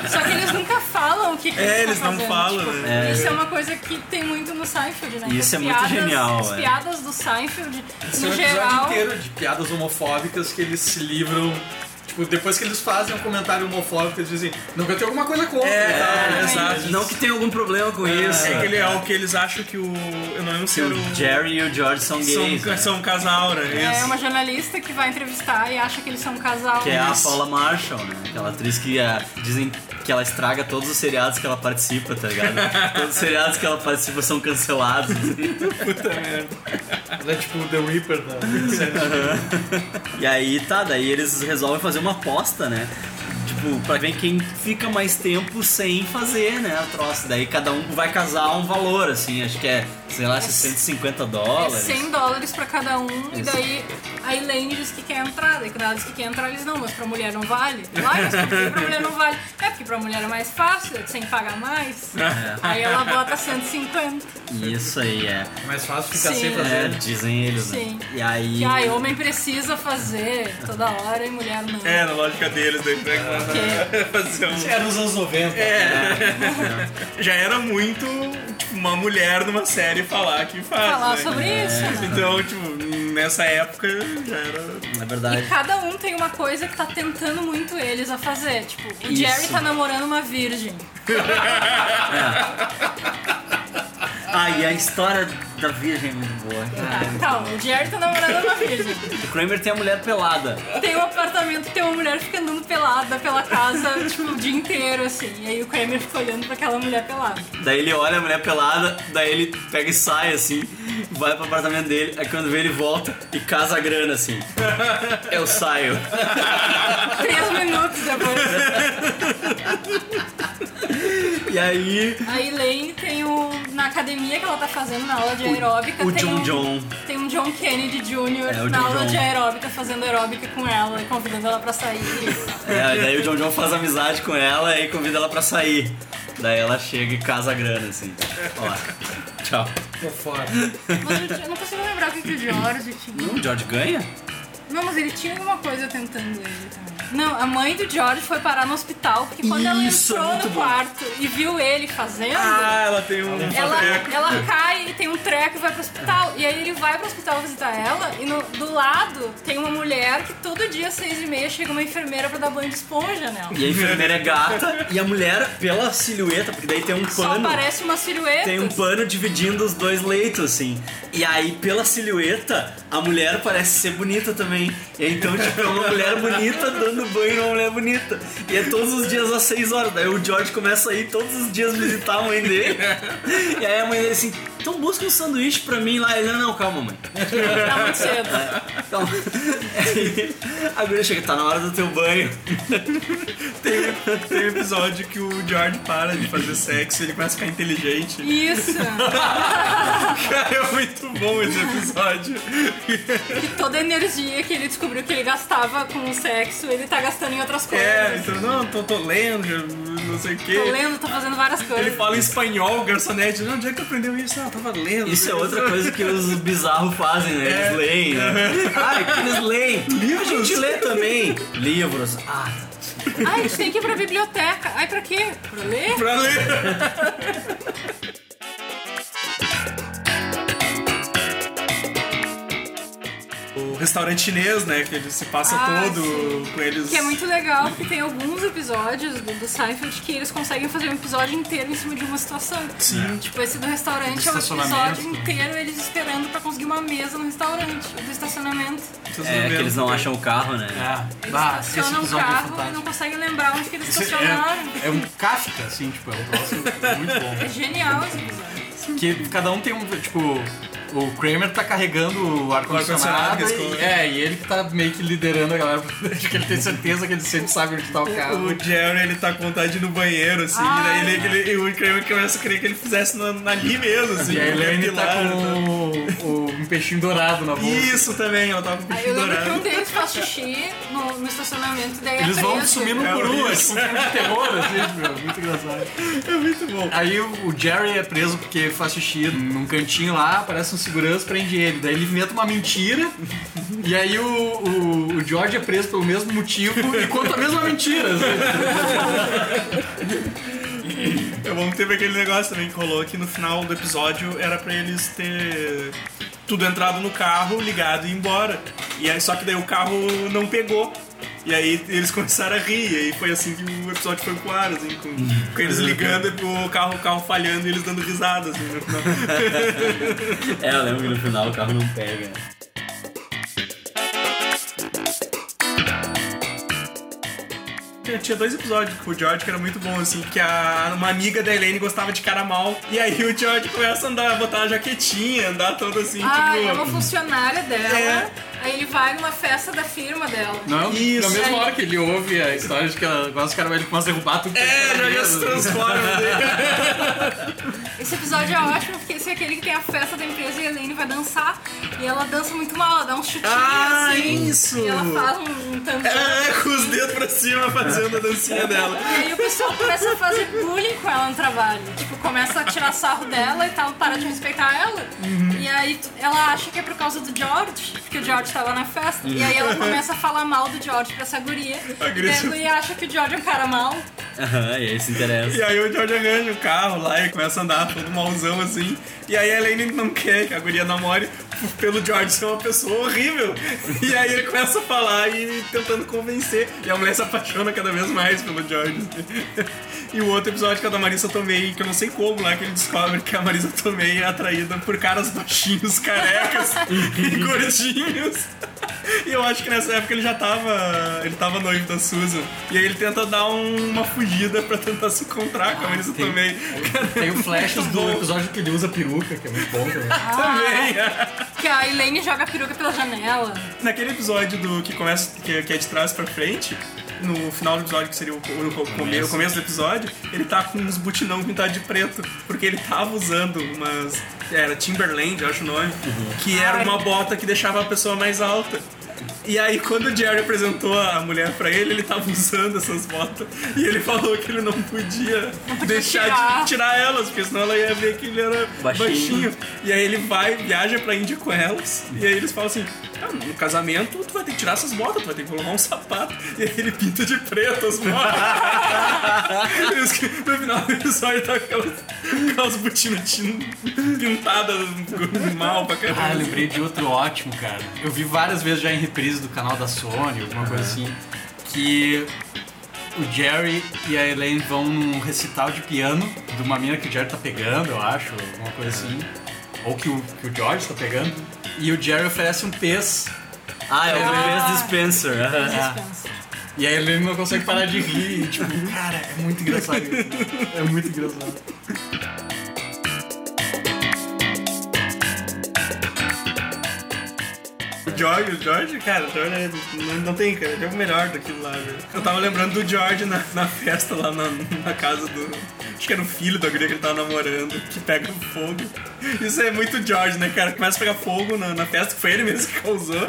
Só que eles nunca falam o que, que É, eles eles não fazendo. falam, tipo, né? Isso É. é uma coisa que tem muito no Seinfeld, né? Isso as é muito piadas- genial, As é. piadas do Seinfeld, Esse é no um episódio geral... inteiro de piadas homofóbicas que eles se livram. Tipo, depois que eles fazem um comentário homofóbico, eles dizem, nunca tem alguma coisa contra. É, tal, né? exato. Não que tenha algum problema com isso. É que ele é o que eles acham que o. Eu não lembro se o. Jerry e o George são gays. São, né? são um casal, né? É Isso. uma jornalista que vai entrevistar e acha que eles são um casal. Que é a. Paula Marshall, né? Aquela atriz que ah, dizem que ela estraga todos os seriados que ela participa, tá ligado? todos os seriados que ela participa são cancelados. Puta merda. Ela é tipo o The Reaper da E aí tá, daí eles resolvem fazer uma aposta, né? Tipo, pra ver quem fica mais tempo sem fazer, né? A troça. Daí cada um vai casar um valor, assim, acho que é, sei lá, 150 É dólares. 100 dólares pra cada um, e Isso. daí a Elaine diz que quer entrar. Daí quando ela diz que quer entrar, eles não, mas pra mulher não vale. Lá, mas por que pra mulher não vale? É porque pra mulher é mais fácil, sem pagar mais. É. Aí ela bota 150. Isso aí, é. mais fácil ficar Sim. sem É, fazer. dizem eles, Sim. né? E aí. Que ai, homem precisa fazer toda hora e mulher não. É, na lógica deles, daí fazer um. Era nos anos 90. É. Já era muito tipo, uma mulher numa série falar que faz. Falar né? sobre isso, né? Então, tipo, nessa época já era. Na E verdade. cada um tem uma coisa que tá tentando muito eles a fazer. Tipo, o Isso. Jerry tá namorando uma virgem. Ah, e a história da virgem é muito boa. Calma, o Jerry tá namorando uma virgem. O Kramer tem a mulher pelada. Tem um apartamento que tem uma mulher que fica andando pelada pela casa, tipo, o dia inteiro, assim. E aí o Kramer fica olhando pra aquela mulher pelada. Daí ele olha a mulher pelada, daí ele pega e sai assim, vai pro apartamento dele, aí quando vê ele volta e casa a grana assim. Eu saio. Três minutos depois. E aí. A Elaine tem o. Na academia que ela tá fazendo, na aula de aeróbica, o tem, John um, John. tem um John Kennedy Jr. É, na John aula John. de aeróbica, fazendo aeróbica com ela e convidando ela pra sair. É, daí o John John faz amizade com ela e convida ela pra sair. Daí ela chega e casa a grana assim. Ó. Tchau. Tô fora. Mas eu, eu não consigo lembrar o que, que o George tinha. Não, o George ganha? Não, mas ele tinha alguma coisa tentando ele também. Não, a mãe do George foi parar no hospital porque quando ela Isso, entrou no bom. quarto e viu ele fazendo. Ah, ela tem um Ela, treco. ela cai e tem um treco e vai pro hospital. E aí ele vai pro hospital visitar ela e no- do lado tem uma mulher que todo dia às seis e meia chega uma enfermeira pra dar banho de esponja nela. E a enfermeira é gata e a mulher, pela silhueta, porque daí tem um Só pano. parece uma silhueta. Tem um pano dividindo os dois leitos, assim. E aí, pela silhueta, a mulher parece ser bonita também. E então, tipo, é uma mulher bonita dando banho numa mulher bonita. E é todos os dias às 6 horas. Daí o George começa a ir todos os dias visitar a mãe dele. E aí a mãe dele assim, então busca um sanduíche pra mim lá. Ele, não, não, calma, mãe. Tá muito cedo. Calma. Aí, a guria chega, tá na hora do teu banho. Tem, tem um episódio que o George para de fazer sexo e ele começa a ficar inteligente. Isso. Cara, é muito bom esse episódio. Que toda a energia que ele descobriu que ele gastava com o sexo, ele tá gastando em outras coisas. É, então, não, tô, tô lendo, não sei o quê. Tô lendo, tô fazendo várias coisas. Ele fala em espanhol, garçonete. Não, onde é que aprendeu isso? Ah, eu tava lendo. Isso é outra coisa que os bizarros fazem, né? Eles É. leem, né? Ah, que eles leem. A gente lê também. Livros. Ah, Ah, a gente tem que ir pra biblioteca. Ai, pra quê? Pra ler? Pra ler. restaurante chinês, né? Que ele se passa Ah, todo com eles. Que é muito legal, porque tem alguns episódios do, do Seinfeld que eles conseguem fazer um episódio inteiro em cima de uma situação. Sim. Tipo, esse do restaurante é um episódio inteiro eles esperando pra conseguir uma mesa no restaurante. O do estacionamento. é que eles não acham o carro, né? É. Eles Ah, esse estacionam o é carro e fantástico. não conseguem lembrar onde que eles Esse estacionaram. é, é um Kafka, assim, tipo, é um troço muito bom. É genial esse episódio. Que cada um tem um, tipo, o Kramer tá carregando o ar-condicionado. ar-condicionado, e- é, e ele que tá meio que liderando a galera, porque ele tem certeza que ele sempre sabe onde tá o carro. O Jerry, ele tá com vontade de ir no banheiro, assim, Ai. e daí ele, ele, e o Kramer começa a querer que ele fizesse na, na ali mesmo, assim. E a Elaine tá pilar, com o, o- um peixinho dourado na bolsa. Isso também, ela tava com o Aí peixinho eu lembro que um dourado. deles faz xixi no, no estacionamento daí Eles é vão É por um, é isso. tipo um filme de terror, assim, meu, muito engraçado. É muito bom. Aí o o Jerry é preso porque faz xixi num cantinho lá, aparece um segurança, prende ele. Daí ele inventa uma mentira, e aí o, o, o George é preso pelo mesmo motivo e conta a mesma mentira. assim. É bom teve aquele negócio também que rolou que no final do episódio era pra eles ter tudo entrado no carro, ligado e ir embora. E aí, só que daí o carro não pegou. E aí eles começaram a rir, e aí foi assim que o episódio foi pro ar, assim, com, com eles ligando e o carro, o carro falhando e eles dando risada, assim, no final. É, eu lembro que no final o carro não pega. Tinha- dois episódios com o George que era muito bom, assim, que a, uma amiga da Elaine gostava de cara mal. E aí o George começa a andar, botar a jaquetinha, andar todo assim, Ah, tipo. é uma funcionária dela. É. Aí ele vai numa festa da firma dela. Não, Isso. na mesma hora que ele ouve a história de que ela gosta de cara, ele começa a derrubar tudo. É, já mesa. se transforma. Esse episódio é ótimo porque esse é aquele que tem a festa da empresa e a Elaine vai dançar. E ela dança muito mal, ela dá um chutinho Ah, assim. isso! E ela faz um, um tantão. É, com os dedos pra cima fazendo a dancinha dela. E aí o pessoal começa a fazer bullying com ela no trabalho. Tipo, começa a tirar sarro dela e tal, para de respeitar ela. Uhum. E aí ela acha que é por causa do George, porque o George tava na festa. E aí ela começa a falar mal do George pra essa guria. E a guria acha que o George é um cara mal. Aham, e aí se interessa. E aí o George arranja o carro lá e começa a andar todo malzão assim. E aí a Elaine não quer que a guria namore pelo George ser uma pessoa horrível. E aí ele começa a falar e tentando convencer. E a mulher se apaixona cada vez mais pelo George. E o outro episódio que é da Marisa Tomei, que eu não sei como lá, que ele descobre que a Marisa Tomei é atraída por caras baixinhos, carecas e gordinhos. E eu acho que nessa época ele já tava. Ele tava noivo da Susan. E aí ele tenta dar um- uma fugida pra tentar se encontrar com a Marisa tem- Tomei. Tem o flashes do episódio que ele usa peruca, que é muito bom também. Também. Que a Elaine joga a peruca pela janela. Naquele episódio do que começa, que, que é de trás pra frente, no final do episódio, que seria o, o- o come- o começo do episódio, ele tá com uns butinão pintado de preto, porque ele tava usando umas. Era Timberland, eu acho o nome, que era uma bota que deixava a pessoa mais alta. E aí, quando o Jerry apresentou a mulher pra ele, ele tava usando essas botas. E ele falou que ele não podia, deixar tirar. de tirar elas, porque senão ela ia ver que ele era Baixinho. baixinho. E aí ele vai, viaja pra Índia com elas. E aí eles falam assim: ah, no casamento tu vai ter que tirar essas botas, tu vai ter que colocar um sapato. E aí ele pinta de preto as botas. No final do episódio tá aquelas, aquelas botinas pintadas mal pra caramba. Ah, lembrei de outro ótimo, cara. Eu vi várias vezes já em reprise do canal da Sony, alguma coisa assim, que o Jerry e a Elaine vão num recital de piano de uma mina que o Jerry tá pegando, eu acho, alguma coisa assim. Ou que o, que o George tá pegando. E o Jerry oferece um pez. Ah, é o Elaine. Pez Dispenser. E a Elaine não consegue parar de rir. e, tipo, cara, é muito engraçado isso. É muito engraçado. George, o George, cara, o George é- não, não tem, cara, é o melhor daquilo lá, velho. Eu tava lembrando do George na, na festa lá na, na casa do. Acho que era o filho da guria que ele tava namorando, que pega fogo. Isso é muito George, né, cara? Começa a pegar fogo na, na festa, que foi ele mesmo que causou.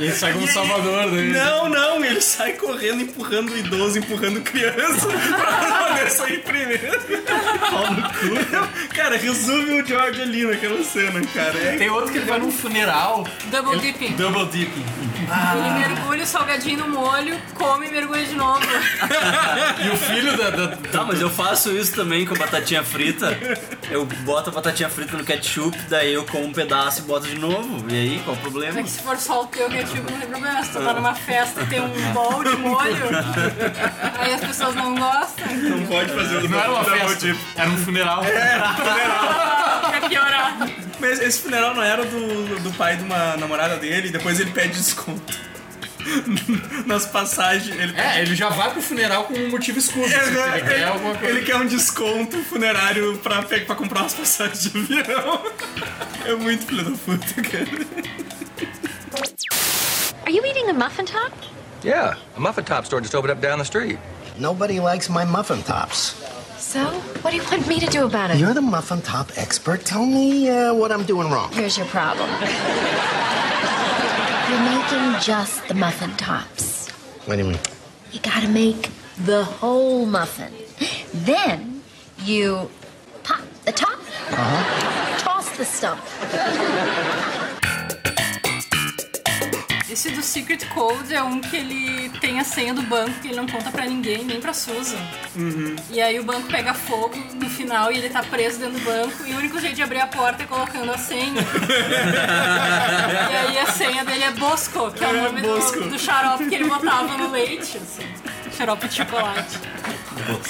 E ele sai como E salvador, né? Não, não, ele sai correndo, empurrando o idoso, empurrando criança pra poder sair primeiro. Cara, resume o George ali naquela cena, cara. É Tem outro que ele vai num funeral. Double dipping. Double dipping. Ele mergulha o salgadinho no molho, come e mergulha de novo. E o filho da, da, Tá, mas eu faço isso também com batatinha frita. Eu boto a batatinha frita no ketchup, daí eu como um pedaço e boto de novo. E aí, qual o problema? É que se for só o teu ketchup, não tem problema. Se tu tá numa festa e tem um bol de molho, aí as pessoas não gostam. Não pode fazer E não era uma festa, era um funeral. Quer piorar. Mas esse funeral não era do, do pai de uma namorada dele, e depois ele pede desconto. Nas passagens. Ele É, ele já vai pro funeral com um motivo escuso. É, né? ele quer alguma coisa. ele quer um desconto funerário pra, pra comprar umas passagens de avião. É muito filho da puta, cara. Are you eating a muffin top? Yeah, a muffin top store just opened up down the street. Nobody likes my muffin tops. So, what do you want me to do about it? You're the muffin top expert. Tell me uh, what I'm doing wrong. Here's your problem. Making just the muffin tops. What do you mean? You gotta make the whole muffin. Then you pop the top, Uh-huh. toss the stump. Esse do Secret Code é um que ele tem a senha do banco que ele não conta pra ninguém, nem pra Susan. E aí o banco pega fogo no final e ele tá preso dentro do banco e o único jeito de abrir a porta é colocando a senha. e aí a senha dele é Bosco, que é o É, nome Bosco. do, do xarope que ele botava no leite, assim. Xarope de chocolate. Eu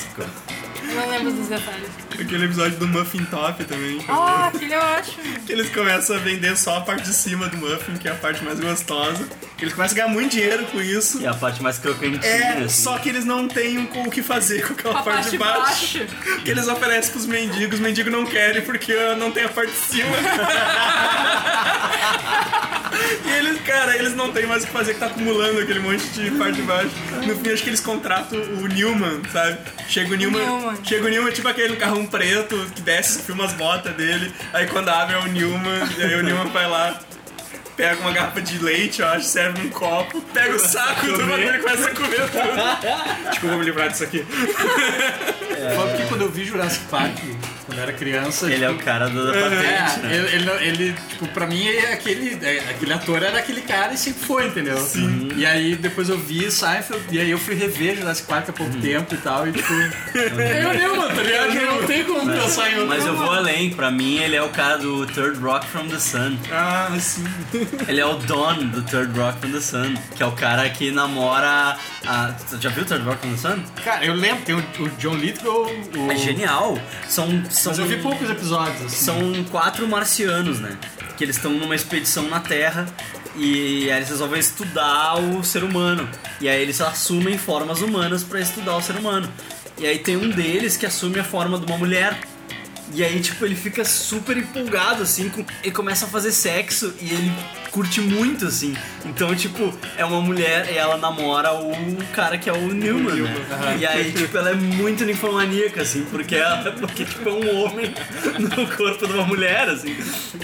não lembro dos detalhes. Aquele episódio do Muffin Top também. Ah, aquele é ótimo. Que eles começam a vender só a parte de cima do muffin, que é a parte mais gostosa. Que eles começam a ganhar muito dinheiro com isso. E a parte mais crocantinha, É, assim. só que eles não têm o o que fazer com aquela a parte, parte de baixo. baixo. Que eles oferecem pros mendigos, os mendigos não querem porque não tem a parte de cima. e eles, cara, eles não tem mais o que fazer, que tá acumulando aquele monte de parte de baixo. No fim, acho que eles contratam o Newman, sabe? Chega o Newman, Newman. Chega o Newman, tipo aquele carrão preto que desce, filma as botas dele. Aí quando abre é o Newman, e aí o Newman vai lá. Pega uma garrafa de leite, eu acho, serve num copo, pega o saco do bagulho e começa a comer tudo. Tipo, eu vou me livrar disso aqui. Só que quando eu vi Jurassic Park, quando eu era criança. Ele é o cara da patente, É, né? ele, ele, ele, tipo, pra mim, é aquele, é, aquele ator era aquele cara e sempre foi, entendeu? Sim. E aí depois eu vi Seinfeld, e aí eu fui rever Jurassic Park há pouco tempo e tal, e tipo. eu Newman, tá ligado? Não tem como Mas, pensar em outro. mas eu vou além, pra mim ele é o cara do Third Rock from the Sun. Ah, sim. Ele é o Don do Third Rock from the Sun, que é o cara que namora a. Você já viu Third Rock from the Sun? Cara, eu lembro, tem o, o John Lithgow. O... É genial. São, são, Mas eu vi poucos episódios. Assim. São quatro marcianos, né? Que eles estão numa expedição na Terra e aí eles resolvem estudar o ser humano. E aí eles assumem formas humanas pra estudar o ser humano. E aí tem um deles que assume a forma de uma mulher. E aí, tipo, ele fica super empolgado, assim, com... começa a fazer sexo e ele curte muito, assim. Então, tipo, é uma mulher e ela namora o cara que é o Newman, né? E aí, tipo, ela é muito ninfomaníaca, assim, porque ela porque, tipo, é um homem no corpo de uma mulher, assim.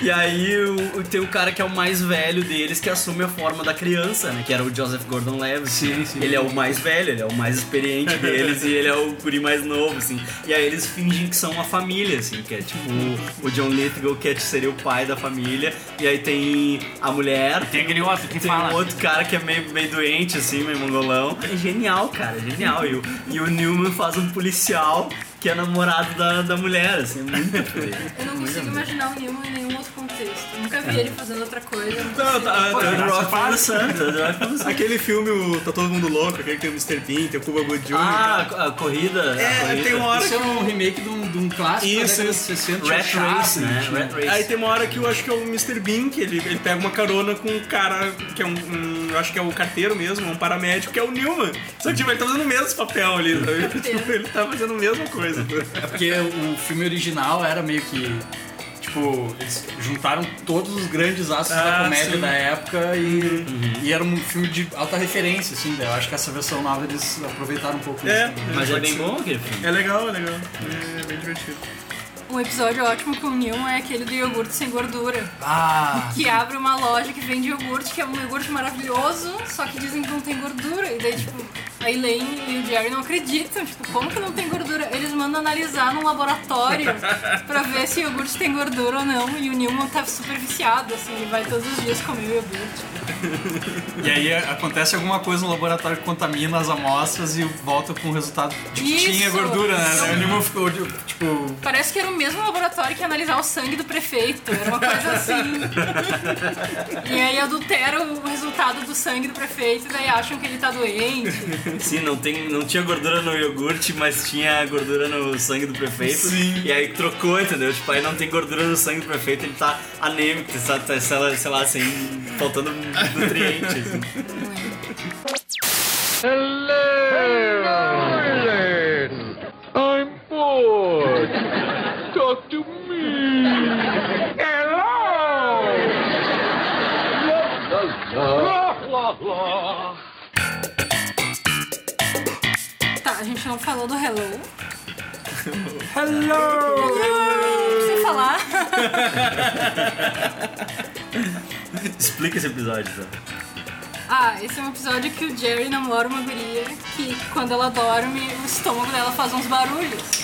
E aí o- tem o cara que é o mais velho deles que assume a forma da criança, né? Que era o Joseph Gordon-Levitt. Sim, sim. Ele é o mais velho, ele é o mais experiente deles e ele é o guri mais novo, assim. E aí eles fingem que são uma família, assim, que é tipo o, John Lithgow, que é- seria o pai da família. E aí tem a mulher. Tem aquele outro que tem fala. um outro cara que é meio, meio doente, assim, meio mongolão. É genial, cara, é genial. E o, e o Newman faz um policial que é namorado da, da mulher, assim, é muito. Eu não consigo imaginar o Newman em nenhum outro contexto. Nunca vi ele fazendo outra coisa. não tá, Pô, tá, Rock the Sun. Aquele filme, o Tá Todo Mundo Louco, aquele que tem o Mr. Bean, tem o Cuba Good Jr. Ah, a corrida. a É, corrida. tem uma hora Isso que é um remake de um, de um clássico da Isso, década de isso. 60. Rat Race, né? Rat Race. Aí tem uma hora que eu acho que é o Mr. Bean, que ele, ele pega uma carona com um cara que é um, um- Eu acho que é o carteiro mesmo, um paramédico, que é o Newman. Só que tipo, ele tá fazendo o mesmo papel ali. sabe? Tipo, ele tá fazendo a mesma coisa. É porque o filme original era meio que. Tipo, eles juntaram todos os grandes astros da Ah, comédia sim. da época e, e era um filme de alta referência, assim. daí Eu acho que essa versão nova eles aproveitaram um pouco É, isso. Mas é bem bom aquele filme. É legal, é legal. É bem divertido. Um episódio ótimo com o Newman é aquele do iogurte sem gordura. Ah! Que abre uma loja que vende iogurte, que é um iogurte maravilhoso, só que dizem que não tem gordura. E daí, tipo, a Elaine e o Jerry não acreditam. Tipo, como que não tem gordura? Eles mandam analisar num laboratório pra ver se o iogurte tem gordura ou não. E o Newman tá super viciado, assim, ele vai todos os dias comer o iogurte. E aí acontece alguma coisa no laboratório que contamina as amostras e volta com o resultado de que tinha gordura, né? O Newman ficou, tipo. Parece que era o mesmo laboratório que ia analisar o sangue do prefeito. Era uma coisa assim. e aí adultera o resultado do sangue do prefeito, e daí acham que ele tá doente. Sim, não, tem, não tinha gordura no iogurte, mas tinha gordura no sangue do prefeito. Sim. E aí trocou, entendeu? Tipo, aí não tem gordura no sangue do prefeito, ele tá anêmico, tá, tá, sei lá, sei lá, assim, faltando nutriente. Assim. I'm bored. Talk to me. Hello. Tá, a gente não falou do Hello. Hello! Precisa falar. Explica esse episódio, então. Ah, esse é um episódio que o Jerry namora uma guria que quando ela dorme, o estômago dela faz uns barulhos.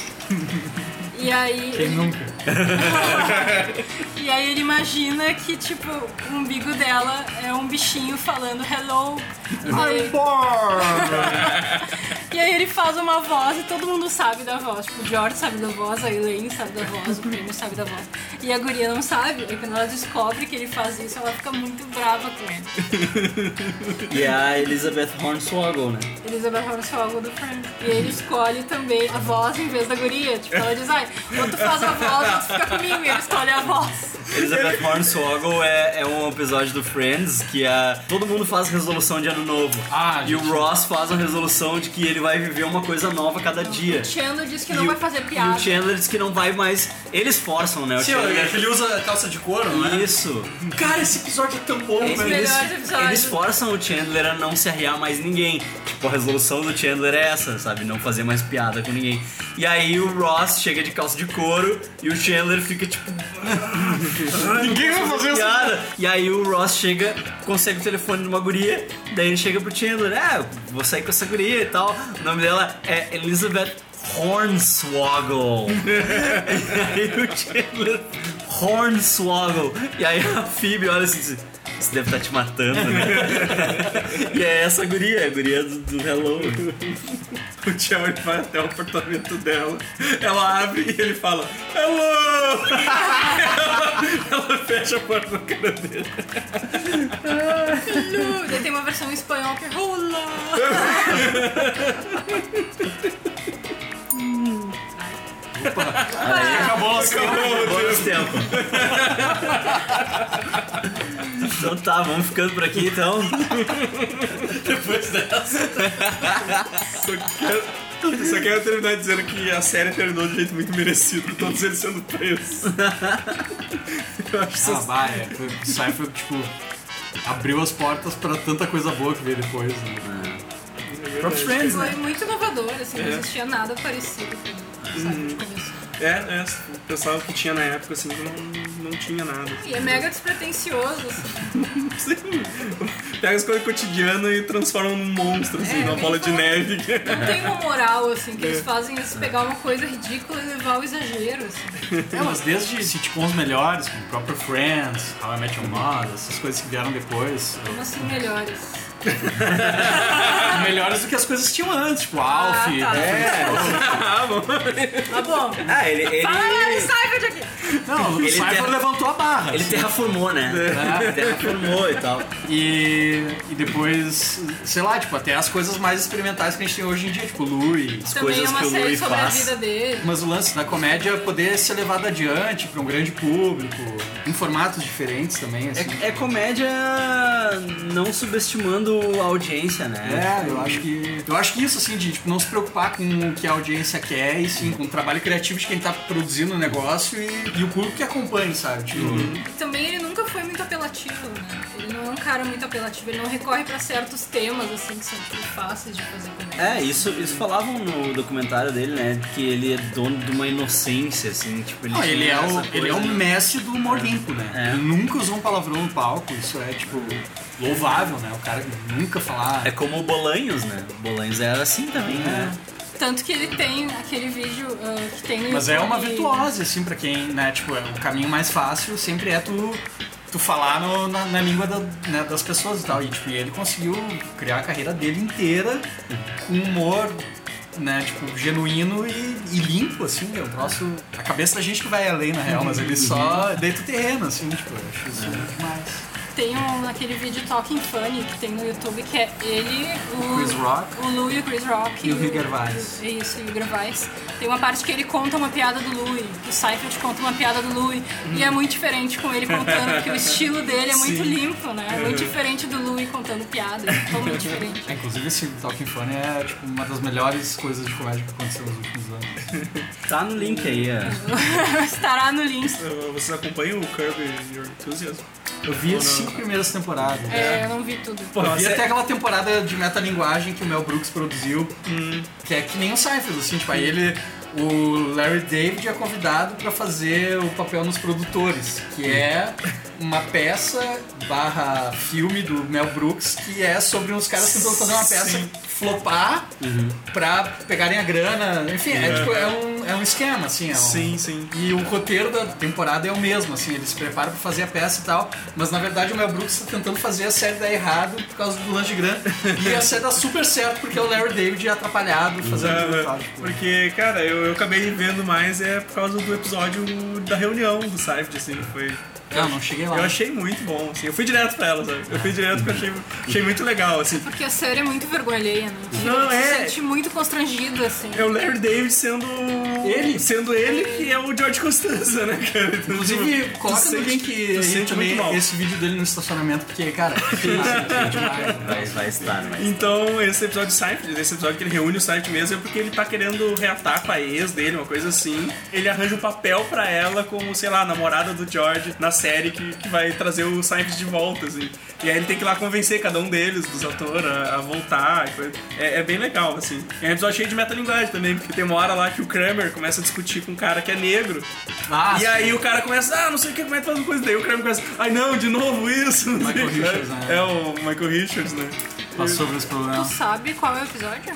E aí. Quem nunca? E aí ele imagina que, tipo, o umbigo dela é um bichinho falando hello. E daí- E aí ele faz uma voz e todo mundo sabe da voz. Tipo, o George sabe da voz, a Elaine sabe da voz, o prêmio sabe da voz. E a guria não sabe. E quando ela descobre que ele faz isso, ela fica muito brava com ele. E é a Elizabeth Hornswoggle, né? Elizabeth Hornswoggle do Friends. E ele escolhe também a voz em vez da guria. Tipo, ela diz, ai, ou tu faz a voz ou tu fica comigo. E ele escolhe a voz. Elizabeth Hornswoggle é, é um episódio do Friends que a, todo mundo faz resolução de ano novo. Ah, e o Ross faz uma resolução de que ele vai viver uma coisa nova cada dia. O Chandler diz que E não o- vai fazer E piada. o Chandler diz que não vai mais. Eles forçam, né? O Sim, Chandler. ele usa calça de couro, né? Isso. Cara, esse episódio é tão bom, Eles, velho. episódios. eles forçam o Chandler a não se arriar mais ninguém. Tipo, a resolução do Chandler é essa, sabe? Não fazer mais piada com ninguém. E aí o Ross chega de calça de couro e o Chandler fica tipo. Ninguém vai fazer isso. E aí o Ross chega, consegue o telefone de uma guria, daí ele chega pro Chandler, é, vou sair com essa guria e tal. O nome dela é Elizabeth Hornswoggle. e aí o Chandler Hornswoggle. E aí a Phoebe olha assim, diz, isso deve estar te matando, né? e é essa guria, a guria do, do Hello. O Jerry vai até o apartamento dela, ela abre e ele fala Hello! ela, ela fecha a porta na cara dele. Hello. Daí tem uma versão em espanhol que é rola. Acabou, Acabou os tempos. Então tá, vamos ficando por aqui então. Depois dessa. Só quero, só quero terminar dizendo que a série terminou de jeito muito merecido, todos eles sendo presos. Eu acho Ah, vai, é, foi- isso aí foi tipo. abriu as portas pra tanta coisa boa que veio depois. Né? É. Friends, Foi né? muito inovador, assim, É. não existia nada parecido com começou. É, é, o pessoal que tinha na época, assim, não, não tinha nada. E é mega despretensioso, assim. Sim. Pega as coisas cotidianas e transforma num monstro, assim, É, numa bola de neve. Não tem uma moral, assim, que É. eles fazem se pegar uma coisa ridícula e levar ao exagero, assim. É, mas desde sitcoms melhores, como o próprio Friends, How I Met Your Mother, essas coisas que vieram depois. Como assim melhores? melhores do que as coisas que tinham antes, tipo Alf. tá. né? Ah, bom. Tá bom. Ah, ele. ele... Fala Seinfeld aqui! Não, o Ele Seinfeld terra- levantou a barra. Ele assim. terraformou, né? É. Terraformou e tal. E, e depois, sei lá, tipo, até as coisas mais experimentais que a gente tem hoje em dia, tipo Louis. As Também é coisas uma que o série Louis sobre a faz. vida dele. Mas o lance da comédia é poder ser levado adiante para um grande público, em formatos diferentes também, assim. É, é comédia não subestimando a audiência, né? É, eu acho que. Eu acho que isso, assim, de tipo, não se preocupar com o que a audiência quer, e sim com o trabalho criativo de quem tá produzindo o negócio e, e o público que acompanha, sabe? Tipo, Uhum. Também ele nunca foi muito apelativo, né? Ele não é um cara muito apelativo, ele não recorre pra certos temas, assim, que são tipo, fáceis de fazer comédia. É, isso, isso falavam no documentário dele, né? Que ele é dono de uma inocência, assim, tipo, ele Não, ele, é o, ele é o mestre do humor limpo, né? É. Ele nunca usou um palavrão no palco, isso é, tipo, louvável, né? O cara nunca falar. É como o Bolanhos, né? O Bolanhos era assim também, né? Tanto que ele tem aquele vídeo ah, que tem no Mas é uma YouTube- virtuose, assim, pra quem, né, tipo, é, o caminho mais fácil sempre é tu, tu falar no- na, na língua da- né, das pessoas e tal. E, tipo, ele conseguiu criar a carreira dele inteira com humor, né, tipo, genuíno e, e limpo, assim, é um troço... A cabeça da gente que vai além, na real, mas ele só deita o terreno, assim, tipo, eu acho isso demais. Tem um, aquele vídeo Talking Funny que tem no YouTube que é ele, o Chris Rock. o Lou e o Chris Rock E o Hugh Gervais. É isso, e o Gervais. Tem uma parte que ele conta uma piada do que o Seinfeld conta uma piada do Louis, e é muito diferente com ele contando, porque o estilo dele é muito Sim. limpo, né? É muito diferente do Louis contando piada, é totalmente diferente. É, inclusive esse Talking Funny é tipo, uma das melhores coisas de comédia que aconteceu nos últimos anos. Tá no link aí, é. Estará no link. Vocês acompanham o Curb Your Enthusiasm? Eu vi Ou as não? Cinco primeiras temporadas. É, eu não vi tudo. Pô, eu vi até aquela temporada de metalinguagem que o Mel Brooks produziu, que é que nem o Seinfeld, assim, tipo, aí ele. O Larry David é convidado pra fazer o papel nos produtores, que é uma peça barra filme do Mel Brooks, que é sobre uns caras tentando fazer uma peça Sim. Flopar pra pegarem a grana. Enfim, é, É. tipo, é um, é um esquema, assim. É um, Sim, sim. e o roteiro da temporada é o mesmo, assim, eles se preparam pra fazer a peça e tal, mas na verdade o Mel Brooks tá tentando fazer a série dar errado por causa do lance de grana. E a série dá super certo porque o Larry David é atrapalhado fazendo tudo, sabe? Tipo, Porque, cara, eu, eu acabei vendo mais é por causa do episódio da reunião do Seinfeld, assim, que foi... Eu não cheguei lá. Eu achei muito bom, assim, eu fui direto pra ela, sabe? Eu fui direto porque eu achei, achei muito legal, assim. Porque a série é muito vergonha alheia, né? Não, Você é. se sente muito constrangido, assim. É o Larry David sendo ele, sendo ele que é o George Costanza, né, cara? Então, Inclusive, tipo, coloca no sente- link sente também muito mal. esse vídeo dele no estacionamento, porque, cara, é demais. Vai, vai estar, vai Então, esse episódio de Seinfeld, esse episódio que ele reúne o Seinfeld mesmo, é porque ele tá querendo reatar com a ex dele, uma coisa assim. Ele arranja um papel pra ela como, sei lá, namorada do George na série que, que vai trazer o Seinfeld de volta, assim. E aí ele tem que ir lá convencer cada um deles, dos atores, a, a voltar. É, é bem legal, assim. É um episódio cheio de metalinguagem também, porque tem uma hora lá que o Kramer começa a discutir com um cara que é negro. Ah, e sim. aí o cara começa, ah, não sei o que, como é que faz uma coisa. Daí o Kramer começa, ai não, de novo isso. Michael que. Richards, né? É o Michael Richards, né? Passou por esse Tu problema. sabe qual é o episódio?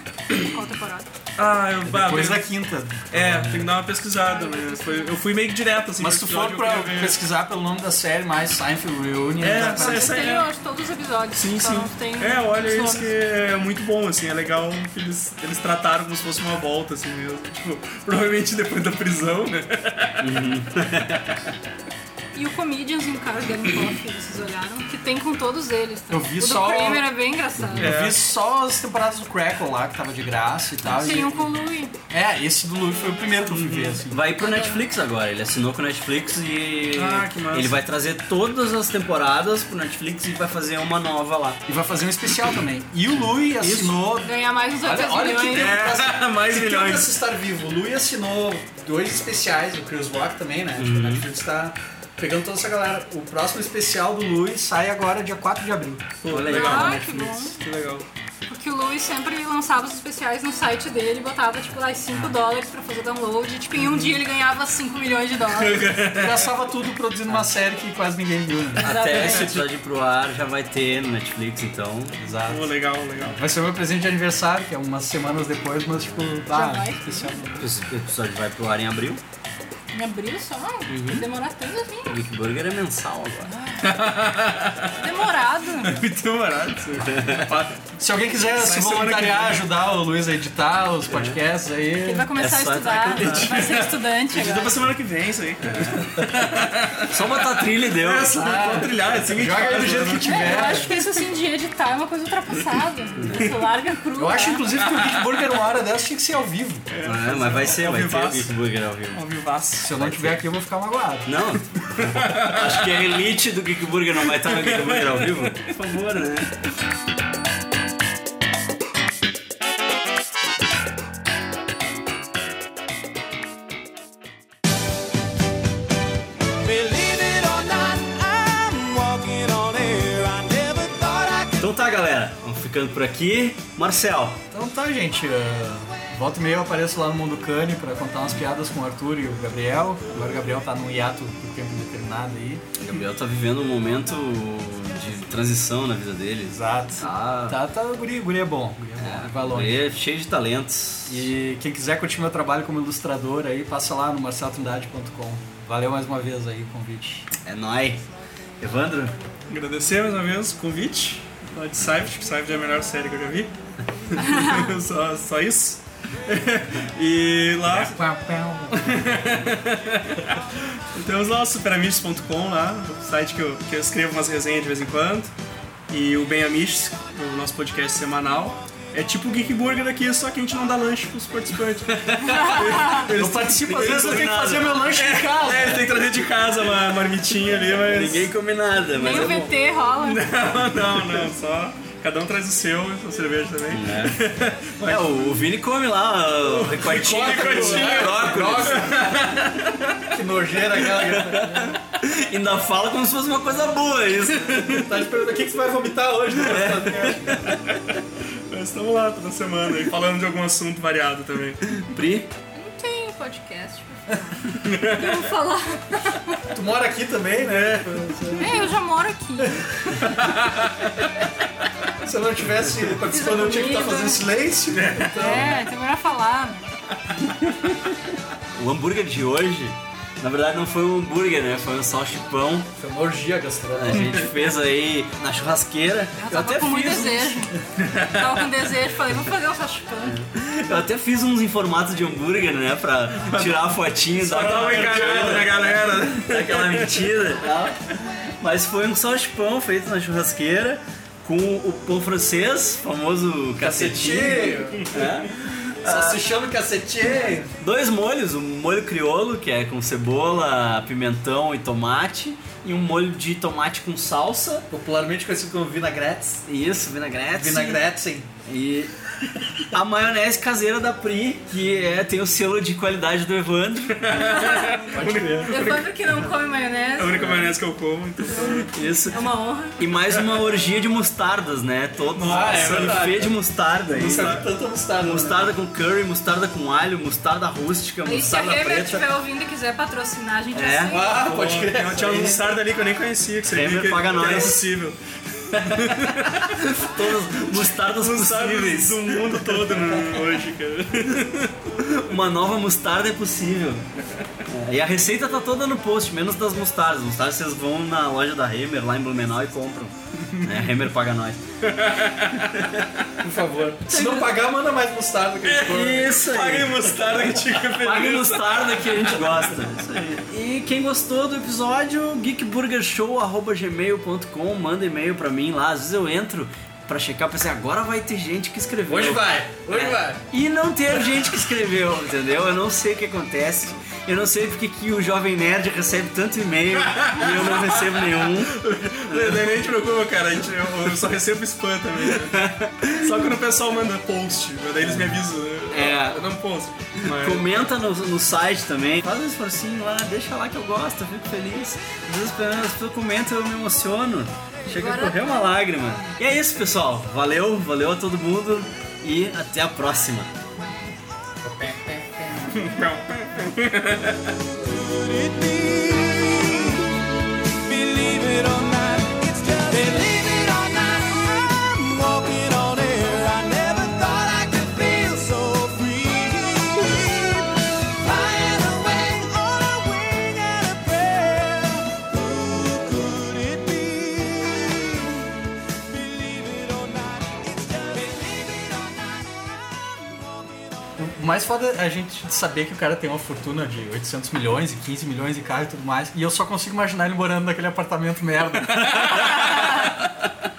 Qual temporada? Ah, eu, ah, Depois da quinta. É, tem que dar uma pesquisada, né? Foi- eu fui meio que direto, assim. Mas se tu for pra pesquisar pelo nome da série, mais Seinfeld Reunion, É, já essa- aparece. essa Tem, é- eu acho, todos os episódios. Sim, só sim. É, olha isso nomes. que é muito bom, assim. É legal que eles, eles trataram como se fosse uma volta, assim mesmo. Tipo, provavelmente depois da prisão, né? E o Comedians em Cars Getting Coffee, vocês olharam? Que tem com todos eles. tá? Eu vi o só- do Kramer é bem engraçado. Eu vi só as temporadas do Crackle lá, que tava de graça e tal. Tem e- um com o Louis. É, esse do Louis foi o primeiro que eu fui ver, assim. Vai pro Netflix agora, ele assinou com o Netflix e Ah, que massa. ele vai trazer todas as temporadas pro Netflix e vai fazer uma nova lá. E vai fazer um especial também. E o Louis assinou. Ganhar mais uns 800 Olha, olha que milhões. tempo É, mais que tempo milhões. estar vivo. O Louis assinou dois especiais, o Chris Rock também, né? Tipo, a Netflix tá, pegando toda essa galera, o próximo especial do Luiz sai agora dia 4 de abril. Pô, legal. Ah, que bom. Que legal. Porque o Louis sempre lançava os especiais no site dele, botava tipo lá 5 dólares pra fazer download, e tipo em um dia ele ganhava 5 milhões de dólares. Gastava tudo produzindo uma série que quase ninguém viu, né? Até esse episódio ir pro ar já vai ter no Netflix, então. Exato. Pô, legal, legal. Vai ser o meu presente de aniversário, que é umas semanas depois, mas tipo, ah, vai? especial. Esse episódio vai pro ar em abril. Em abril só? Vai demorar tanto assim. O Geek Burger é mensal agora. Demorado. Muito demorado. Se alguém quiser Sai se voluntariar, ajudar o Luiz a editar os podcasts aí. Ele vai começar É a estudar, vai ser estudante Edita pra semana que vem isso aí, cara. Só botar a trilha e deu. É, só vou trilhar, assim, Joga aí do jeito né? que tiver. Eu acho que isso assim de editar é uma coisa ultrapassada. Larga cru. Eu acho, tá? inclusive, que o Big Burger uma hora dessa tinha que ser ao vivo. É, mas vai ser, Ao vai ter o. Geek Burger ao vivo. Ao vivaço. Se eu não estiver aqui, eu vou ficar magoado. Não, acho que a elite do Geek Burger não vai estar no Geek Burger ao vivo. Por favor, né? Ficando por aqui. Marcel, Então tá, gente. uh, volta e meia eu apareço lá no Mundo Cane pra contar umas piadas com o Arthur e o Gabriel. Agora o Gabriel tá num hiato por tempo determinado aí. o Gabriel tá vivendo um momento de transição na vida dele. Exato. Tá, Tá, tá, o guri, o guri é bom. O guri é bom, vai longe. ele é cheio de talentos. E quem quiser curtir meu trabalho como ilustrador aí, passa lá no marceltrindade.com. Valeu mais uma vez aí o convite. É nóis. Evandro, Agradecer mais uma vez o convite. Falar de Cypher, que Cypher é a melhor série que eu já vi. só, só isso. e lá. Temos lá o superamiches.com lá, o site que eu, que eu escrevo umas resenhas de vez em quando. E o Bem Amiches, o nosso podcast semanal. É tipo o Geek Burger aqui, só que a gente não dá lanche pros participantes. Eu participo, às vezes eu tenho que fazer meu lanche em casa. É, ele tem que trazer de casa uma marmitinha ali, mas. ninguém come nada, mas Nem é o bom. VT rola. Não, não, não, só. Cada um traz o seu, a cerveja também. É, o, o Vini come lá o recortinho. Recortinho. brócolis. Que nojeira aquela. Ainda fala como se fosse uma coisa boa isso. Tá esperando o que que você vai vomitar hoje, né? Mas estamos lá toda semana aí, falando de algum assunto variado também. Pri, Não tem podcast pra falar. Eu vou falar. Tu mora aqui também, né? É, eu já moro aqui. Se eu não tivesse participando, eu tinha que estar fazendo silêncio. É, tem melhor falar. o hambúrguer de hoje, na verdade não foi um hambúrguer, né? Foi um salchipão. Foi uma orgia gastronômica. A gente fez aí na churrasqueira. Eu Eu tava até com muito fiz uns- desejo. Tava com desejo, falei, vou fazer um salchipão. Eu até fiz uns em formato de hambúrguer, né? Pra tirar a fotinho, aquela uma enganada na galera. dar aquela mentira e tal. Mas foi um salchipão feito na churrasqueira com o pão francês, famoso cacetinho. Salsichão no cacetinho. Dois molhos, um molho criolo, que é com cebola, pimentão e tomate, e um molho de tomate com salsa. Popularmente conhecido como vinagretes. Isso, vinagrete. Vinagretes, sim. E a maionese caseira da Pri, que é, tem o selo de qualidade do Evandro. Pode crer. Evandro que não come É a maionese. única maionese que eu como, então. Isso. É uma honra. E mais uma orgia de mostardas, né? Todo Ah, é verdade. buffet de mostarda. vi tanta mostarda. né? Mostarda com curry, mostarda com alho, mostarda rústica, E se a mostarda Remer preta. estiver ouvindo e quiser patrocinar, a gente É. aceita. Ah, pode crer. Tinha, uma mostarda ali que eu nem conhecia, que você que, paga que nós. possível. Todas mostardas possíveis. do mundo todo no- hoje, cara. Uma nova mostarda é possível. É, e a receita tá toda no post, menos das mostardas. Mostardas vocês vão na loja da Remer, lá em Blumenau, e compram. É, a Remer paga nós. Por favor. Se não pagar, manda mais mostarda que a gente come. Isso aí. Pague mostarda que tinha Pague mostarda que a gente gosta. Isso aí. E quem gostou do episódio, geekburgershow.gmail.com, manda e-mail pra mim lá. Às vezes eu entro pra checar, pensei, agora vai ter gente que escreveu. Hoje vai, hoje vai. E não ter gente que escreveu, entendeu? Eu não sei o que acontece. Eu não sei porque que o Jovem Nerd recebe tanto e-mail e eu não recebo nenhum. Não, nem te preocupa, cara. a gente- eu, eu só recebo spam também. né? Só quando o pessoal manda post, daí eles me avisam. né? É. Eu não posso. Mas... Comenta no, no site também. Faz um esforcinho lá, deixa lá que eu gosto, eu fico feliz. Às vezes as pessoas comentam eu me emociono. Chega a correr uma lágrima. E é isso, pessoal. Valeu, valeu a todo mundo e até a próxima. Believe it or not, O mais foda é a gente saber que o cara tem uma fortuna de 800 milhões e 15 milhões de carro e tudo mais. E eu só consigo imaginar ele morando naquele apartamento merda.